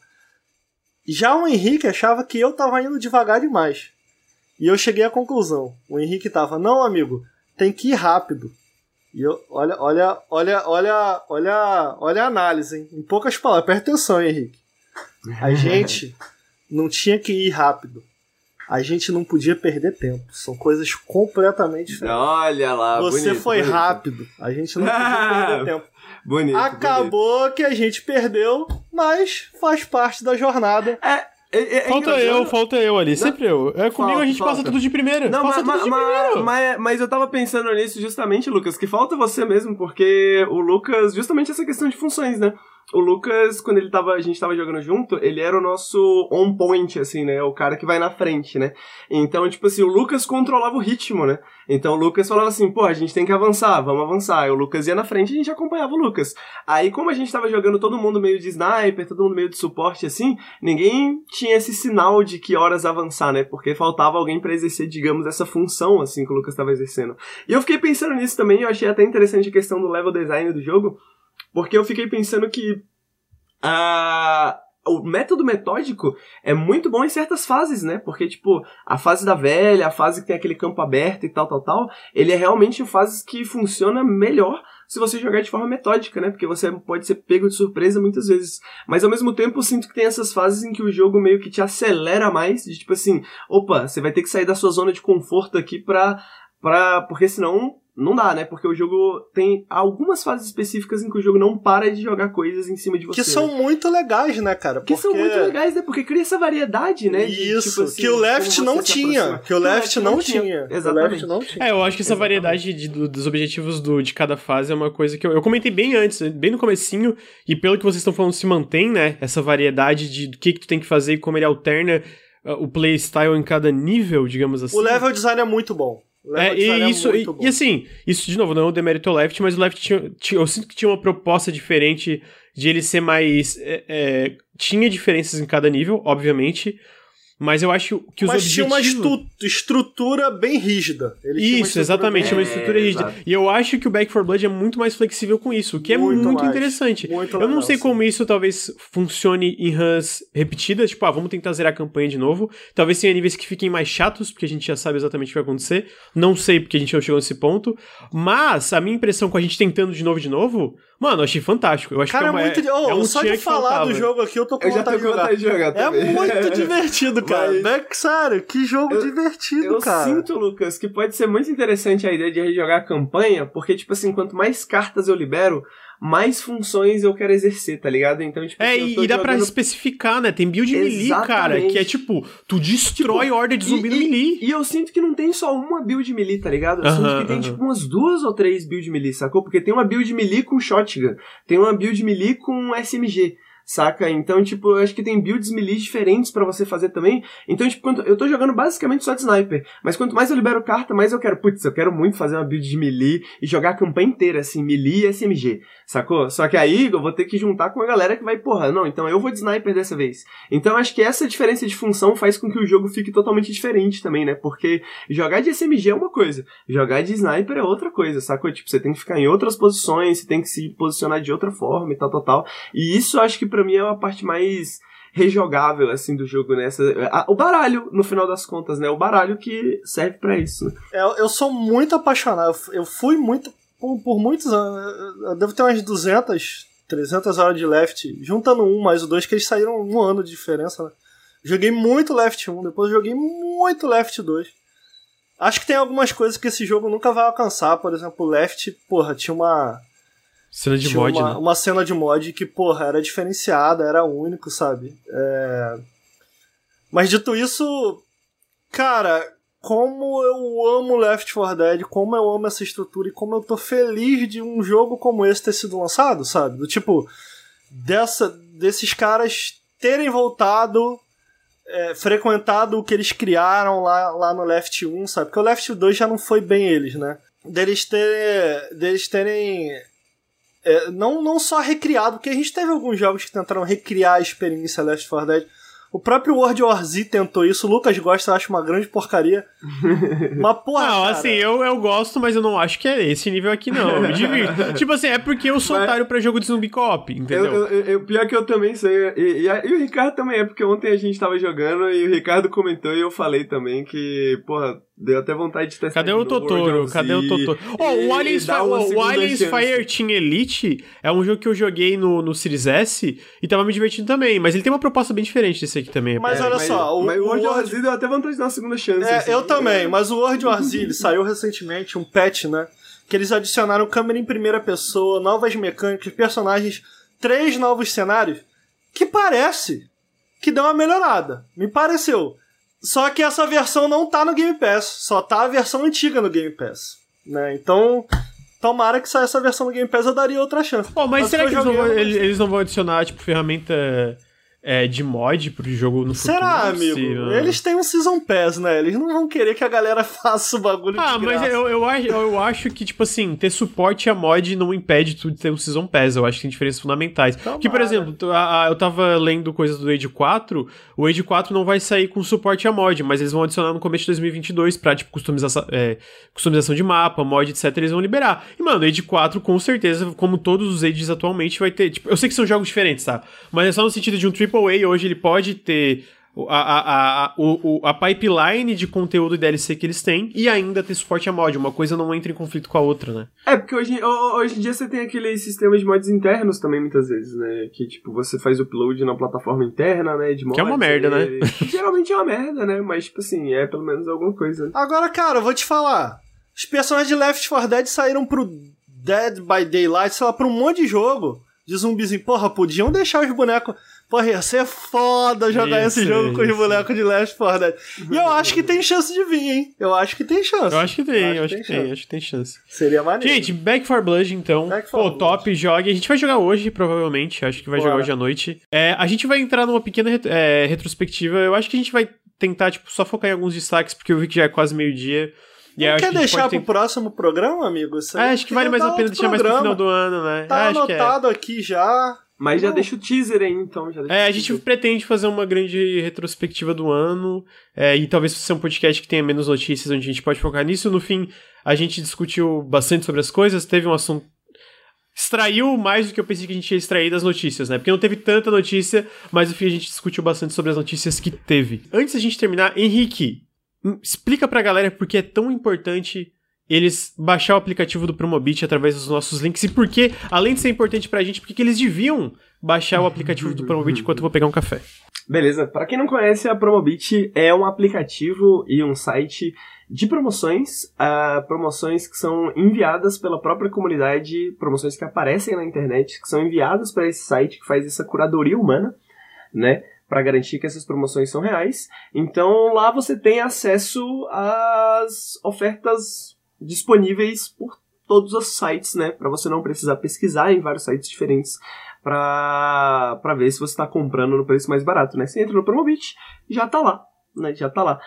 Já o Henrique achava que eu tava indo devagar demais. E eu cheguei à conclusão. O Henrique tava, não, amigo, tem que ir rápido. E eu, olha, olha, olha, olha, olha, olha a análise, hein? Em poucas palavras, presta atenção, Henrique. A gente não tinha que ir rápido. A gente não podia perder tempo. São coisas completamente diferentes. Olha lá, Você bonito, foi bonito. rápido. A gente não podia perder tempo. Bonito. Acabou bonito. que a gente perdeu, mas faz parte da jornada. É, é, é falta eu, falta eu ali, sempre eu. É comigo Falta, a gente falta. passa tudo de primeira. Não, passa mas, tudo de mas, primeiro. mas, mas eu tava pensando nisso justamente, Lucas, que falta você mesmo, porque o Lucas, justamente essa questão de funções, né? O Lucas, quando ele tava, a gente tava jogando junto, ele era o nosso on point, assim, né? O cara que vai na frente, né? Então, tipo assim, o Lucas controlava o ritmo, né? Então o Lucas falava assim, pô, a gente tem que avançar, vamos avançar. Aí o Lucas ia na frente e a gente acompanhava o Lucas. Aí, como a gente tava jogando todo mundo meio de sniper, todo mundo meio de suporte, assim, ninguém tinha esse sinal de que horas avançar, né? Porque faltava alguém para exercer, digamos, essa função, assim, que o Lucas tava exercendo. E eu fiquei pensando nisso também, eu achei até interessante a questão do level design do jogo, porque eu fiquei pensando que a o método metódico é muito bom em certas fases, né? Porque, tipo, a fase da velha, a fase que tem aquele campo aberto e tal, tal, tal, ele é realmente fases que funciona melhor se você jogar de forma metódica, né? Porque você pode ser pego de surpresa muitas vezes. Mas ao mesmo tempo eu sinto que tem essas fases em que o jogo meio que te acelera mais, de tipo assim, opa, você vai ter que sair da sua zona de conforto aqui pra. pra porque senão não dá, né? Porque o jogo tem algumas fases específicas em que o jogo não para de jogar coisas em cima de você. Que são né? muito legais, né, cara? Que são muito legais, né? Porque cria essa variedade, né? de, Isso, tipo assim, que o Left não tinha. Que o Left não tinha. O Exatamente. Não tinha. É, eu acho que essa Exatamente. variedade de- do- dos objetivos do- de cada fase é uma coisa que eu, eu comentei bem antes, bem no comecinho, e pelo que vocês estão falando, se mantém, né? Essa variedade de do que, que tu tem que fazer e como ele alterna uh, o playstyle em cada nível, digamos assim. O level design é muito bom. É, e isso, e, e assim, isso de novo, não é um demérito ao Left, mas o Left tinha, tinha- eu sinto que tinha uma proposta diferente de ele ser mais. é, é, tinha diferenças em cada nível, obviamente, mas eu acho que os Mas tinha uma objetivos. estu- estrutura bem rígida. Ele Isso, exatamente, bem- uma estrutura É, rígida. exato. E eu acho que o Back 4 Blood é muito mais flexível com isso, o que é Muito muito, mais. interessante. Muito eu não legal, sei sim. como isso talvez funcione em runs repetidas, tipo, ah, vamos tentar zerar a campanha de novo. Talvez tenha níveis que fiquem mais chatos, porque a gente já sabe exatamente o que vai acontecer. Não sei, porque a gente não chegou nesse ponto. Mas a minha impressão com a gente tentando de novo de novo, mano, eu achei fantástico. Eu acho Cara, que é é, uma, muito. é, Oh, é um só de falar faltava. do jogo aqui, eu tô com Eu já vontade tô de com jogar. vontade de jogar É muito divertido, cara. Mas- Back, sério, que jogo Eu- divertido, Eu cara. sinto, Lucas, que pode ser muito interessante a ideia de rejogar a campanha, porque, tipo assim, quanto mais cartas eu libero, mais funções eu quero exercer, tá ligado? Então, tipo É, assim, e, e dá pra jogando- especificar, né? Tem build melee, cara, Exatamente. que é tipo, tu destrói horda de zumbi e, no melee. E eu sinto que não tem só uma build melee, tá ligado? Eu Aham, sinto que tem aham. tipo umas duas ou três build melee, sacou? Porque tem uma build melee com shotgun, tem uma build melee com SMG. Saca? Então, tipo, eu acho que tem builds melee diferentes pra você fazer também. Então, tipo, quando- eu tô jogando basicamente só de sniper. Mas quanto mais eu libero carta, mais eu quero. Putz, eu quero muito fazer uma build de melee e jogar a campanha inteira, assim, melee e SMG. Sacou? Só que aí eu vou ter que juntar com a galera que vai, porra, não, então eu vou de sniper dessa vez. Então acho que essa diferença de função faz com que o jogo fique totalmente diferente também, né? Porque jogar de SMG é uma coisa, jogar de sniper é outra coisa, sacou? Tipo, você tem que ficar em outras posições, você tem que se posicionar de outra forma e tal, tal, tal. E isso acho que pra mim é a parte mais rejogável, assim, do jogo, né? Essa, a, o baralho, no final das contas, né? O baralho que serve para isso. Né? Eu, eu sou muito apaixonado. Eu fui muito, por, por muitos anos, eu devo ter umas 200, 300 horas de Left, juntando um mais o dois, que eles saíram um ano de diferença, né? Joguei muito Left 1, depois joguei muito Left 2. Acho que tem algumas coisas que esse jogo nunca vai alcançar. Por exemplo, Left, porra, tinha uma. Cena de mod, uma, né? uma cena de mod que, porra, era diferenciada, era único, sabe? É... Mas dito isso, cara, como eu amo Left 4 Dead, como eu amo essa estrutura e como eu tô feliz de um jogo como esse ter sido lançado, sabe? Do tipo, dessa, desses caras terem voltado é, frequentado o que eles criaram lá, lá no Left 1, sabe? Porque o Left 2 já não foi bem eles, né? Deles, ter, deles terem. É, não, não só recriado, porque a gente teve alguns jogos que tentaram recriar a experiência Left 4 Dead. O próprio World War Z tentou isso, o Lucas gosta, eu acho uma grande porcaria. Mas, porra. Não, cara, assim, eu, eu gosto, mas eu não acho que é esse nível aqui, não. Eu me divirto. tipo assim, é porque eu sou Mas- otário pra jogo de zumbi co-op, entendeu? Eu, eu, eu- pior que eu também sei. E, e, e o Ricardo também é, porque ontem a gente tava jogando e o Ricardo comentou e eu falei também que, porra, deu até vontade de testar. Cadê o Totoro? Cadê o Totoro? Oh, o Aliens, Fi- o Aliens chance. Fire Team Elite é um jogo que eu joguei no, no Series S e tava me divertindo também, mas ele tem uma proposta bem diferente desse aqui também. Mas É, olha só, o- mas o World World- Z deu até vontade de dar uma segunda chance. É, assim. eu também, mas o World War Z saiu recentemente, um patch, né? Que eles adicionaram câmera em primeira pessoa, novas mecânicas, personagens, três novos cenários, que parece que deu uma melhorada. Me pareceu. Só que essa versão não tá no Game Pass, só tá a versão antiga no Game Pass. Né? Então, tomara que saia essa versão no Game Pass, eu daria outra chance. Pô, mas Mas será que eles não, vão, eles não vão adicionar, tipo, ferramenta é, de mod pro jogo no futuro? Será, é amigo? possível, né? Eles têm um Season Pass, né? Eles não vão querer que a galera faça o bagulho Ah, de mas eu, eu, acho, eu acho que, tipo assim, ter suporte a mod não impede tu de ter um Season Pass. Eu acho que tem diferenças fundamentais. Que, por Tomara. exemplo, a- a- eu tava lendo coisas do Age 4, o Age 4 não vai sair com suporte a mod, mas eles vão adicionar no começo de 2022 pra, tipo, customização, é, customização de mapa, mod, etc. Eles vão liberar. E, mano, o Age 4, com certeza, como todos os Ages atualmente, vai ter. Tipo, eu sei que são jogos diferentes, tá? Mas é só no sentido de um AAA, hoje ele pode ter a, a, a, o, a pipeline de conteúdo e DLC que eles têm e ainda ter suporte a mod. Uma coisa não entra em conflito com a outra, né? É, porque hoje, ho- hoje em dia você tem aqueles sistemas de mods internos também, muitas vezes, né? Que, tipo, você faz o upload na plataforma interna, né? De mods, Que é uma merda, né? e- Geralmente é uma merda, né? Mas, tipo assim, é pelo menos alguma coisa. né? Agora, cara, eu vou te falar. Os personagens de Left 4 Dead saíram pro Dead by Daylight, sei lá, pra um monte de jogo de zumbizinho. Porra, podiam deixar os bonecos. Porra, ia ser foda jogar Isso, esse jogo com os isso. bonecos de Left 4 Dead. E eu acho que tem chance de vir, hein? Eu acho que tem chance. Eu acho que tem, eu acho que tem, chance. acho que tem chance. Seria maneiro. Gente, Back for Blood, então. Back 4 Pô, Blood. top, jogue. A gente vai jogar hoje, provavelmente. Acho que vai Bora. jogar hoje à noite. É, a gente vai entrar numa pequena ret- é, retrospectiva. Eu acho que a gente vai tentar, tipo, só focar em alguns destaques, porque eu vi que já é quase meio-dia. E Não quer que deixar pro ter- próximo programa, amigo? Isso aí É, acho que vale mais a pena deixar mais pro programa. final do ano, né? Tá é. anotado aqui já. Mas já deixa o teaser aí, então. Já deixa É, a gente pretende fazer uma grande retrospectiva do ano, é, e talvez ser um podcast que tenha menos notícias, onde a gente pode focar nisso. No fim, a gente discutiu bastante sobre as coisas, teve um assunto. Extraiu mais do que eu pensei que a gente ia extrair das notícias, né? Porque não teve tanta notícia, mas no fim a gente discutiu bastante sobre as notícias que teve. Antes da gente terminar, Henrique, hum, explica pra galera por que é tão importante eles baixar o aplicativo do Promobit através dos nossos links e por que, além de ser importante pra gente, por que eles deviam baixar o aplicativo do Promobit enquanto eu vou pegar um café. Beleza, para quem não conhece, a Promobit é um aplicativo e um site de promoções, ah, promoções que são enviadas pela própria comunidade, promoções que aparecem na internet, que são enviadas para esse site que faz essa curadoria humana, né? Para garantir que essas promoções são reais. Então lá você tem acesso às ofertas disponíveis por todos os sites, né? Para você não precisar pesquisar em vários sites diferentes pra ver se você tá comprando no preço mais barato, né? Você entra no Promobit já tá lá, né? Já tá lá.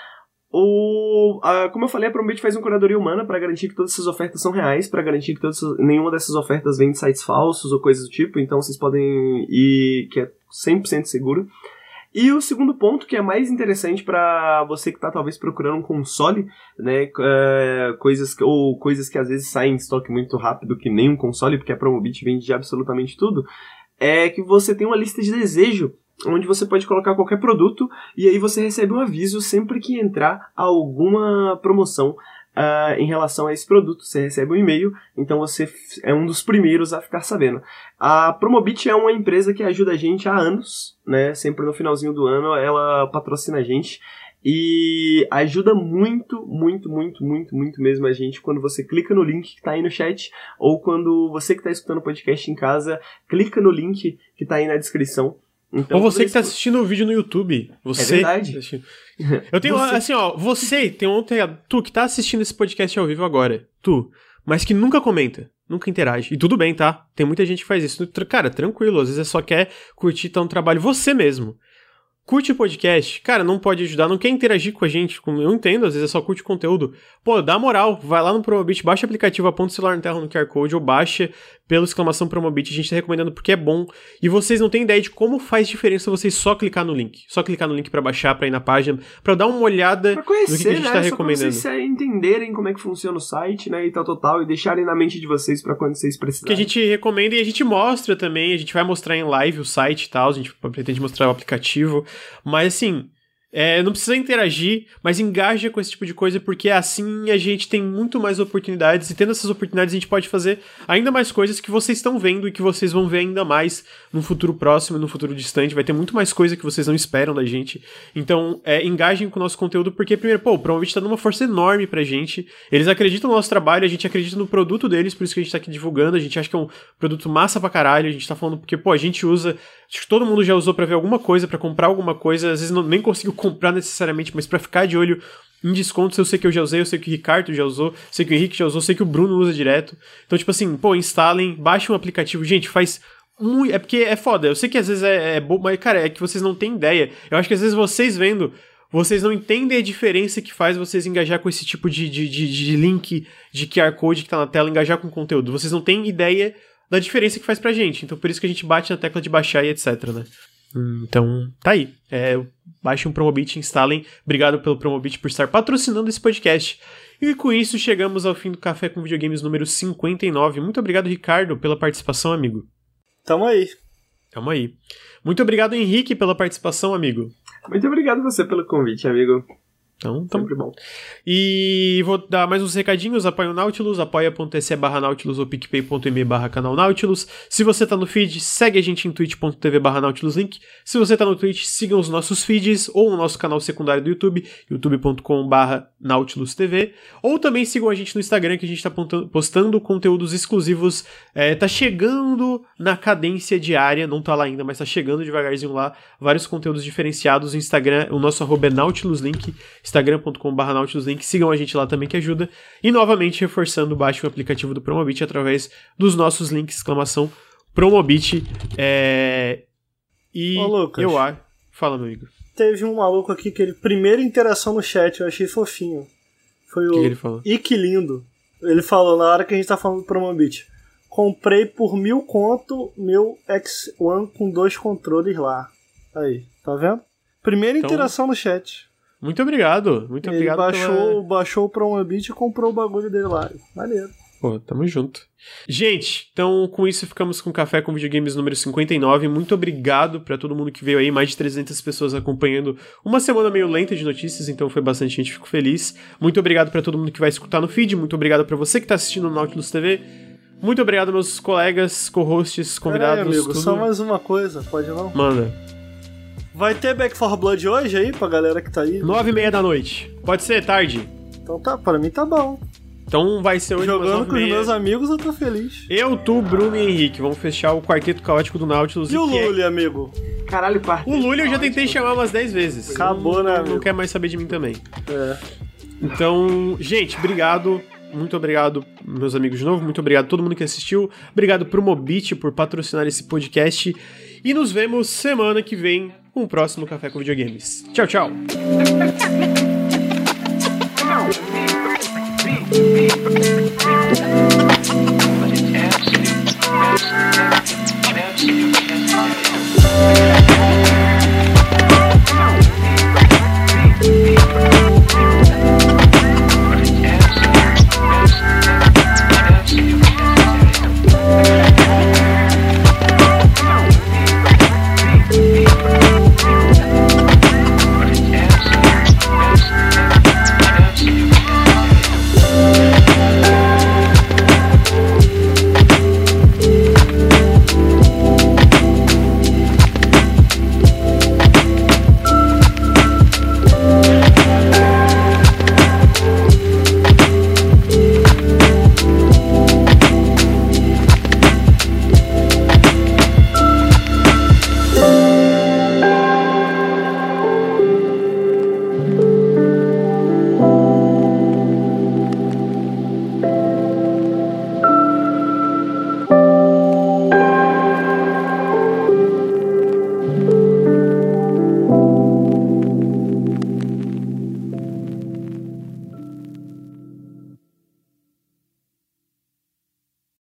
O, a- como eu falei, a Promobit faz uma curadoria humana para garantir que todas essas ofertas são reais, para garantir que todas, nenhuma dessas ofertas vem de sites falsos ou coisas do tipo, então vocês podem ir que é 100% seguro. E o segundo ponto, que é mais interessante para você que tá talvez procurando um console, né, é, coisas que, ou coisas que às vezes saem em estoque muito rápido, que nem um console, porque a Promobit vende de absolutamente tudo, é que você tem uma lista de desejo onde você pode colocar qualquer produto e aí você recebe um aviso sempre que entrar alguma promoção Uh, em relação a esse produto. Você recebe um e-mail, então você é um dos primeiros a ficar sabendo. A Promobit é uma empresa que ajuda a gente há anos, né? Sempre no finalzinho do ano ela patrocina a gente. E ajuda muito, muito, muito, muito, muito mesmo a gente quando você clica no link que está aí no chat, ou quando você que está escutando o podcast em casa, clica no link que está aí na descrição então, Ou você que está assistindo o vídeo no YouTube. Você. É verdade. Eu tenho, você... assim, ó, você tem ontem, tu que tá assistindo esse podcast ao vivo agora, tu, mas que nunca comenta, nunca interage. E tudo bem, tá? Tem muita gente que faz isso. Cara, tranquilo, às vezes é só quer curtir tá um trabalho você mesmo. Curte o podcast, cara, não pode ajudar, não quer interagir com a gente, eu entendo, às vezes é só curte conteúdo. Pô, dá moral, vai lá no Promobit, baixa o aplicativo, aponta o celular na tela no QR Code ou baixa pela exclamação Promobit, a gente tá recomendando porque é bom. E vocês não têm ideia de como faz diferença vocês só clicar no link. Só clicar no link para baixar, para ir na página, para dar uma olhada pra conhecer, no que, a gente né? tá recomendando. Pra vocês entenderem como é que funciona o site, né, e tal, total, e deixarem na mente de vocês para quando vocês precisarem. Que a gente recomenda e a gente mostra também, a gente vai mostrar em live o site e tal, a gente pretende mostrar o aplicativo, mas assim, é, não precisa interagir, mas engaja com esse tipo de coisa, porque assim a gente tem muito mais oportunidades, e tendo essas oportunidades a gente pode fazer ainda mais coisas que vocês estão vendo e que vocês vão ver ainda mais no futuro próximo, no futuro distante. Vai ter muito mais coisa que vocês não esperam da gente. Então, é, engajem com o nosso conteúdo, porque, primeiro, pô, o Promobit tá dando uma força enorme pra gente. Eles acreditam no nosso trabalho, a gente acredita no produto deles, por isso que a gente tá aqui divulgando. A gente acha que é um produto massa pra caralho. A gente tá falando porque, pô, a gente usa. Acho que todo mundo já usou para ver alguma coisa, para comprar alguma coisa. Às vezes não, nem conseguiu comprar necessariamente, mas para ficar de olho em descontos, eu sei que eu já usei, eu sei que o Ricardo já usou, sei que o Henrique já usou, sei que o Bruno usa direto. Então, tipo assim, pô, instalem, baixem um aplicativo. Gente, faz muito. É porque é foda. Eu sei que às vezes é, é bom, mas, cara, é que vocês não têm ideia. Eu acho que às vezes vocês vendo. Vocês não entendem a diferença que faz vocês engajar com esse tipo de, de, de, de link de QR Code que tá na tela, engajar com conteúdo. Vocês não têm ideia da diferença que faz pra gente. Então por isso que a gente bate na tecla de baixar e etc, né? Então, tá aí. É, baixem um Promobit, instalem. Obrigado pelo Promobit por estar patrocinando esse podcast. E com isso chegamos ao fim do Café com Videogames número 59. Muito obrigado, Ricardo, pela participação, amigo. Tamo aí. Tamo aí. Muito obrigado, Henrique, pela participação, amigo. Muito obrigado você pelo convite, amigo. Então, tamo... Sempre bom. E vou dar mais uns recadinhos. Apoia o Nautilus, apoia.se barra Nautilus ou picpay.me barra canal Nautilus. Se você tá no feed, segue a gente em twitch.tv barra Nautilus Link. Se você tá no Twitch, sigam os nossos feeds ou o nosso canal secundário do YouTube, youtube.com barra Nautilus TV. Ou também sigam a gente no Instagram, que a gente tá postando conteúdos exclusivos. É, tá chegando na cadência diária, não tá lá ainda, mas tá chegando devagarzinho lá. Vários conteúdos diferenciados. O Instagram, o nosso arroba é Nautilus Link instagram.com.br nautiluslink, sigam a gente lá também que ajuda. E novamente reforçando, baixe o aplicativo do Promobit através dos nossos links, exclamação Promobit. É... E Ô, Lucas, eu acho. Fala, meu amigo. Teve um maluco aqui que ele. Primeira interação no chat, eu achei fofinho. Foi o que, que ele falou? Ike Lindo. Ele falou na hora que a gente tá falando do Promobit. Comprei por mil conto meu X1 com dois controles lá. Aí, tá vendo? Primeira então, interação no chat. Muito obrigado, muito ele obrigado. Baixou, pela... baixou o Promobit e comprou o bagulho dele lá. Maneiro. Pô, tamo junto. Gente, então com isso ficamos com o Café com Videogames número 59. Muito obrigado para todo mundo que veio aí, mais de 300 pessoas acompanhando. Uma semana meio lenta de notícias, então foi bastante gente, fico feliz. Muito obrigado para todo mundo que vai escutar no feed, muito obrigado para você que tá assistindo no Nautilus TV. Muito obrigado meus colegas, co-hosts, convidados. Pera aí, amigo, tudo... só mais uma coisa, pode não? Manda. Vai ter Back 4 Blood hoje aí, pra galera que tá aí? Nove e meia da noite. Pode ser tarde. Então tá, pra mim tá bom. Então vai ser hoje Jogando com os meus amigos, eu tô feliz. Eu, tu, Bruno e Henrique. Vamos fechar o quarteto caótico do Nautilus. E, e o Lully, é... amigo? Caralho, quarteto O Lully eu já tentei chamar umas 10 vezes. Acabou, né, amigo? Não quer mais saber de mim também. É. Então, gente, obrigado. Muito obrigado, meus amigos, de novo. Muito obrigado a todo mundo que assistiu. Obrigado pro Mobit por patrocinar esse podcast. E nos vemos semana que vem um próximo Café com Videogames. Tchau, tchau! Absolute, absolute, absolute.